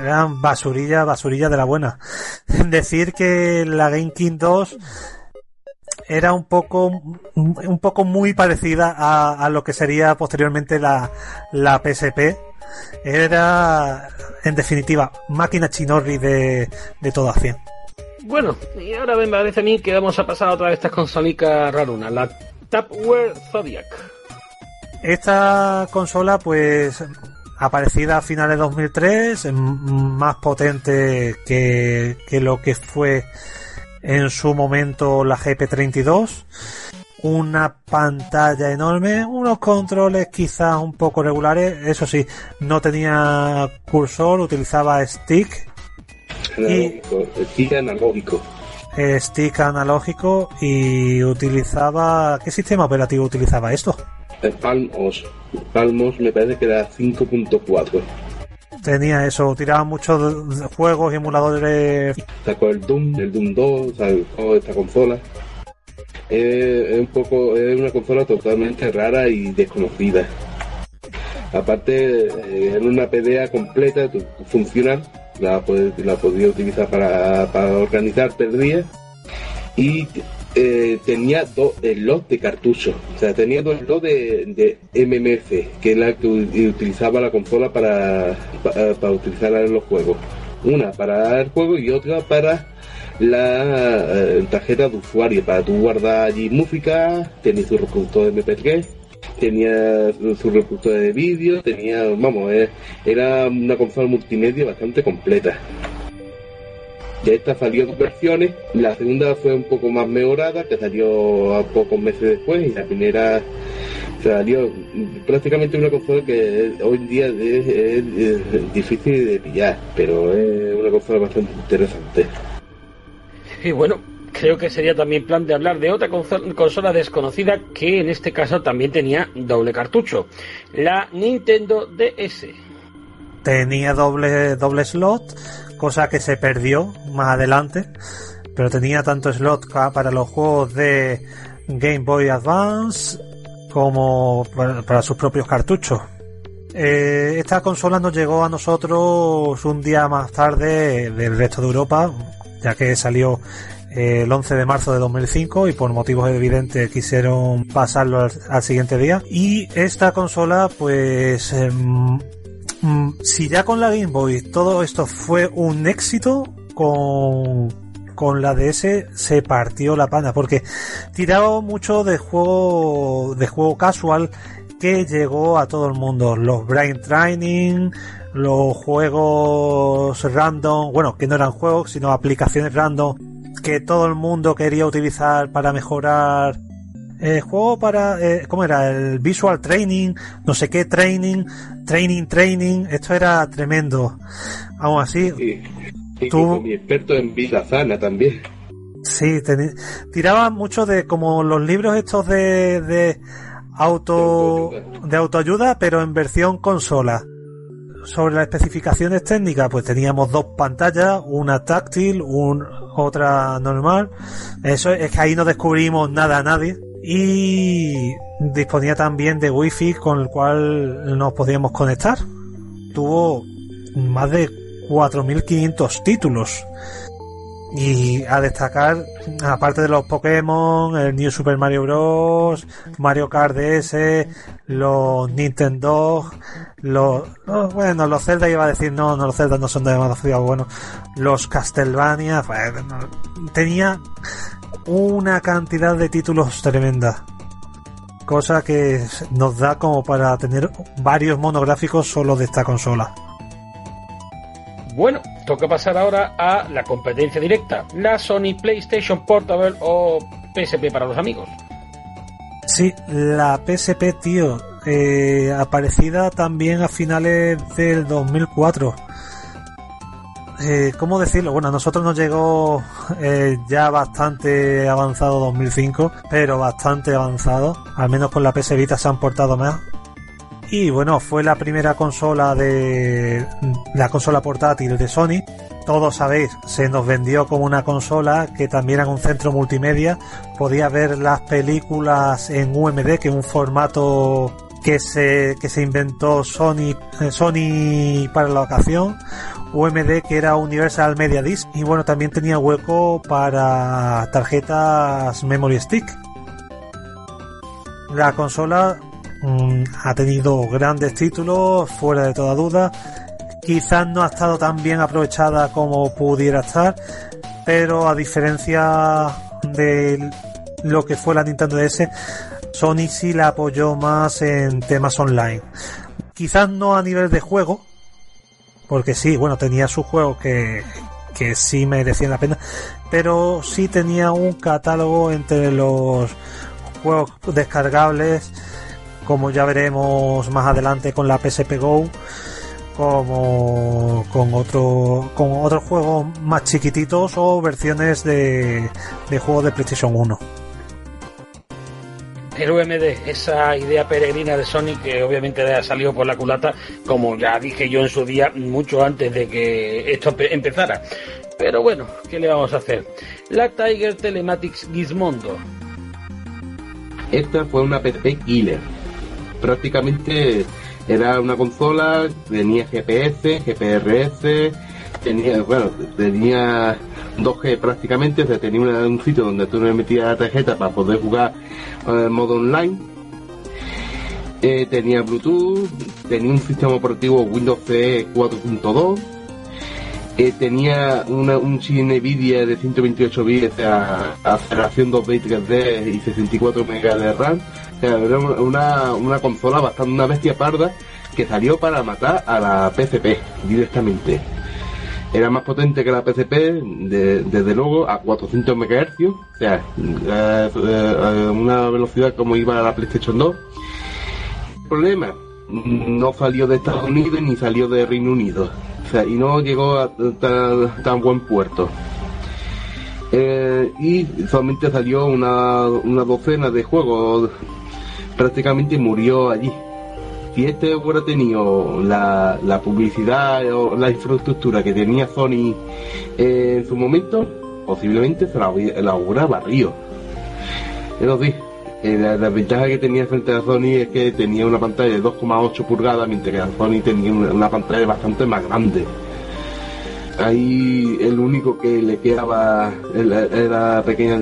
eran basurilla, basurilla de la buena. Decir que la Game King 2 era un poco un poco muy parecida a, a lo que sería posteriormente la, la PSP era, en definitiva, máquina chinorri de, de todo a 100. Bueno, y ahora me parece a mí que vamos a pasar a otra de estas consolicas rarunas, la Tapware Zodiac. Esta consola, pues, aparecida a finales de 2003, más potente que, que lo que fue en su momento la GP32 una pantalla enorme, unos controles quizás un poco regulares, eso sí, no tenía cursor, utilizaba stick. Y, stick analógico. Eh, stick analógico y utilizaba... ¿Qué sistema operativo utilizaba esto? Palmos. Palmos me parece que era 5.4. Tenía eso, tiraba muchos juegos y emuladores. Sacó el Doom, el Doom 2, sacó esta consola es, un poco es una consola totalmente rara y desconocida aparte eh, en una PDA completa funcional la, la podía utilizar para, para organizar perdías y eh, tenía dos slots de cartucho o sea tenía dos slots de, MMF que es la que utilizaba la consola para, para, utilizar los juegos una para el juego y otra para la eh, tarjeta de usuario para tu guardar allí música, tenía su reproductor de MP3, tenía su reproductor de vídeo, tenía, vamos, eh, era una consola multimedia bastante completa. De esta salió dos versiones, la segunda fue un poco más mejorada, que salió a pocos meses después, y la primera salió prácticamente una consola que hoy en día es, es, es difícil de pillar, pero es una consola bastante interesante. Y bueno, creo que sería también plan de hablar de otra consola desconocida que en este caso también tenía doble cartucho, la Nintendo DS. Tenía doble, doble slot, cosa que se perdió más adelante, pero tenía tanto slot para los juegos de Game Boy Advance como para, sus propios cartuchos. Eh, esta consola nos llegó a nosotros un día más tarde del resto de Europa, ya que salió eh, el 11 de marzo de 2005 y por motivos evidentes quisieron pasarlo al, siguiente día. Y esta consola, pues, eh, si ya con la Game Boy todo esto fue un éxito, con, con la DS se partió la pana porque tiraba mucho de juego de juego casual que llegó a todo el mundo. Los brain training los juegos random, bueno, que no eran juegos, sino aplicaciones random que todo el mundo quería utilizar para mejorar el juego para, eh, ¿cómo era? El visual training, no sé qué training, training, training, esto era tremendo. Aún así, sí, sí, tú... mi experto en vida sana también. Sí, tiraba mucho de como los libros estos de, de auto, de autoayuda, pero en versión consola sobre las especificaciones técnicas, pues teníamos dos pantallas, una táctil, un, otra normal. Eso es que ahí no descubrimos nada a nadie. Y disponía también de wifi con el cual nos podíamos conectar. Tuvo más de 4.500 títulos. Y a destacar, aparte de los Pokémon, el New Super Mario Bros., Mario Kart DS, los Nintendo, los, bueno, los Zelda iba a decir, no, no, los Zelda no son demasiado buenos, los Castlevania, pues, tenía una cantidad de títulos tremenda. Cosa que nos da como para tener varios monográficos solo de esta consola. Bueno, toca pasar ahora a la competencia directa, la Sony PlayStation Portable o PSP para los amigos. Sí, la PSP, tío, eh, aparecida también a finales del 2004. Eh, ¿Cómo decirlo? Bueno, a nosotros nos llegó eh, ya bastante avanzado 2005, pero bastante avanzado. Al menos con la PS Vita se han portado más. Y bueno, fue la primera consola de la consola portátil de Sony. Todos sabéis, se nos vendió como una consola que también era un centro multimedia. Podía ver las películas en UMD, que es un formato que se, que se inventó Sony, eh, Sony para la ocasión. UMD que era Universal Media Disc. Y bueno, también tenía hueco para tarjetas Memory Stick. La consola mm, ha tenido grandes títulos, fuera de toda duda. Quizás no ha estado tan bien aprovechada como pudiera estar, pero a diferencia de lo que fue la Nintendo DS, Sony sí la apoyó más en temas online. Quizás no a nivel de juego, porque sí, bueno, tenía sus juegos que, que sí merecían la pena, pero sí tenía un catálogo entre los juegos descargables, como ya veremos más adelante con la PSP Go, como con otro con otros juegos más chiquititos o versiones de, de juegos de PlayStation 1. El UMD, esa idea peregrina de Sony que obviamente ha salido por la culata, como ya dije yo en su día, mucho antes de que esto pe- empezara. Pero bueno, ¿qué le vamos a hacer? La Tiger Telematics Gizmondo. Esta fue una PSP killer. Prácticamente era una consola, tenía GPS, GPRS, tenía, bueno, tenía 2G prácticamente, o sea, tenía un sitio donde tú le metías la tarjeta para poder jugar en modo online. Eh, tenía Bluetooth, tenía un sistema operativo Windows CE 4.2. Eh, tenía una, un chip NVIDIA de 128 bits, o sea, aceleración 2 bits 3D y 64 MB de RAM. Era una, una consola bastante una bestia parda que salió para matar a la PCP directamente. Era más potente que la PCP, de- desde luego, a 400 MHz, o sea, eh, una velocidad como iba a la PlayStation 2. Problema, no salió de Estados Unidos ni salió de Reino Unido. O sea, y no llegó a tan, tan buen puerto. Eh, y solamente salió una, una docena de juegos. Prácticamente murió allí. Si este hubiera tenido la, publicidad o la infraestructura que tenía Sony eh, en su momento, posiblemente se la, la hubiera barrido. Eso sí, eh, la, la ventaja que tenía frente a Sony es que tenía una pantalla de 2,8 pulgadas, mientras que Sony tenía una, pantalla bastante más grande. Ahí el único que le quedaba era era la pequeña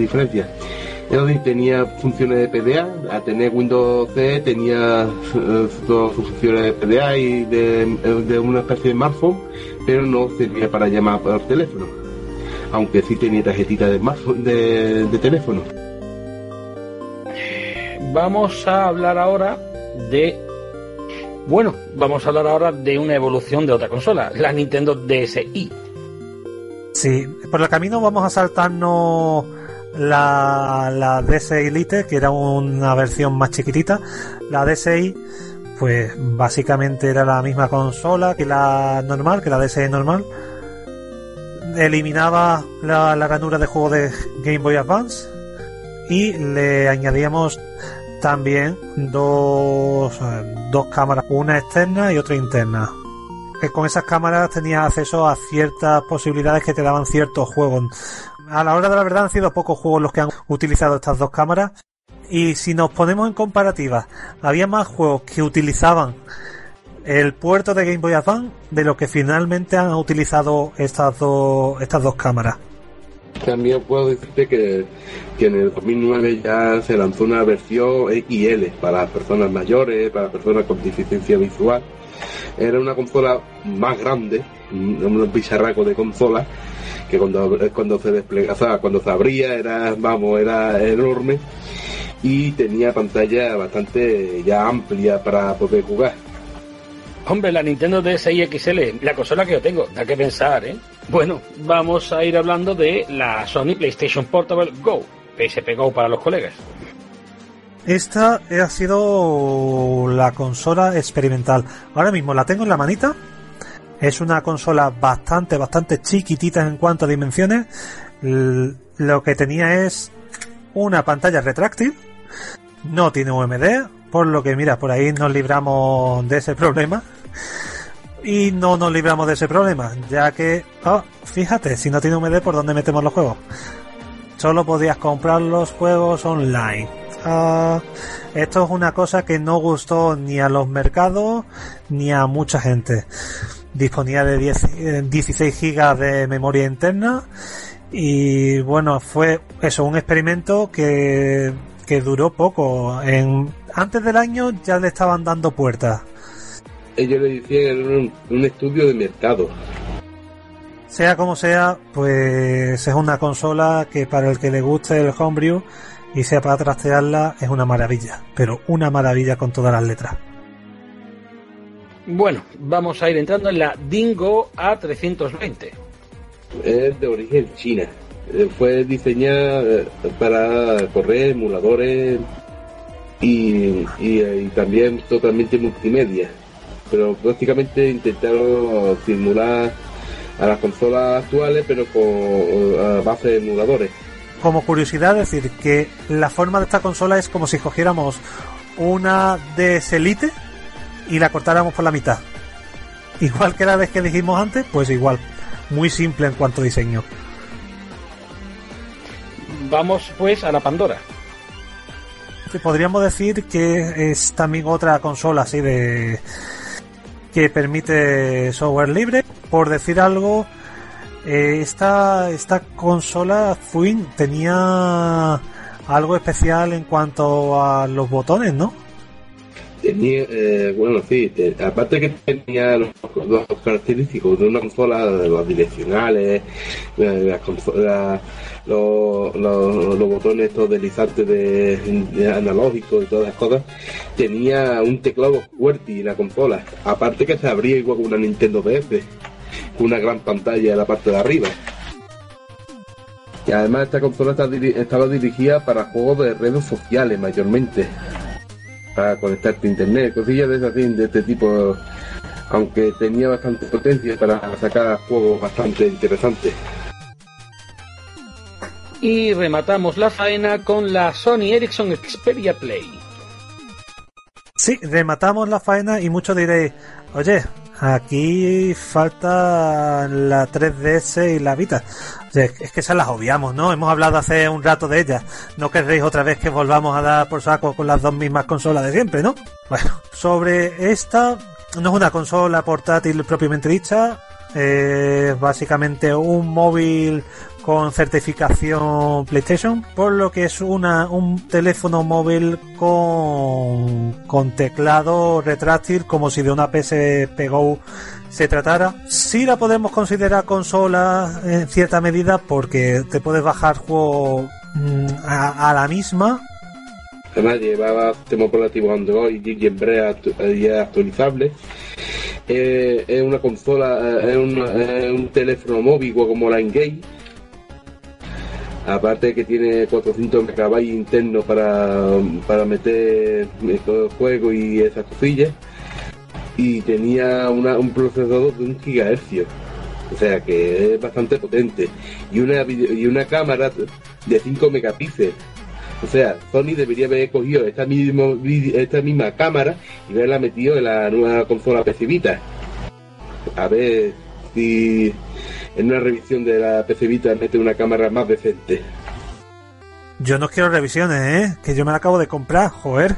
sí, tenía funciones de PDA, a tener Windows C tenía eh, todas sus funciones de PDA y de, de una especie de smartphone, pero no servía para llamar por teléfono. Aunque sí tenía tarjetita de, smartphone- de, de teléfono. Vamos a hablar ahora de. Bueno, vamos a hablar ahora de una evolución de otra consola, la Nintendo DSi. Sí, por el camino vamos a saltarnos la, la DSi Elite, que era una versión más chiquitita. La DSi, pues básicamente era la misma consola que la normal, que la DSi normal. Eliminaba la, la ranura de juego de Game Boy Advance y le añadíamos también dos, eh, dos cámaras, una externa y otra interna que con esas cámaras tenías acceso a ciertas posibilidades que te daban ciertos juegos. A la hora de la verdad han sido pocos juegos los que han utilizado estas dos cámaras. Y si nos ponemos en comparativa, había más juegos que utilizaban el puerto de Game Boy Advance de lo que finalmente han utilizado estas dos, estas dos cámaras. También puedo decirte que, en el 2009 ya se lanzó una versión XL para personas mayores, para personas con deficiencia visual. Era una consola más grande, un bicharraco de consola, que cuando, cuando se desplegaba, cuando se abría era, vamos, era enorme y tenía pantalla bastante ya amplia para poder jugar. Hombre, la Nintendo DSi XL, la consola que yo tengo, da que pensar, ¿eh? Bueno, vamos a ir hablando de la Sony PlayStation Portable Go, PSP Go para los colegas. Esta ha sido la consola experimental. Ahora mismo la tengo en la manita. Es una consola bastante, bastante chiquitita en cuanto a dimensiones. Lo que tenía es una pantalla retráctil. No tiene UMD, por lo que mira, por ahí nos libramos de ese problema. Y no nos libramos de ese problema, ya que, oh, fíjate, si no tiene UMD, ¿por dónde metemos los juegos? Solo podías comprar los juegos online. Ah, esto es una cosa que no gustó ni a los mercados ni a mucha gente. Disponía de 10, eh, 16 gigas de memoria interna y bueno, fue eso, un experimento que, que duró poco. En, antes del año ya le estaban dando puertas. Ellos le decían era un, un estudio de mercado. Sea como sea, pues es una consola que para el que le guste el homebrew y sea para trastearla es una maravilla, pero una maravilla con todas las letras. Bueno, vamos a ir entrando en la Dingo A320. Es de origen china. Eh, Fue diseñada eh, para correr emuladores y, y, eh, y también totalmente multimedia. Pero prácticamente intentaron simular a las consolas actuales, pero con a base de emuladores. Como curiosidad decir que la forma de esta consola es como si cogiéramos una DS Elite y la cortáramos por la mitad. Igual que la vez que dijimos antes, pues igual. Muy simple en cuanto a diseño. Vamos pues a la Pandora. Sí, Podríamos decir que es también otra consola así de que permite software libre. Por decir algo, eh, esta, esta consola Fuin tenía algo especial en cuanto a los botones, ¿no? Tenía, eh, bueno, sí, te- aparte que tenía los, los característicos de una consola, los direccionales, la- los, los- botones estos deslizantes de, analógicos y todas las cosas, tenía un teclado QWERTY la consola, aparte que se abría igual que una Nintendo DS, con una gran pantalla en la parte de arriba. Y además esta consola estaba dirigida para juegos de redes sociales mayormente para conectarte a internet, cosillas de, esas, así, de este tipo, aunque tenía bastante potencia para sacar juegos bastante interesantes. Y rematamos la faena con la Sony Ericsson Xperia Play. Sí, rematamos la faena y muchos diréis, oye, aquí falta la 3DS y la Vita. O sea, es que esas las obviamos, ¿no? Hemos hablado hace un rato de ellas. No querréis otra vez que volvamos a dar por saco con las dos mismas consolas de siempre, ¿no? Bueno, sobre esta, no es una consola portátil propiamente dicha, es básicamente un móvil con certificación PlayStation, por lo que es una, un teléfono móvil con, con teclado retráctil como si de una PSP Go se tratara. Sí la podemos considerar consola en cierta medida porque te puedes bajar juegos mm, a, la misma Además llevaba sistema operativo Android y es actualizable. Eh, es una consola, eh, es, es un teléfono móvil como la Engage. Aparte que tiene 400 megabytes internos para, para meter todo el juego y esas cosillas. Y tenía una- un procesador de un gigahercio. O sea que es bastante potente. Y una, video- y una cámara de 5 megapíxeles. O sea, Sony debería haber cogido esta vide- esta misma cámara y haberla metido en la nueva consola PC. A ver si en una revisión de la PC Vita mete una cámara más decente. Yo no quiero revisiones, ¿eh? Que yo me la acabo de comprar, joder.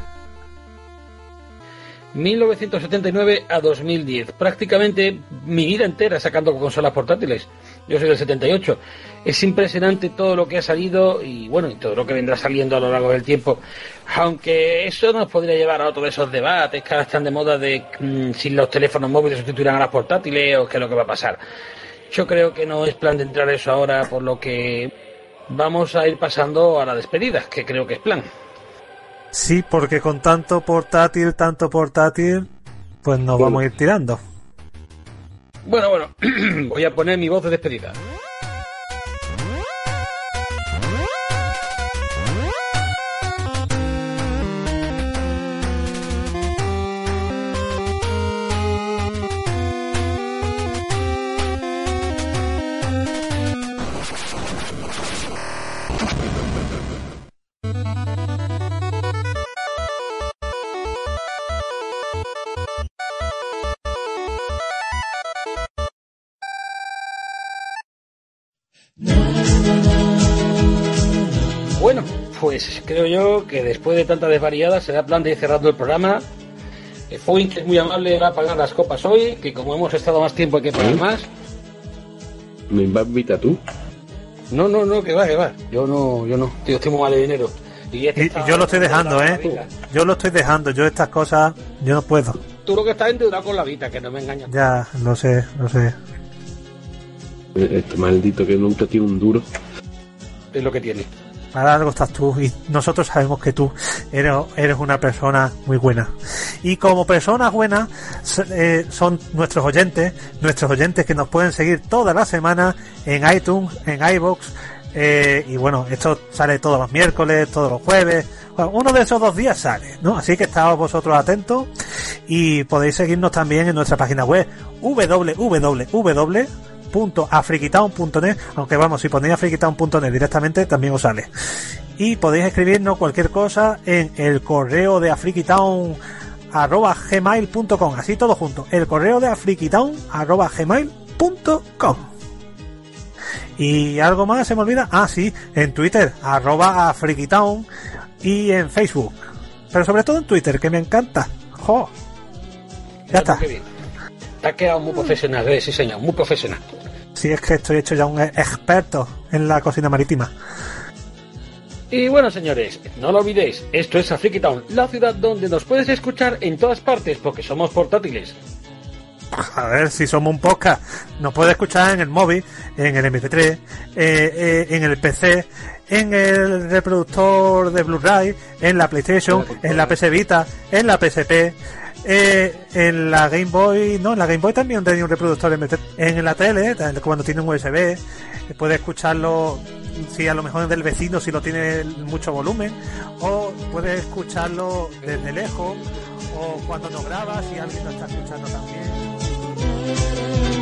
1979 a 2010. Prácticamente mi vida entera sacando consolas portátiles. Yo soy del 78. Es impresionante todo lo que ha salido y bueno, y todo lo que vendrá saliendo a lo largo del tiempo. Aunque eso nos podría llevar a otro de esos debates que ahora están de moda de mm, si los teléfonos móviles sustituirán a las portátiles o qué es lo que va a pasar. Yo creo que no es plan de entrar eso ahora, por lo que vamos a ir pasando a la despedida, que creo que es plan. Sí, porque con tanto portátil, tanto portátil, pues nos vamos a ir tirando. Bueno, bueno, voy a poner mi voz de despedida. Pues creo yo que después de tanta desvariada será plan de ir cerrando el programa. Eh, Foin, que es muy amable, va a pagar las copas hoy, que como hemos estado más tiempo hay que pagar ¿Sí? más. ¿Me invitas tú? No, no, no, que va, que va. Yo no, yo no. Tío, estoy muy mal de dinero. Y, este Y, y está- yo lo estoy dejando, ¿eh? Yo lo estoy dejando. Yo estas cosas, yo no puedo. Tú lo que estás endeudado con la vida, que no me engañas. Ya, lo sé, lo sé. Este maldito que nunca tiene un duro. Es lo que tiene. Para algo estás tú y nosotros sabemos que tú eres, una persona muy buena. Y como personas buenas eh, son nuestros oyentes, nuestros oyentes que nos pueden seguir toda la semana en iTunes, en iBox. eh, y bueno, esto sale todos los miércoles, todos los jueves. Bueno, uno de esos dos días sale, ¿no? Así que estáos vosotros atentos y podéis seguirnos también en nuestra página web www afriquitown.net, aunque vamos, si ponéis afriquitown.net directamente también os sale. Y podéis escribirnos cualquier cosa en el correo de afriquitown arroba gmail.com, así todo junto, el correo de afriquitown arroba gmail.com. Y algo más se me olvida, ah sí, en Twitter arroba afriquitown y en Facebook, pero sobre todo en Twitter, que me encanta. ¡Jo! Ya está. Te has quedado muy profesional, eh, sí señor, muy profesional. Si es que estoy hecho ya un experto en la cocina marítima. Y bueno, señores, no lo olvidéis, esto es Afriki Town, la ciudad donde nos puedes escuchar en todas partes porque somos portátiles. A ver, si somos un podcast, nos puede escuchar en el móvil, en el MP3, eh, eh, en el PC, en el reproductor de Blu-ray, en la PlayStation, en la PS Vita, en la PSP, eh, en la Game Boy, no, en la Game Boy también tenía un reproductor MP3, en la tele, también cuando tiene un USB, eh, puede escucharlo si a lo mejor es del vecino, si lo tiene mucho volumen, o puede escucharlo desde lejos, o cuando no graba, si alguien lo está escuchando también.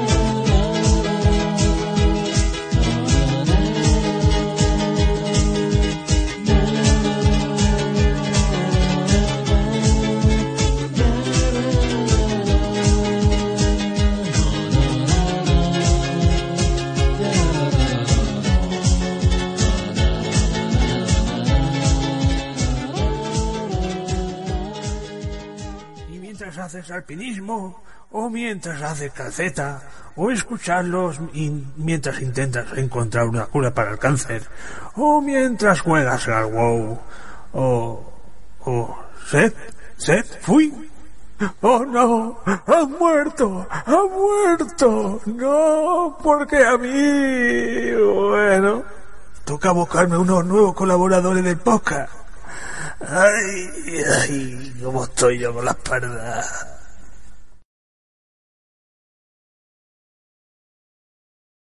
Haces alpinismo, o mientras haces calceta, o escucharlos mientras intentas encontrar una cura para el cáncer, o mientras juegas al WoW, o... o... ¿Seth? ¿Seth? ¿Fui? ¡Oh no! ¡Ha muerto! ¡Ha muerto! ¡No! Porque a mí... Bueno... Toca buscarme unos nuevos colaboradores del podcast. Ay, ay, cómo estoy yo con la espalda.